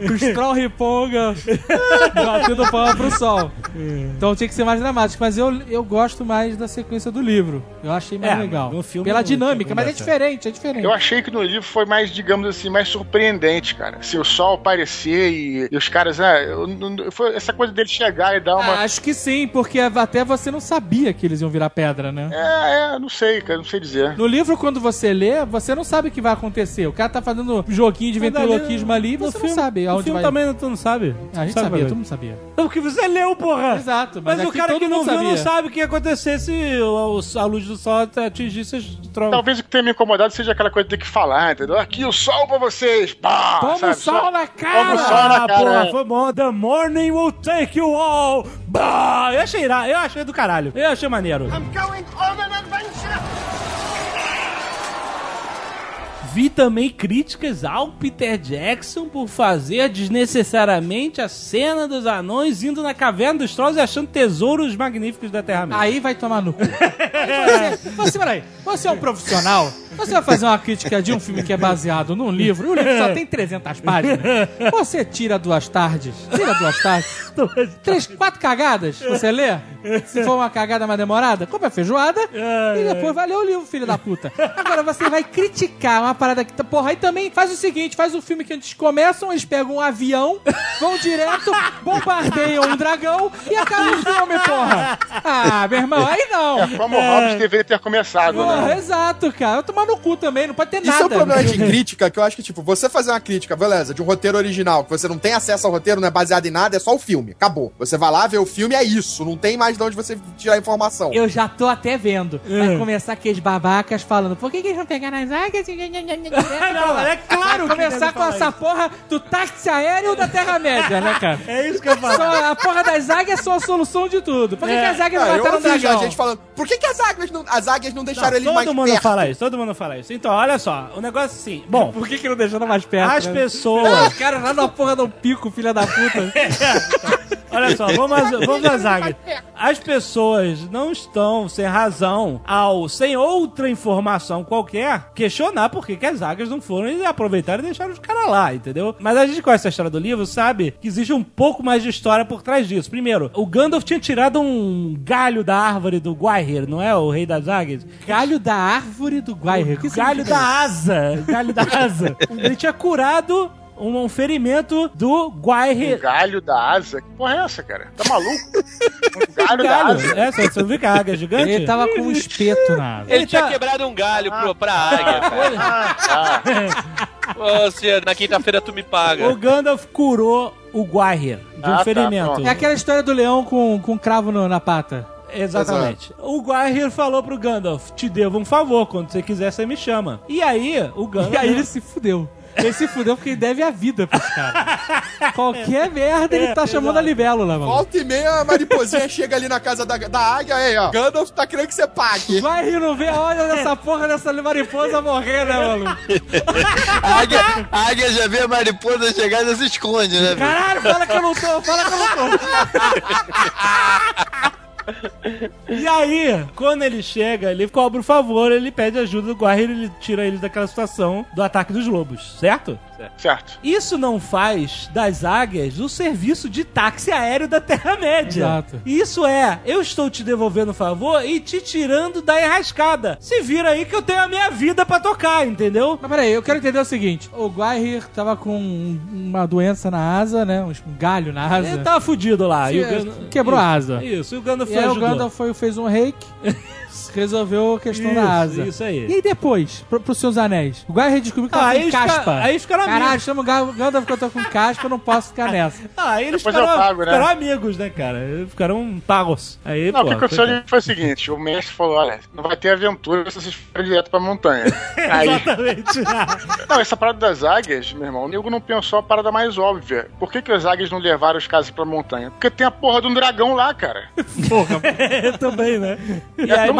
Speaker 7: o Stroll Riponga batendo palma pro sol. Então tinha que ser mais dramático, mas eu, eu gosto mais da sequência do livro. Eu achei mais
Speaker 2: É,
Speaker 7: legal.
Speaker 2: no filme
Speaker 7: Pela
Speaker 2: não
Speaker 7: dinâmica, mas é diferente, é diferente.
Speaker 5: Eu achei que no livro foi mais, digamos assim, mais surpreendente, cara. Se o sol aparecer e, e os caras, ah, eu não- foi essa coisa dele chegar e dar uma.
Speaker 7: Ah, acho que sim, porque até você não sabia que eles iam virar pedra, né?
Speaker 5: É, é, não sei, cara, não sei dizer.
Speaker 7: No livro, quando você lê, você não sabe o que vai acontecer. O cara tá fazendo um joguinho de ventriloquismo ali e você
Speaker 2: filme-
Speaker 7: não sabe
Speaker 2: No
Speaker 7: aonde
Speaker 2: filme
Speaker 7: vai.
Speaker 2: também tu não sabe.
Speaker 7: A gente
Speaker 2: Sabe
Speaker 7: sabia, todo mundo sabia.
Speaker 2: Não, porque você leu, porra.
Speaker 7: Exato,
Speaker 2: Mas,
Speaker 7: mas,
Speaker 2: o cara
Speaker 7: todo
Speaker 2: que não viu não sabe o que ia acontecer se a luz do sol atingisse as troncos.
Speaker 5: Talvez o que tenha me incomodado seja aquela coisa de ter que falar, entendeu? Aqui o sol pra vocês! Pá!
Speaker 7: Toma
Speaker 5: sabe?
Speaker 7: o sol na cara!
Speaker 5: Toma o sol na
Speaker 2: Ah,
Speaker 5: cara.
Speaker 2: porra, foi bom. The morning will take you all. Bah! Eu achei, eu achei do caralho. Eu achei maneiro. Vi também críticas ao Peter Jackson por fazer desnecessariamente a cena dos anões indo na caverna dos trolls e achando tesouros magníficos da Terra-média.
Speaker 7: Aí vai tomar no cu. Você, você, peraí, você é um profissional, você vai fazer uma crítica de um filme que é baseado num livro, e o livro só tem 300 páginas. Você tira duas tardes, tira duas tardes, três, quatro cagadas, você lê? Se for uma cagada mais demorada, compra a feijoada e depois vai ler o livro, filho da puta. Agora você vai criticar uma parada que. tá- Porra, aí também faz o seguinte: faz o filme que antes começam, eles pegam um avião, vão direto, *laughs* bombardeiam um dragão e acaba o filme, porra. Ah, meu irmão, aí não.
Speaker 5: É como o Hobbit deveria ter começado,
Speaker 7: Porra,
Speaker 5: né?
Speaker 7: exato, cara. Eu tomar no cu também, não pode ter
Speaker 3: Isso
Speaker 7: nada.
Speaker 3: é um problema de *laughs* crítica que eu acho que, tipo, você fazer uma crítica, beleza, de um roteiro original, que você não tem acesso ao roteiro, não é baseado em nada, é só o filme. Acabou. Você vai lá ver o filme, é isso. Não tem mais de onde você tirar informação.
Speaker 7: Eu já tô até vendo.
Speaker 2: É.
Speaker 7: Vai começar aqueles babacas falando, por que, que eles vão pegar nas águas?
Speaker 2: Não, mas é claro que
Speaker 7: começar com essa porra do táxi aéreo da Terra-média, né, cara? *laughs*
Speaker 2: É isso que eu falo.
Speaker 7: Só- a porra das águias são a solução de tudo. Por que,
Speaker 2: É.
Speaker 7: que as águias
Speaker 3: Cara,
Speaker 7: mataram o dragão?
Speaker 3: gente falando, por que, que as águias não, as águias não deixaram
Speaker 2: Não,
Speaker 3: eles
Speaker 2: todo
Speaker 3: mais
Speaker 2: mundo
Speaker 3: perto?
Speaker 2: fala isso, todo mundo fala isso. Então, olha só, o negócio é assim. Bom,
Speaker 7: Por que, que não deixaram mais perto?
Speaker 2: as
Speaker 7: né?
Speaker 2: pessoas. *laughs*
Speaker 7: Os caras lá na porra do pico, filha da puta. *laughs*
Speaker 2: Olha só, vamos às, vamos às águias. As pessoas não estão sem razão ao, sem outra informação qualquer, questionar por que, que as águias não foram e aproveitaram e deixaram os caras lá, entendeu? Mas a gente conhece a história do livro, sabe que existe um pouco mais de história por trás disso. Primeiro, o Gandalf tinha tirado um galho da árvore do Gwaihir, não é? O rei das águias.
Speaker 7: Galho da árvore do Guaire.
Speaker 2: O galho da asa. Galho da asa. Ele tinha curado um, um ferimento do
Speaker 5: Um
Speaker 2: Gwaihir.
Speaker 5: galho da asa? Que porra é essa, cara? Tá maluco? Um *laughs* galho, da
Speaker 2: Galho.
Speaker 5: asa?
Speaker 2: É, você você não viu que a águia é gigante?
Speaker 7: Ele tava com um espeto na asa.
Speaker 6: Ele,
Speaker 2: Ele
Speaker 6: tinha
Speaker 2: tá-
Speaker 6: quebrado um galho pro, pra águia, cara.
Speaker 5: Ah, tá.
Speaker 6: Ô, Luciano, na quinta-feira tu me paga.
Speaker 2: O Gandalf curou o Gwaihir de um
Speaker 5: Ah, tá,
Speaker 2: ferimento.
Speaker 5: pronto.
Speaker 7: É aquela história do leão com, com cravo no- na pata.
Speaker 2: Exatamente. O Gwaihir falou pro Gandalf: Te devo um favor, quando você quiser, você me chama. E aí, o Gandalf.
Speaker 7: E aí ele se fudeu. Ele se fudeu porque ele deve a vida pros caras. Qualquer merda ele tá chamando a libélula, mano.
Speaker 3: Volta e meia, a mariposinha chega ali na casa da, da águia, aí, ó. Gandalf tá querendo que você pague.
Speaker 7: Vai rir, não vê a hora dessa porra dessa mariposa morrer, né, mano?
Speaker 4: A águia, a águia já vê a mariposa chegar e já se esconde, né? velho?
Speaker 7: Caralho, fala que eu não tô, fala que eu não tô.
Speaker 2: E aí, quando ele chega, ele cobra o favor, ele pede ajuda do Gwaihir, ele tira eles daquela situação do ataque dos lobos, certo?
Speaker 5: Certo.
Speaker 2: Isso não faz das águias o serviço de táxi aéreo da Terra-média.
Speaker 7: Exato.
Speaker 2: Isso é, eu estou te devolvendo o favor e te tirando da enrascada. Se vira aí que eu tenho a minha vida pra tocar, entendeu?
Speaker 7: Mas peraí, eu quero entender o seguinte: o Guaihir tava com uma doença na asa, né? Um galho na asa.
Speaker 2: Ele tava fudido lá.
Speaker 7: Sim,
Speaker 2: e o
Speaker 7: é,
Speaker 2: Gandalf-
Speaker 7: quebrou
Speaker 2: Isso,
Speaker 7: a asa.
Speaker 2: Isso, e o Gandalf
Speaker 7: E
Speaker 2: foi
Speaker 7: aí o. Gandalf foi, fez um reiki, *laughs* resolveu a questão da
Speaker 2: Isso,
Speaker 7: asa.
Speaker 2: isso aí.
Speaker 7: E aí depois, pro, pros seus anéis? O Guy redescobriu que
Speaker 2: Ah,
Speaker 7: tava
Speaker 2: aí
Speaker 7: com caspa.
Speaker 2: aí eles ficaram
Speaker 7: Caralho,
Speaker 2: amigos.
Speaker 7: chama o Ga- Gandalf que eu tô com caspa, eu não posso ficar nessa.
Speaker 2: Ah, aí eles
Speaker 5: Depois
Speaker 2: ficaram,
Speaker 5: pago, né?
Speaker 2: ficaram amigos, né, cara? Ficaram pagos. Aí,
Speaker 5: Não,
Speaker 2: pô,
Speaker 5: o que aconteceu
Speaker 2: foi-
Speaker 5: ali foi o seguinte: o mestre falou: olha, não vai ter aventura se vocês forem direto pra montanha. *laughs* Aí,
Speaker 2: Exatamente. *laughs*
Speaker 5: não, essa parada das águias, meu irmão, o nego não pensou a parada mais óbvia. Por que, que as águias não levaram os caras pra montanha? Porque tem a porra de um dragão lá, cara.
Speaker 2: É, *laughs* também, né? E
Speaker 5: É
Speaker 2: aí,
Speaker 5: tão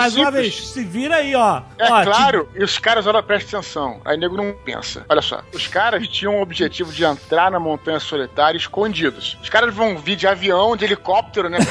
Speaker 2: se vira aí, ó.
Speaker 5: É
Speaker 2: ó,
Speaker 5: claro, e os caras, olha, presta atenção. Aí o nego não pensa. Olha só, os caras tinham o objetivo de entrar na montanha solitária escondidos. Os caras vão vir de avião, de helicóptero, né? *laughs*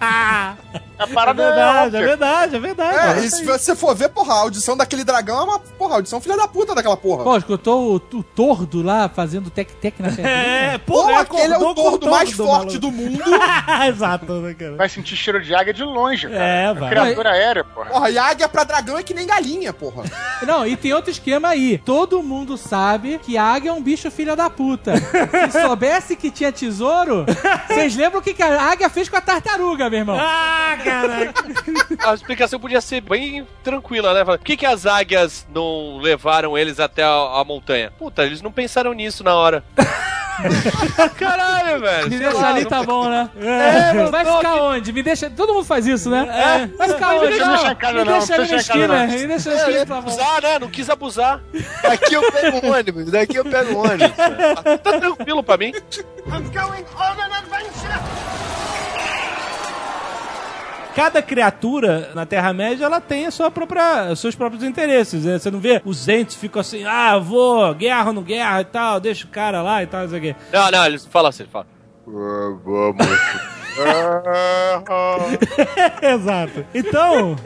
Speaker 5: a
Speaker 2: É
Speaker 5: parada é,
Speaker 2: verdade, é
Speaker 5: óbvia.
Speaker 2: verdade, é verdade.
Speaker 3: É, e se você for ver, porra, a audição daquele dragão é uma, porra, a audição filha da puta daquela porra.
Speaker 7: Pô, escutou o, o tordo lá fazendo tec-tec na *laughs* pedrinha?
Speaker 2: É,
Speaker 3: Porra, aquele é o tordo mais forte
Speaker 2: maluco.
Speaker 3: do mundo. *laughs*
Speaker 2: Exato, né, cara?
Speaker 5: Vai sentir cheiro de águia de longe, cara.
Speaker 2: É,
Speaker 5: É
Speaker 2: vai.
Speaker 5: Criatura aérea, porra.
Speaker 3: Porra, e águia pra dragão é que nem galinha, porra. *laughs*
Speaker 7: Não, e tem outro esquema aí. Todo mundo sabe que águia é um bicho filha da puta. Se soubesse que tinha tesouro, *laughs* vocês lembram o que, que a águia fez com a tartaruga, meu irmão?
Speaker 2: Ah, caraca.
Speaker 6: A explicação podia ser bem tranquila, né? Por que, que as águias não levaram eles até a, a montanha? Puta, eles não pensaram nisso na hora. *laughs* *laughs* Caralho, velho.
Speaker 7: Me deixa
Speaker 6: lá,
Speaker 7: ali,
Speaker 6: não-
Speaker 7: tá bom, né?
Speaker 2: É,
Speaker 6: não
Speaker 7: Vai ficar
Speaker 6: aqui-
Speaker 7: onde? Me deixa. Todo mundo faz isso, né?
Speaker 2: É.
Speaker 7: Vai ficar
Speaker 5: Mas
Speaker 7: onde?
Speaker 5: me deixa
Speaker 7: Não,
Speaker 5: deixar em casa,
Speaker 7: me
Speaker 5: não,
Speaker 7: deixa ali na esquina.
Speaker 5: não.
Speaker 7: Me deixa na
Speaker 6: É,
Speaker 7: esquina, tá bom.
Speaker 6: abusar, né? Não quis abusar.
Speaker 4: Daqui eu pego um ônibus, daqui eu pego um ônibus.
Speaker 6: Tá tranquilo pra mim.
Speaker 2: Cada criatura na Terra-média, ela tem a sua própria, os seus próprios interesses, né? Você não vê os entes ficam assim, ah, vou, guerra ou não guerra e tal, deixa o cara lá e tal, não sei o quê.
Speaker 6: Não, não, eles falam assim, falam. *laughs*
Speaker 2: Exato. Então,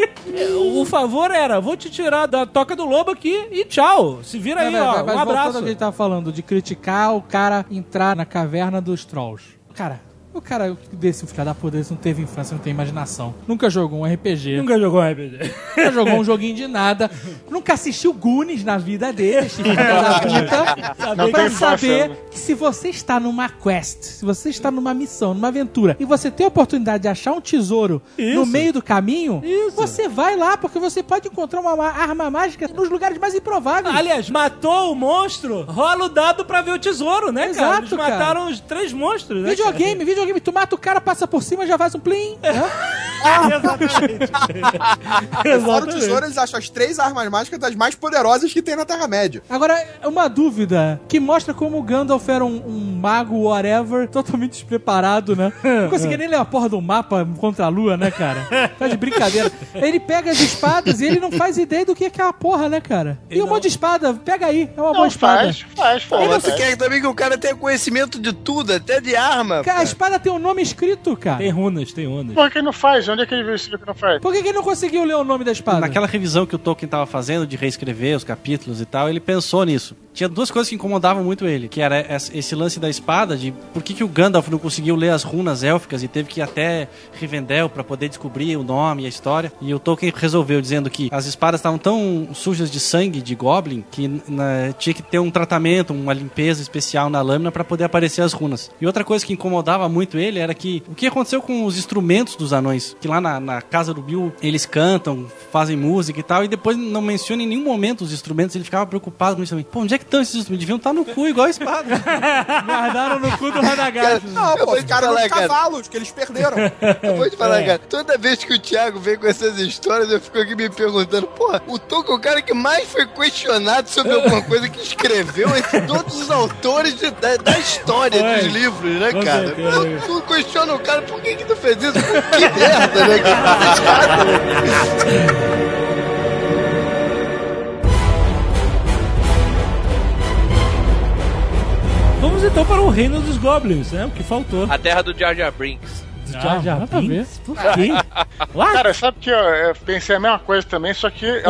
Speaker 2: o favor era, vou te tirar da toca do lobo aqui e tchau. Se vira aí,
Speaker 7: Não, não,
Speaker 2: ó,
Speaker 7: mas
Speaker 2: um
Speaker 7: voltando ao
Speaker 2: abraço.
Speaker 7: que a gente tava falando, de criticar o cara entrar na caverna dos trolls. Cara, o cara desse filho da puta desse não teve infância, não tem imaginação. Nunca jogou um RPG.
Speaker 2: Nunca jogou um RPG.
Speaker 7: Nunca jogou um joguinho de nada. Nunca assistiu Goonies na vida dele, filho da puta. *laughs*
Speaker 5: Não
Speaker 7: pra
Speaker 5: infância,
Speaker 7: saber
Speaker 5: né?
Speaker 7: que se você está numa quest, se você está numa missão, numa aventura, e você tem a oportunidade de achar um tesouro
Speaker 2: Isso.
Speaker 7: no meio do caminho,
Speaker 2: Isso.
Speaker 7: você vai lá, porque você pode encontrar uma ma- arma mágica nos lugares mais improváveis.
Speaker 2: Aliás, matou o monstro, rola o dado pra ver o tesouro, né, cara?
Speaker 7: Exato,
Speaker 2: Eles
Speaker 7: cara.
Speaker 2: mataram os três monstros, né?
Speaker 7: Videogame, videogame, tu mata o cara, passa por cima, já faz um plim. né?
Speaker 2: cara? *laughs* Exatamente.
Speaker 3: Fora o
Speaker 2: Exatamente.
Speaker 3: tesouro, eles acham as três armas mágicas das mais poderosas que tem na Terra-média.
Speaker 7: Agora, uma dúvida que mostra como o Gandalf era um, um mago whatever, totalmente despreparado, né? *laughs* Não conseguia nem ler a porra do mapa contra a lua, né, cara? Tá de brincadeira. Ele pega as espadas e ele não faz ideia do que é aquela porra, né, cara? E um monte de espada, pega aí, é uma boa
Speaker 5: Não,
Speaker 7: espada.
Speaker 5: faz, faz, faz.
Speaker 4: mas você quer também que o cara tenha conhecimento de tudo, até de arma.
Speaker 7: Cara, a
Speaker 4: pô.
Speaker 7: Tem um nome escrito, cara.
Speaker 2: Tem runas, tem runas.
Speaker 5: Por que não faz? Onde é que ele viu isso que não faz?
Speaker 7: Por que, que ele não conseguiu ler o nome da espada?
Speaker 8: Naquela revisão que o Tolkien tava fazendo de reescrever os capítulos e tal, ele pensou nisso. Tinha duas coisas que incomodavam muito ele, que era es- esse lance da espada, de por que, que o Gandalf não conseguiu ler as runas élficas e teve que ir até Rivendell para poder descobrir o nome e a história. E o Tolkien resolveu dizendo que as espadas estavam tão sujas de sangue de Goblin que né, tinha que ter um tratamento, uma limpeza especial na lâmina para poder aparecer as runas. E outra coisa que incomodava muito ele era que o que aconteceu com os instrumentos dos anões, que lá na, na casa do Bill eles cantam, fazem música e tal, e depois não menciona em nenhum momento os instrumentos, ele ficava preocupado com isso também. Pô, onde é que estão esses instrumentos? Deviam estar no cu igual a espada. *laughs*
Speaker 7: Guardaram no cu do Radagast.
Speaker 3: Não, pô,
Speaker 4: falar, cara.
Speaker 3: cavalos que eles perderam.
Speaker 4: Eu vou te
Speaker 7: É.
Speaker 4: falar, cara, toda vez que o Thiago vem com essas histórias, eu fico aqui me perguntando, porra, o Tolkien é o cara que mais foi questionado sobre alguma coisa que escreveu entre todos os autores de- da, da história dos livros, né, cara?
Speaker 2: certeza.
Speaker 4: Tu, tu questiona o cara, por que que tu fez isso? Que *laughs* merda, né? Que né?
Speaker 2: Vamos então para o reino dos goblins, né? O que faltou.
Speaker 6: A terra do Jar Jar Brinks.
Speaker 2: Jar Jar
Speaker 7: nada a ver.
Speaker 2: Binks? Por quê? What?
Speaker 5: Cara, sabe que eu, eu pensei a mesma coisa também, só que é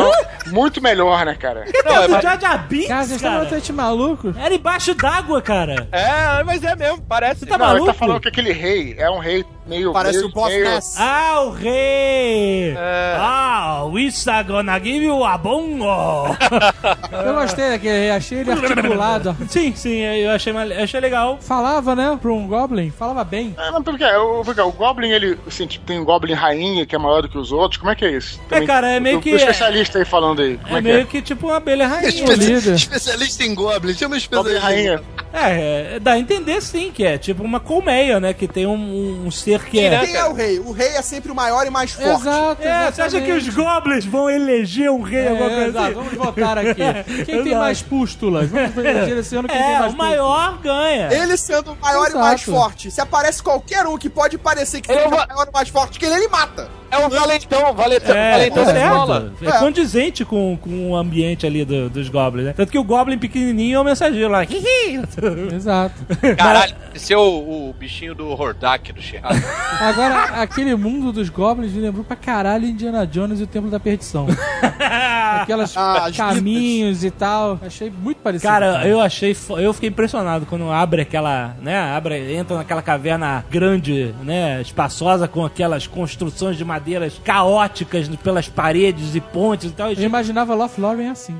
Speaker 5: muito melhor, né, cara?
Speaker 6: Não, é,
Speaker 2: o
Speaker 6: mas-
Speaker 2: Jar Jar Binks,
Speaker 7: Cara, vocês estão
Speaker 2: cara?
Speaker 7: totalmente malucos.
Speaker 2: Era embaixo d'água, cara.
Speaker 6: é, mas é mesmo, parece.
Speaker 2: Você tá
Speaker 5: não, ele
Speaker 2: maluco?
Speaker 5: tá falando que aquele rei é um rei Meio,
Speaker 3: Parece
Speaker 5: meio,
Speaker 3: o Boss
Speaker 5: meio-
Speaker 3: Nass.
Speaker 2: Ah, o rei!
Speaker 4: É.
Speaker 2: Ah, we are gonna give you a bongo! *laughs*
Speaker 7: Eu gostei daquele, achei ele articulado. *laughs*
Speaker 2: sim, sim, eu achei, mal- eu achei legal.
Speaker 7: Falava, né, pra um Goblin, falava bem.
Speaker 5: Ah, não, porque, o, porque o Goblin, ele, assim, tipo, tem um Goblin rainha que é maior do que os outros. Como é que é isso?
Speaker 2: É, cara, é meio
Speaker 5: o,
Speaker 2: que-
Speaker 5: O especialista aí falando aí. Como
Speaker 2: É
Speaker 5: é,
Speaker 2: meio
Speaker 5: que
Speaker 2: que tipo uma abelha rainha.
Speaker 7: O.
Speaker 4: Especialista em Goblin, chama um
Speaker 5: é? Goblin
Speaker 4: especialista. em
Speaker 5: rainha.
Speaker 2: É, é, dá a entender sim que é tipo uma colmeia, né? Que tem um, um ser que é.
Speaker 3: Quem é o rei? O rei é sempre o maior e mais forte.
Speaker 7: Exato,
Speaker 2: É, você acha que os goblins vão eleger um rei, alguma
Speaker 7: É,
Speaker 2: coisa
Speaker 7: exato,
Speaker 2: assim?
Speaker 7: vamos votar aqui. *laughs* Quem tem mais pústulas? Vamos *laughs* eleger esse ano quem tem
Speaker 2: É,
Speaker 7: mais
Speaker 2: o maior ganha.
Speaker 3: Ele sendo o maior
Speaker 7: Exato.
Speaker 3: e mais forte. Se aparece qualquer um que pode parecer que
Speaker 6: Eu
Speaker 3: seja
Speaker 6: vou-
Speaker 3: maior e mais forte que ele, ele mata.
Speaker 6: É um valentão, valentão,
Speaker 2: É,
Speaker 6: valentão da escola.
Speaker 2: certo. É condizente com, com o ambiente ali do- dos goblins, né? Tanto que o goblin pequenininho é o mensageiro lá. *laughs*
Speaker 7: pústulas. *laughs* Exato.
Speaker 6: Caralho, esse é o, o bichinho do Hordak do Churrasco. *laughs*
Speaker 7: Agora, aquele mundo dos goblins me lembrou pra caralho Indiana Jones e o Templo da Perdição. *laughs* Aquelas
Speaker 3: Ah, as
Speaker 7: caminhos e tal. Achei muito parecido.
Speaker 2: Cara, eu achei. Eu fiquei impressionado quando abre aquela. né? Abre, entra naquela caverna grande, né? Espaçosa, com aquelas construções de madeiras caóticas pelas paredes e pontes e tal.
Speaker 7: Eu imaginava Lothlórien assim.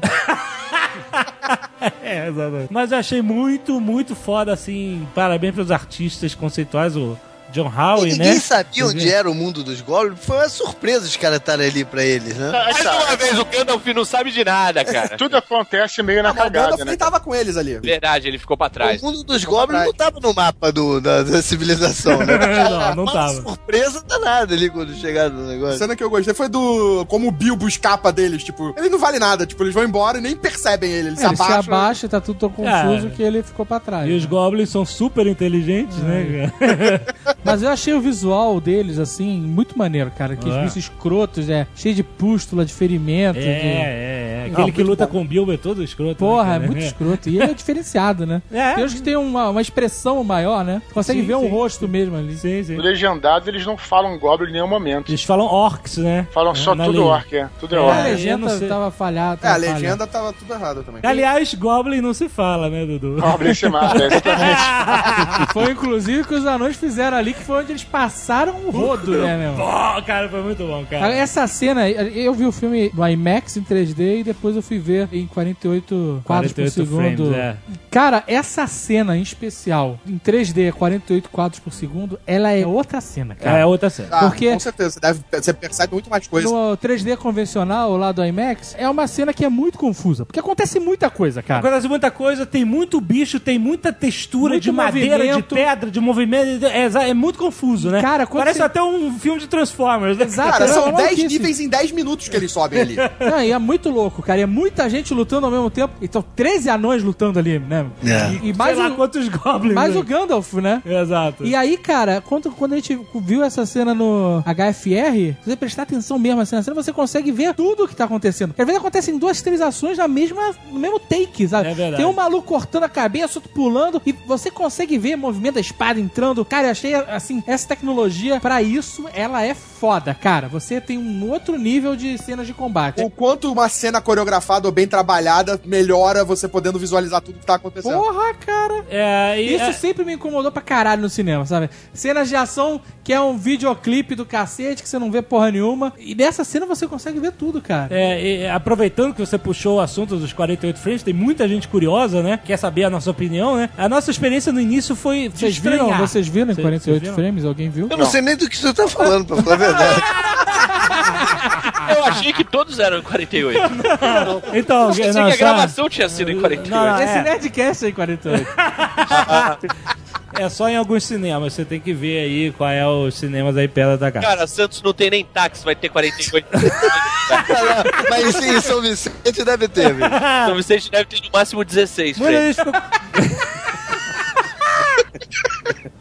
Speaker 2: É, exatamente. Mas eu achei muito, muito foda, assim. Parabéns pros artistas conceituais, o John Howe,
Speaker 4: E
Speaker 2: né?
Speaker 4: ninguém sabia onde era o mundo dos Goblins. Foi uma surpresa os caras estarem ali pra eles, né?
Speaker 5: Ah,
Speaker 6: Mais
Speaker 5: tá.
Speaker 6: uma vez, o Gandalf não sabe de nada, cara.
Speaker 5: Tudo acontece meio na
Speaker 3: Não, mas o
Speaker 5: cagada,
Speaker 3: Gandalf
Speaker 5: né?
Speaker 3: nem tava com eles ali.
Speaker 6: Verdade, ele ficou pra trás.
Speaker 4: O mundo dos Goblins não tava no mapa do, da, da civilização, né? *laughs*
Speaker 2: Não, não
Speaker 4: Uma
Speaker 2: tava.
Speaker 4: surpresa danada ali quando chegaram no
Speaker 3: A
Speaker 4: negócio.
Speaker 3: cena que eu gostei foi do. Como o Bilbo escapa deles. Tipo, ele não vale nada. Tipo, eles vão embora e nem percebem ele. Eles
Speaker 7: É,
Speaker 3: se
Speaker 7: ele se
Speaker 3: abaixam.
Speaker 7: abaixa, tá tudo tão confuso
Speaker 2: É.
Speaker 7: que ele ficou pra trás.
Speaker 2: E os goblins são super inteligentes, né, cara? *laughs*
Speaker 7: Mas eu achei o visual deles, assim, muito maneiro, cara. Que
Speaker 2: É.
Speaker 7: os bichos escrotos, é, cheio de pústula, de ferimento.
Speaker 2: É,
Speaker 7: de...
Speaker 2: é, é.
Speaker 7: Não,
Speaker 2: Aquele que
Speaker 7: muito
Speaker 2: luta
Speaker 7: bom.
Speaker 2: com o Bilbo é todo escroto.
Speaker 7: Porra,
Speaker 2: né,
Speaker 7: é muito escroto. E ele é diferenciado, né? *laughs*
Speaker 2: É.
Speaker 7: Tem uns que tem uma, uma expressão maior, né? Consegue
Speaker 2: Sim,
Speaker 7: ver um
Speaker 2: sim.
Speaker 7: rosto mesmo ali.
Speaker 2: Sim, sim.
Speaker 5: No legendado, eles não falam Goblin em nenhum momento.
Speaker 2: Eles falam orcs, né?
Speaker 5: Falam só
Speaker 2: Na
Speaker 5: tudo
Speaker 2: lei.
Speaker 5: orc, é. Tudo é
Speaker 2: É,
Speaker 7: A
Speaker 5: orc.
Speaker 2: eu
Speaker 7: legenda
Speaker 2: não
Speaker 7: tava falhada.
Speaker 3: É, a legenda tava tudo errado também.
Speaker 2: Aliás, Goblin não se fala, né, Dudu?
Speaker 5: Goblin se mata, é, *laughs* exatamente.
Speaker 7: Foi inclusive que os anões fizeram ali, que foi onde eles passaram o rodo, né, meu?
Speaker 2: Pô, cara, foi muito bom, cara.
Speaker 7: Essa cena, eu vi o filme no IMAX em 3D e depois eu fui ver em 48 quadros por
Speaker 2: 48
Speaker 7: segundo.
Speaker 2: frames, é.
Speaker 7: Cara, essa cena em especial, em 3D, 48 quadros por segundo, ela é outra cena, cara.
Speaker 2: É outra cena.
Speaker 3: Ah,
Speaker 7: Porque-
Speaker 3: Com certeza. Você, deve, você percebe muito mais coisa.
Speaker 7: No 3D convencional, lá do IMAX, é uma cena que é muito confusa. Porque acontece muita coisa, cara.
Speaker 2: Acontece muita coisa, tem muito bicho, tem muita textura
Speaker 7: Muito
Speaker 2: de madeira,
Speaker 7: movimento.
Speaker 2: de pedra, de movimento. É, é muito confuso, né?
Speaker 7: Cara,
Speaker 2: Parece
Speaker 7: você-
Speaker 2: até um filme de Transformers. né?
Speaker 7: Exato.
Speaker 3: Cara, são
Speaker 7: uma
Speaker 3: 10
Speaker 7: maluquice.
Speaker 3: níveis em 10 minutos que eles sobem ali. *laughs*
Speaker 7: Não, e é muito louco, cara. E é muita gente lutando ao mesmo tempo. Então, 13 anões lutando ali, né?
Speaker 4: É.
Speaker 7: E, e mais,
Speaker 2: Sei lá
Speaker 7: o,
Speaker 2: quantos goblins.
Speaker 7: mais
Speaker 2: né?
Speaker 7: o Gandalf, né?
Speaker 2: Exato.
Speaker 7: E aí, cara, quando, quando a gente viu essa cena no HFR, se você prestar atenção mesmo assim, na cena, você consegue ver tudo o que tá acontecendo. Às vezes acontecem duas, três ações na mesma, no mesmo take, sabe?
Speaker 2: É verdade.
Speaker 7: Tem um maluco cortando a cabeça, outro pulando, e você consegue ver o movimento da espada entrando. Cara, eu achei, assim, essa tecnologia, pra isso, ela é foda, cara. Você tem um outro nível de cenas de combate.
Speaker 3: o quanto uma cena coreografada ou bem trabalhada melhora você podendo visualizar tudo que tá acontecendo.
Speaker 7: Porra, cara.
Speaker 2: É, e-
Speaker 7: Isso
Speaker 2: é-
Speaker 7: sempre me incomodou pra caralho no cinema, sabe? Cenas de ação que é um videoclipe do cacete que você não vê porra nenhuma. E nessa cena você consegue ver tudo, cara.
Speaker 2: É, e, aproveitando que você puxou o assunto dos 48 frames, tem muita gente curiosa, né? Quer saber a nossa opinião, né? A nossa experiência no início foi
Speaker 7: Vocês viram? Vocês viram em
Speaker 2: Vocês-
Speaker 7: 48
Speaker 2: vocês viram?
Speaker 7: frames? Alguém viu?
Speaker 4: Eu não, sei nem do que você tá falando, pra falar a verdade. *laughs*
Speaker 6: Eu achei que todos eram em 48. *laughs*
Speaker 2: Então,
Speaker 6: Eu pensei
Speaker 2: não,
Speaker 6: que a gravação tinha sido em 48.
Speaker 2: Não, não,
Speaker 7: Esse
Speaker 2: é.
Speaker 7: Nerdcast aí, 48. *laughs*
Speaker 2: É só em alguns cinemas, você tem que ver aí qual é os cinemas aí perto da casa.
Speaker 6: Cara, Santos não tem nem táxi, vai ter 48.
Speaker 4: Mas sim, em São Vicente deve ter, velho.
Speaker 6: São Vicente deve ter no máximo 16
Speaker 2: Muita
Speaker 6: frames.
Speaker 2: gente, ficou,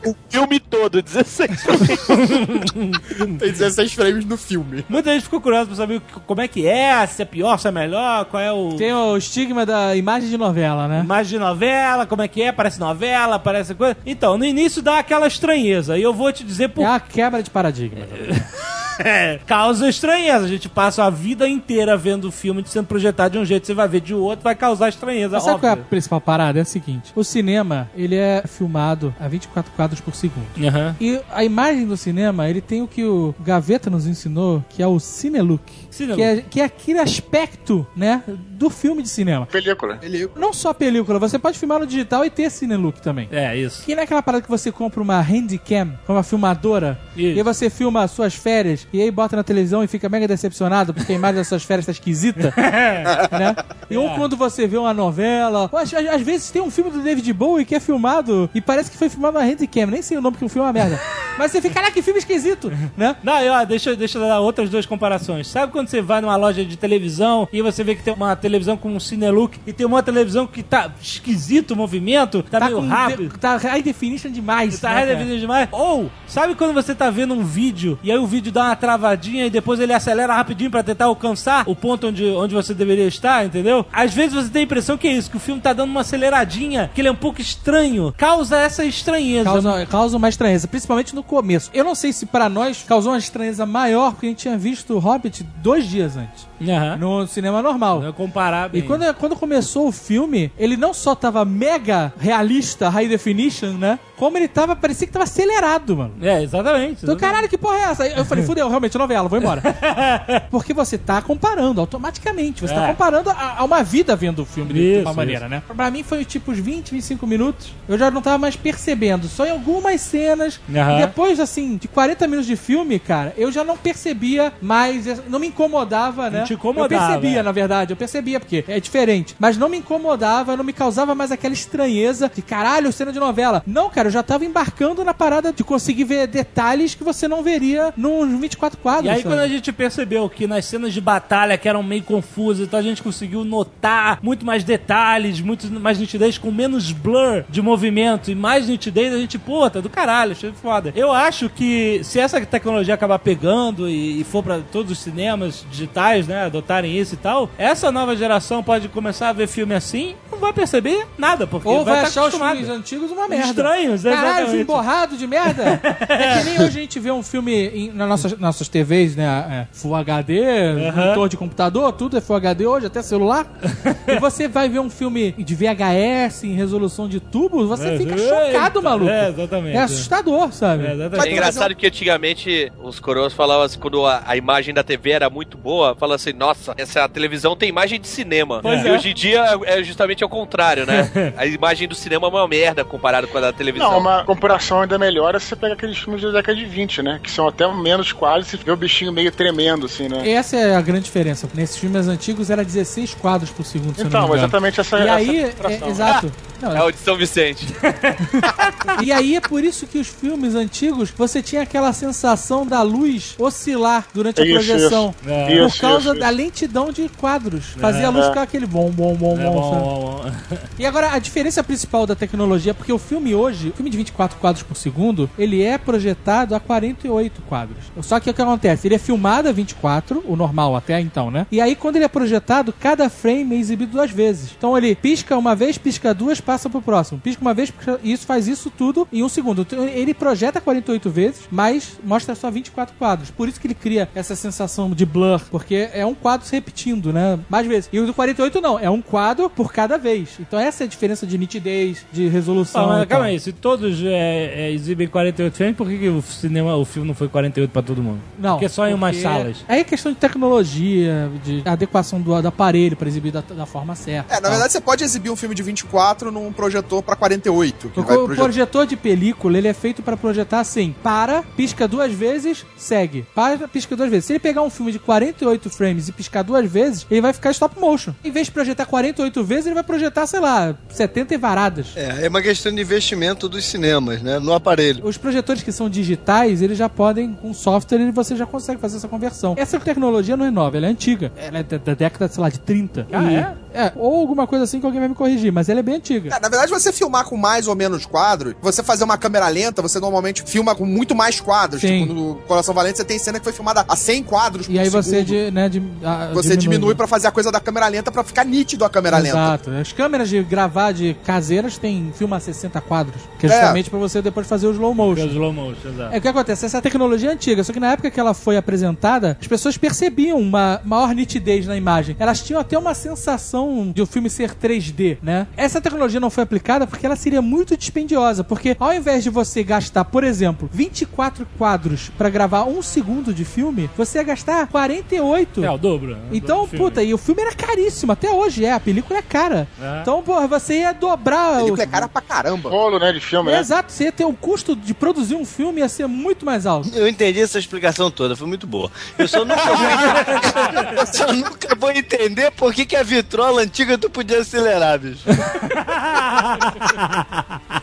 Speaker 6: O filme todo, 16 frames. *laughs*
Speaker 3: Tem 16 frames no filme.
Speaker 2: muita gente ficou curiosa pra saber como é que é, se é pior, se é melhor, qual é o...
Speaker 7: Tem o estigma da imagem de novela, né?
Speaker 2: Imagem de novela, como é que é, parece novela, parece coisa. Então, no início dá aquela estranheza, e eu vou te dizer por
Speaker 7: É a quebra de paradigma. *laughs* *laughs*
Speaker 2: É, causa estranheza. A gente passa a vida inteira vendo o filme sendo projetado de um jeito, você vai ver de outro, vai causar estranheza.
Speaker 7: Mas sabe qual é a principal parada? É a seguinte: o cinema, ele é filmado a 24 quadros por segundo.
Speaker 2: Aham.
Speaker 7: E a imagem do cinema, ele tem o que o Gaveta nos ensinou, que é o Cinelook. Que é, que é aquele aspecto, né, do filme de cinema.
Speaker 5: Película.
Speaker 3: Ele
Speaker 7: Não só película, você pode filmar no digital e ter Cinelook também.
Speaker 2: É, isso.
Speaker 7: Que não é aquela parada que você compra uma handicam, uma filmadora,
Speaker 2: Isso.
Speaker 7: e aí você filma as suas férias, e aí bota na televisão e fica mega decepcionado porque a imagem das suas férias tá esquisita, *laughs* né? E ou quando você vê uma novela, ou às, às- vezes tem um filme do David Bowie que é filmado e parece que foi filmado na handicam, nem sei o nome porque o filme é uma merda. Mas você fica, caraca, que filme esquisito, né?
Speaker 2: Não, e, ó, deixa, deixa eu dar outras duas comparações. Sabe quando você vai numa loja de televisão e você vê que tem uma televisão com um Cinelook e tem uma televisão que tá esquisito o movimento, tá, meio
Speaker 7: com
Speaker 2: rápido.
Speaker 7: de- tá high definition demais.
Speaker 2: Tá
Speaker 7: né, cara?
Speaker 2: redevido demais. Ou, sabe quando você tá vendo um vídeo e aí o vídeo dá uma travadinha e depois ele acelera rapidinho pra tentar alcançar o ponto onde, onde você deveria estar, entendeu? Às vezes você tem a impressão que é isso, que o filme tá dando uma aceleradinha, que ele é um pouco estranho. Causa essa estranheza.
Speaker 7: Causa, causa uma estranheza, principalmente no começo. Eu não sei se pra nós causou uma estranheza maior, porque a gente tinha visto o Hobbit dois dias antes,
Speaker 2: Aham.
Speaker 7: no cinema normal.
Speaker 2: Não é comparar bem.
Speaker 7: E quando, quando começou o filme, ele não só tava mega realista, high definition, né? Como ele tava, parecia que tava acelerado, mano.
Speaker 2: É, exatamente.
Speaker 7: Então, caralho, que porra é essa? Eu falei, fudeu, realmente, novela, vou embora. *laughs* Porque você tá comparando automaticamente. Você tá
Speaker 2: É.
Speaker 7: comparando a, a uma vida vendo o filme de
Speaker 2: Isso,
Speaker 7: uma maneira, né? Pra mim foi tipo uns 20, 25 minutos. Eu já não tava mais percebendo. Só em algumas cenas. E depois, assim, de 40 minutos de filme, cara, eu já não percebia mais. Não me incomodava, né?
Speaker 2: te incomodava,
Speaker 7: Eu percebia,
Speaker 2: é.
Speaker 7: na verdade. Eu percebia, porque é diferente. Mas não me incomodava, não me causava mais aquela estranheza de caralho, cena de novela. Não, cara, eu já tava embarcando na parada de conseguir ver detalhes que você não veria nos 24 quadros.
Speaker 2: E aí,
Speaker 7: sabe?
Speaker 2: quando a gente percebeu que nas cenas de batalha, que eram meio confusas, então a gente conseguiu notar muito mais detalhes, muito mais nitidez, com menos blur de movimento e mais nitidez, a gente, pô, tá do caralho, achei foda. Eu acho que se essa tecnologia acabar pegando e, e for pra todos os cinemas digitais, né, adotarem isso e tal, essa nova geração pode começar a ver filme assim, não vai perceber nada, porque
Speaker 7: Ou vai,
Speaker 2: tá
Speaker 7: achar os filmes antigos uma merda.
Speaker 2: Estranhos,
Speaker 7: Caralho,
Speaker 2: exatamente.
Speaker 7: filme borrado de merda. *laughs* é que nem hoje a gente vê um filme em, nas nossas, nossas TVs, né? é, Full HD, monitor de computador, tudo é Full HD hoje, até celular. *laughs* e você vai ver um filme de VHS em resolução de tubo, você fica chocado, maluco.
Speaker 2: É, exatamente.
Speaker 7: É assustador, sabe?
Speaker 2: É, exatamente.
Speaker 6: É engraçado que antigamente os coroas falavam assim, quando a, a imagem da TV era muito boa, falavam assim, nossa, essa televisão tem imagem de cinema.
Speaker 2: Pois
Speaker 6: e
Speaker 2: é.
Speaker 6: hoje em dia é justamente ao contrário, né? *laughs* a imagem do cinema é uma merda comparado com a da televisão.
Speaker 5: Não, uma comparação ainda melhor é se você pega aqueles filmes da década de 20, né? Que são até menos quadros e você vê o bichinho meio tremendo, assim, né?
Speaker 7: Essa é a grande diferença. Nesses filmes antigos era 16 quadros por segundo, se
Speaker 5: Então, exatamente essa
Speaker 7: E
Speaker 5: essa
Speaker 7: aí, é,
Speaker 5: comparação.
Speaker 7: exato. Não, *laughs*
Speaker 6: É o de São Vicente. *laughs*
Speaker 7: E aí é por isso que os filmes antigos você tinha aquela sensação da luz oscilar durante a
Speaker 5: Isso,
Speaker 7: projeção.
Speaker 5: isso.
Speaker 2: É.
Speaker 7: Por
Speaker 5: Isso,
Speaker 7: causa
Speaker 5: isso,
Speaker 7: da
Speaker 5: isso.
Speaker 7: lentidão de quadros. Fazia a luz ficar aquele bom, bom, bom,
Speaker 2: É
Speaker 7: bom.
Speaker 2: bom, bom, bom. *laughs*
Speaker 7: E agora, a diferença principal da tecnologia, porque o filme hoje, o filme de 24 quadros por segundo, ele é projetado a 48 quadros. Só que o que acontece? Ele é filmado a 24, o normal até então, né? E aí, quando ele é projetado, cada frame é exibido duas vezes. Então ele pisca uma vez, pisca duas, passa pro próximo. Pisca uma vez, pisca... e isso faz isso tudo em um segundo. Então, ele projeta 48 vezes, mas mostra só 24 quadros. Por isso que ele cria essa sensação de blur, porque é um quadro se repetindo, né? Mais vezes. E o do 48 não, é um quadro por cada vez. Então essa é a diferença de nitidez, de resolução.
Speaker 2: Ah, mas calma aí, se todos é, é, exibem 48 frames, por que, que o cinema, o filme não foi 48 pra todo mundo?
Speaker 7: Não.
Speaker 2: Porque só em umas salas.
Speaker 7: Aí é questão de tecnologia, de adequação do, do aparelho para exibir da, da forma certa.
Speaker 3: É, na
Speaker 7: Tal.
Speaker 3: verdade você pode exibir um filme de 24 num projetor pra 48. Que
Speaker 7: O,
Speaker 3: vai
Speaker 7: o
Speaker 3: projetar.
Speaker 7: projetor de película, ele é feito para projetar assim: para, pisca duas vezes, segue. Para, pisca duas vezes. Se ele pegar um filme de 48 frames e piscar duas vezes, ele vai ficar stop motion. Em vez de projetar 48 vezes, ele vai projetar, sei lá, 70 e varadas.
Speaker 10: É, é uma questão de investimento dos cinemas, né? No aparelho.
Speaker 7: Os projetores que são digitais, eles já podem, com software, e você já consegue fazer essa conversão. Essa tecnologia não é nova, ela é antiga. Ela é da, da década, sei lá, de 30.
Speaker 2: Ah,
Speaker 7: E-
Speaker 2: é?
Speaker 7: É, ou alguma coisa assim que alguém vai me corrigir, mas ela é bem antiga.
Speaker 3: É, na verdade, você filmar com mais ou menos quadros, você fazer uma câmera lenta, você normalmente filma com muito mais quadros.
Speaker 7: Sim.
Speaker 3: Tipo, no Coração Valente você tem cena que foi filmada a 100 quadros
Speaker 7: E aí você, de, né, de, ah,
Speaker 3: Você diminui pra fazer a coisa da câmera lenta pra ficar nítido a câmera lenta.
Speaker 7: Exato. As câmeras de gravar de caseiras tem filma a 60 quadros, que é
Speaker 3: É.
Speaker 7: justamente pra você depois fazer o slow motion.
Speaker 2: Slow motion, exato.
Speaker 7: É o que acontece, essa tecnologia é antiga, só que na época que ela foi apresentada, as pessoas percebiam uma maior nitidez na imagem. Elas tinham até uma sensação de o filme ser 3D, né? Essa tecnologia não foi aplicada porque ela seria muito dispendiosa, porque ao invés de você gastar, por exemplo, 24 quadros pra gravar um segundo de filme, você ia gastar 48.
Speaker 2: É, o dobro. né?
Speaker 7: Então,
Speaker 2: Do filme.
Speaker 7: puta, e o filme era caríssimo, até hoje é, a película é cara.
Speaker 2: É.
Speaker 7: Então, porra, você ia dobrar.
Speaker 3: A
Speaker 7: o-
Speaker 3: película é cara pra caramba.
Speaker 5: Rolo, né, de filme, né?
Speaker 7: Exato, você ia ter o custo de produzir um filme ia ser muito mais alto.
Speaker 4: Eu entendi essa explicação toda, foi muito boa. Eu só nunca vou *laughs* entender, eu só nunca vou entender por que, que a vitrola antiga tu podia acelerar, bicho. *laughs*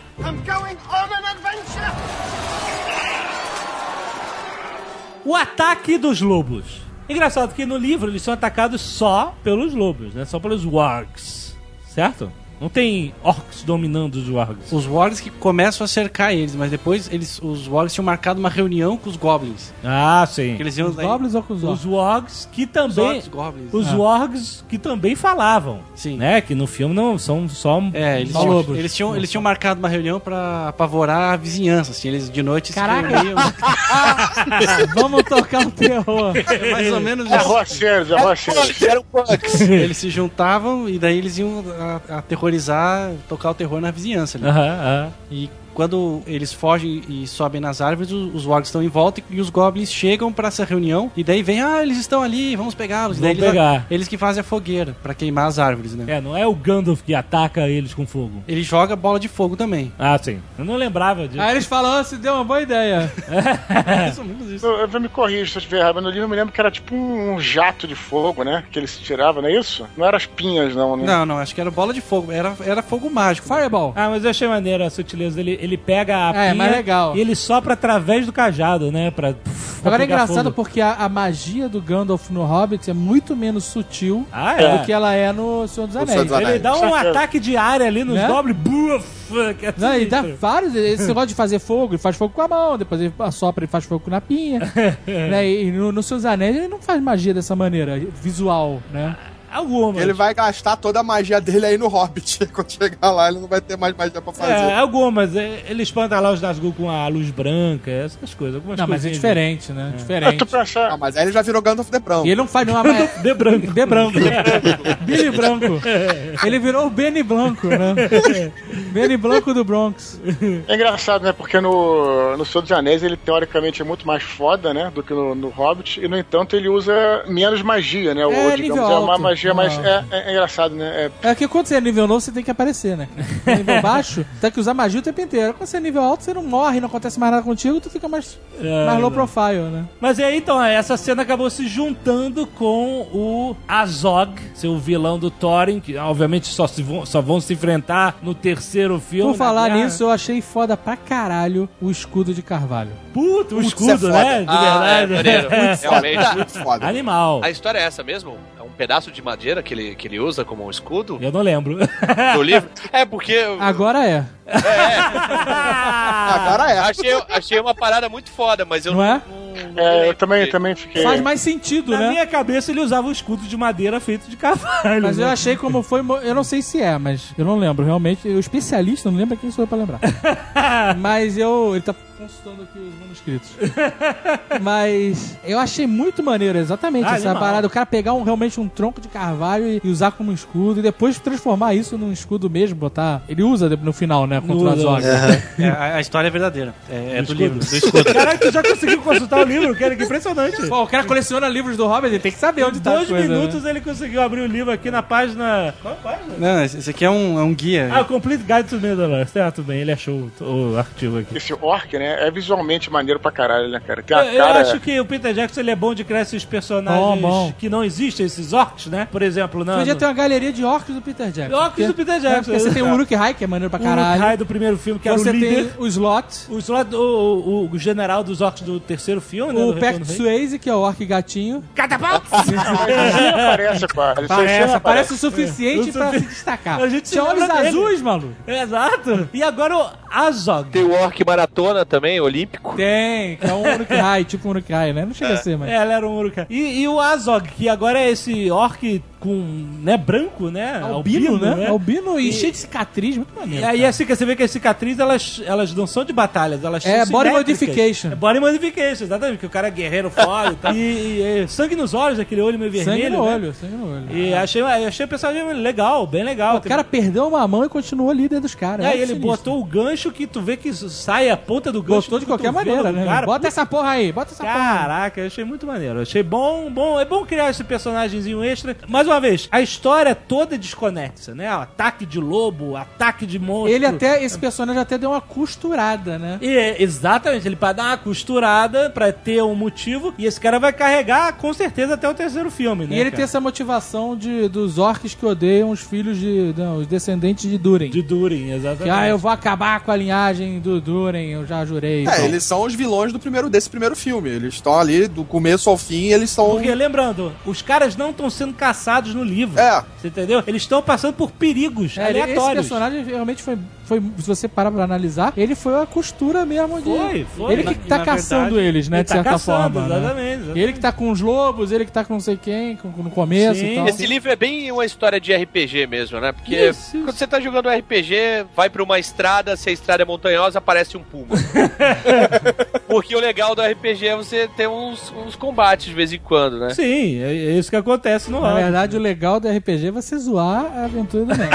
Speaker 2: O ataque dos lobos. Engraçado que no livro eles são atacados só pelos lobos, né? Só pelos wargs. Certo? Não tem orcs dominando os wargs.
Speaker 8: Os wargs que começam a cercar eles, mas depois eles, os wargs tinham marcado uma reunião com os goblins.
Speaker 2: Ah, sim.
Speaker 8: Que eles iam
Speaker 7: Os goblins ou com os
Speaker 2: Os
Speaker 7: orcs?
Speaker 2: wargs que
Speaker 8: Os
Speaker 2: também...
Speaker 8: orcs, goblins.
Speaker 2: Os
Speaker 7: Ah.
Speaker 2: wargs que também falavam.
Speaker 8: Sim.
Speaker 2: Né? Que no filme não são só...
Speaker 8: É, eles
Speaker 2: só
Speaker 8: tinham,
Speaker 2: lobos.
Speaker 8: eles, tinham, eles tinham marcado uma reunião pra apavorar a vizinhança. Assim, eles de noite
Speaker 7: Caraca.
Speaker 8: se reuniam. *laughs*
Speaker 7: Vamos tocar um terror.
Speaker 8: É mais ou menos
Speaker 5: É
Speaker 8: isso.
Speaker 5: Rochers, é Rochers.
Speaker 4: Era o Bucks.
Speaker 8: Eles se juntavam e daí eles iam a- aterrorizar, tocar o terror na vizinhança. ali.
Speaker 2: Aham, aham.
Speaker 8: E quando eles fogem e sobem nas árvores, os, os wargs estão em volta e os goblins chegam pra essa reunião. E daí vem, ah, eles estão ali, vamos pegá-los.
Speaker 2: Vamos
Speaker 8: eles,
Speaker 2: pegar.
Speaker 8: eles que fazem a fogueira pra queimar as árvores, né?
Speaker 2: É, não é o Gandalf que ataca eles com fogo.
Speaker 8: Ele joga bola de fogo também.
Speaker 2: Ah, sim. Eu não lembrava disso.
Speaker 7: Aí eles falam, "Ah, se deu uma boa ideia. *laughs*
Speaker 8: Isso.
Speaker 5: Eu, eu me corrijo se eu estiver errado, mas no livro eu me lembro que era tipo um jato de fogo, né? Que ele se tirava, não é isso? Não era as pinhas, não, né?
Speaker 8: Não, não, acho que era bola de fogo. Era, era fogo mágico.
Speaker 7: Fireball.
Speaker 2: Ah, mas eu achei maneiro a sutileza dele. Ele pega a
Speaker 7: É,
Speaker 2: pinha
Speaker 7: legal.
Speaker 2: e ele sopra através do cajado, né? Pra, pra
Speaker 7: Agora é engraçado
Speaker 2: fogo.
Speaker 7: porque a, a magia do Gandalf no Hobbit é muito menos sutil
Speaker 2: Ah, é.
Speaker 7: do que ela é no Senhor dos Anéis.
Speaker 3: Senhor dos Anéis.
Speaker 2: Ele dá um ataque de área ali nos
Speaker 7: Né?
Speaker 2: que é
Speaker 7: Não, e dá vários. Esse *laughs* negócio de fazer fogo, ele faz fogo com a mão, depois ele assopra e faz fogo na pinha. *laughs* né? E no, no Seus Anéis ele não faz magia dessa maneira, visual, né?
Speaker 2: Algumas.
Speaker 3: Ele vai gastar toda a magia dele aí no Hobbit. *laughs* Quando chegar lá, ele não vai ter mais magia pra fazer.
Speaker 2: É, algumas. É, Ele espanta lá os Nazgûl com a luz branca, essas coisas. Algumas
Speaker 7: Não, mas é diferente, né?
Speaker 5: Mas
Speaker 7: Diferente.
Speaker 3: Ah, mas aí ele já virou Gandalf de Branco.
Speaker 7: E ele não faz nenhuma magia.
Speaker 2: De branco.
Speaker 7: De branco. *laughs* Billy Branco. Ele virou o Benny Blanco, né? *laughs* Benny Blanco do Bronx.
Speaker 5: é engraçado, né? Porque no, no Senhor dos Anéis ele teoricamente é muito mais foda, né? Do que no, no Hobbit. E no entanto ele usa menos magia, né? Ou,
Speaker 7: É,
Speaker 5: digamos,
Speaker 7: nível
Speaker 5: é uma magia mais.
Speaker 7: Ah.
Speaker 5: É, é engraçado, né? É,
Speaker 7: É que quando você é nível novo, você tem que aparecer, né? *laughs* nível baixo, tem que usar magia o tempo inteiro. Quando você é nível alto, você não morre, não acontece mais nada contigo, tu fica mais,
Speaker 2: É,
Speaker 7: mais low profile, né?
Speaker 2: Mas aí, então, essa cena acabou se juntando com o Azog, seu vilão do Thorin, que obviamente só, se vão, só vão se enfrentar no terceiro filme.
Speaker 7: Por falar
Speaker 2: guerra.
Speaker 7: nisso, eu achei foda pra caralho o escudo de carvalho.
Speaker 2: Puta, o
Speaker 3: Putz,
Speaker 2: escudo,
Speaker 3: é foda.
Speaker 2: né? De
Speaker 6: Ah, é,
Speaker 2: verdade.
Speaker 6: maneiro. *laughs* Realmente.
Speaker 3: Muito foda.
Speaker 2: Animal.
Speaker 6: A história é essa mesmo? É pedaço de madeira que ele, que ele usa como um escudo
Speaker 2: Eu não lembro. *laughs*
Speaker 6: no livro? É porque.
Speaker 7: Agora é. *laughs*
Speaker 3: Agora é.
Speaker 6: Achei, achei uma parada muito foda, mas eu
Speaker 7: Não
Speaker 6: não.
Speaker 7: é?
Speaker 6: não-
Speaker 5: é, eu também,
Speaker 6: dele.
Speaker 5: também fiquei.
Speaker 7: Faz mais sentido,
Speaker 2: Na
Speaker 7: né?
Speaker 2: minha cabeça ele usava um escudo de madeira feito de cavalo.
Speaker 7: Mas eu
Speaker 2: né?
Speaker 7: achei como foi. Eu não sei se é, mas eu não lembro. Realmente, o especialista não lembra quem sou eu pra lembrar. *laughs* mas eu. Ele tá consultando aqui os manuscritos. *laughs* mas eu achei muito maneiro, exatamente,
Speaker 2: Ah,
Speaker 7: essa
Speaker 2: animal.
Speaker 7: parada. O cara pegar um, realmente um tronco de carvalho e, e usar como escudo e depois transformar isso num escudo mesmo, botar. Ele usa no final, né? Contra o
Speaker 2: Usa,
Speaker 7: Azog. *laughs*
Speaker 8: É, a, história é verdadeira. É, é do, livro, do escudo. *laughs*
Speaker 2: Caralho, tu já conseguiu consultar o livro, cara, que impressionante.
Speaker 7: Pô, o cara coleciona livros do Hobbit, ele tem que saber onde tá
Speaker 2: Dois
Speaker 7: as coisas, né?
Speaker 2: minutos ele conseguiu abrir o livro aqui na página. Qual é a página?
Speaker 8: Não, esse aqui é um, é um guia.
Speaker 2: Ah, o Complete Guide to Middle-earth. Certo, bem, ele achou o artigo aqui.
Speaker 5: Esse orc, né? É, é visualmente maneiro pra caralho, né, cara? Tem
Speaker 2: Eu,
Speaker 5: a
Speaker 2: eu
Speaker 5: cara.
Speaker 2: acho que o Peter Jackson ele é bom de criar esses personagens
Speaker 7: Bom, bom.
Speaker 2: que não existem, esses orcs, né? Por exemplo, não.
Speaker 7: Podia ter uma galeria de orcs do Peter Jackson.
Speaker 2: Orcs do Peter Jackson.
Speaker 7: É, porque você tem o Uruk-hai, que é maneiro pra caralho.
Speaker 2: Uruk-hai do primeiro filme, que era
Speaker 7: você
Speaker 2: o líder.
Speaker 7: tem o Slot,
Speaker 2: O, Slot- o, o, o general dos orcs do terceiro filme, né?
Speaker 7: o
Speaker 2: Rei.
Speaker 7: Swayze, que é o orc gatinho.
Speaker 2: Catapult! *laughs*
Speaker 5: Aparece, cara. Ele só
Speaker 7: Parece,
Speaker 5: chama,
Speaker 7: parece o suficiente
Speaker 2: É.
Speaker 7: pra
Speaker 2: O
Speaker 7: se destacar.
Speaker 2: A gente
Speaker 7: Tinha olhos
Speaker 2: dele.
Speaker 7: azuis, maluco.
Speaker 2: Exato. E agora o Azog.
Speaker 6: Tem o Orc Maratona também, olímpico.
Speaker 7: Tem, que é um Uruk-hai, *laughs* tipo um Uruk-hai, né? Não chega a ser, mas...
Speaker 2: É, ela era um Uruk-hai. E, e o Azog, que agora é esse orc com, né, branco, né?
Speaker 7: Albino, né? Albino e, cheio de cicatriz, muito
Speaker 2: E
Speaker 7: maneiro.
Speaker 2: aí, assim, que você vê que as cicatrizes, elas, elas não são de batalhas, elas
Speaker 7: É,
Speaker 2: são
Speaker 7: body modification.
Speaker 2: É body modification, exatamente, que o cara é guerreiro foda e tal. *laughs* E, e, e sangue nos olhos, aquele olho meio vermelho.
Speaker 7: Sangue no
Speaker 2: né?
Speaker 7: olho, sangue no olho.
Speaker 2: E achei, achei o personagem legal, bem legal.
Speaker 7: O cara perdeu uma mão e continuou líder dos caras.
Speaker 2: Aí
Speaker 7: Olha
Speaker 2: ele
Speaker 7: sinistro.
Speaker 2: botou o gancho que tu vê que sai a ponta do gancho.
Speaker 7: Botou de qualquer maneira, né?
Speaker 2: Cara.
Speaker 7: Bota essa porra aí, bota essa porra aí.
Speaker 2: Caraca, eu achei muito maneiro. Achei bom, bom. É bom criar esse personagemzinho extra. Mais uma vez, a história toda é desconexa, né? O ataque de lobo, ataque de monstro.
Speaker 7: Ele até, esse personagem até deu uma costurada, né?
Speaker 2: E é, exatamente, ele pra dar uma costurada, pra ter um motivo, e esse cara vai carregar com certeza até o terceiro filme, né?
Speaker 7: e ele
Speaker 2: cara?
Speaker 7: tem essa motivação de, dos orcs que odeiam os filhos de. Não, os descendentes de Durin.
Speaker 2: De Durin, exatamente.
Speaker 7: Que, ah, eu vou acabar com a linhagem do Durin, eu já jurei.
Speaker 3: É,
Speaker 7: Então,
Speaker 3: eles são os vilões do primeiro, desse primeiro filme. Eles estão ali do começo ao fim, eles são.
Speaker 2: Porque, lembrando, os caras não estão sendo caçados no livro.
Speaker 3: É.
Speaker 2: Você entendeu? Eles estão passando por perigos
Speaker 7: É, ele- esse
Speaker 2: aleatórios.
Speaker 7: personagem realmente foi, foi. Se você parar pra analisar, ele foi a costura mesmo de.
Speaker 2: Foi, foi.
Speaker 7: Ele que
Speaker 2: Na-
Speaker 7: tá
Speaker 2: na
Speaker 7: caçando
Speaker 2: verdade,
Speaker 7: eles, né?
Speaker 2: ele
Speaker 7: De
Speaker 2: tá
Speaker 7: certa
Speaker 2: caçando,
Speaker 7: forma. né?
Speaker 2: exatamente, exatamente.
Speaker 7: Ele que tá com os lobos, ele que tá com não sei quem, com, no começo
Speaker 2: Sim.
Speaker 7: e tal.
Speaker 6: Esse livro é bem uma história de RPG mesmo, né? Porque
Speaker 2: Isso, isso.
Speaker 6: quando você tá jogando RPG, vai pra uma estrada, se a estrada é montanhosa, aparece um puma. *laughs* Porque o legal do RPG é você ter uns, uns combates de vez em quando, né?
Speaker 2: Sim, é, é isso que acontece no
Speaker 7: Na verdade, o legal do RPG é você zoar a aventura do *laughs* Nerd.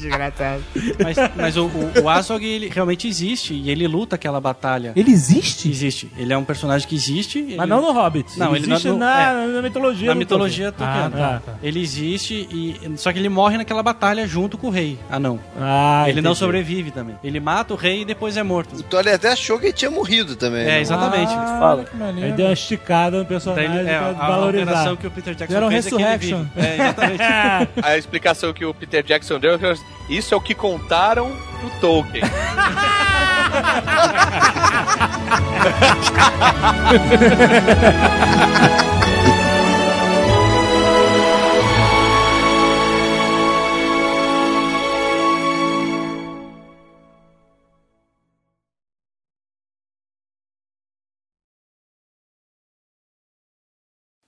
Speaker 2: Desgraçado.
Speaker 8: Mas, mas o, o, o Azog, ele realmente existe e ele luta aquela batalha.
Speaker 7: Ele existe?
Speaker 8: Existe. Ele é um personagem que existe. ele-
Speaker 2: Mas não no Hobbit.
Speaker 8: Não, ele
Speaker 2: existe
Speaker 8: não-
Speaker 2: na, na mitologia.
Speaker 8: Na mitologia
Speaker 2: Tolkien.
Speaker 8: Tolkien.
Speaker 2: Ah, tá.
Speaker 8: Ele existe e. Só que ele morre naquela batalha junto com o rei. Ah, não.
Speaker 2: Ah,
Speaker 8: ele não
Speaker 2: entendi.
Speaker 8: sobrevive também. Ele mata o rei e depois é morto.
Speaker 10: O Tolly até achou que ele tinha morrido também.
Speaker 8: É,
Speaker 10: né?
Speaker 8: exatamente.
Speaker 7: Ah,
Speaker 8: Fala.
Speaker 2: Ele deu uma esticada no personagem
Speaker 8: ele- é,
Speaker 2: pra
Speaker 8: a, a
Speaker 2: valorizar.
Speaker 8: alteração que o Peter Jackson
Speaker 7: Deram
Speaker 8: fez é que ele vive. É, exatamente. *laughs*
Speaker 6: A explicação que o Peter Jackson deu, é que isso é o que contaram pro Tolkien. *laughs*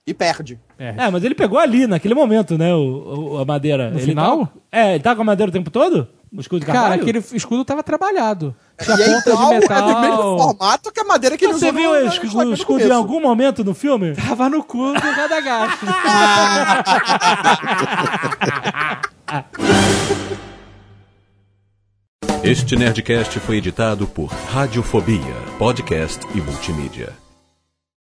Speaker 3: E perde.
Speaker 2: É, mas ele pegou ali, naquele momento, né, o, o- a madeira.
Speaker 7: No
Speaker 2: ele
Speaker 7: final?
Speaker 2: Tá, é, ele tá com a madeira o tempo todo? O escudo de
Speaker 7: Cara, aquele escudo tava trabalhado. Tinha
Speaker 3: E é
Speaker 7: ponta de
Speaker 3: é
Speaker 7: metal.
Speaker 3: do mesmo formato que a madeira que ele
Speaker 2: Você viu
Speaker 3: no-
Speaker 2: o escudo, o
Speaker 3: do
Speaker 2: escudo em algum momento no filme?
Speaker 7: Tava no cu do Radagast.
Speaker 1: Este Nerdcast foi editado por Radiofobia, podcast e multimídia.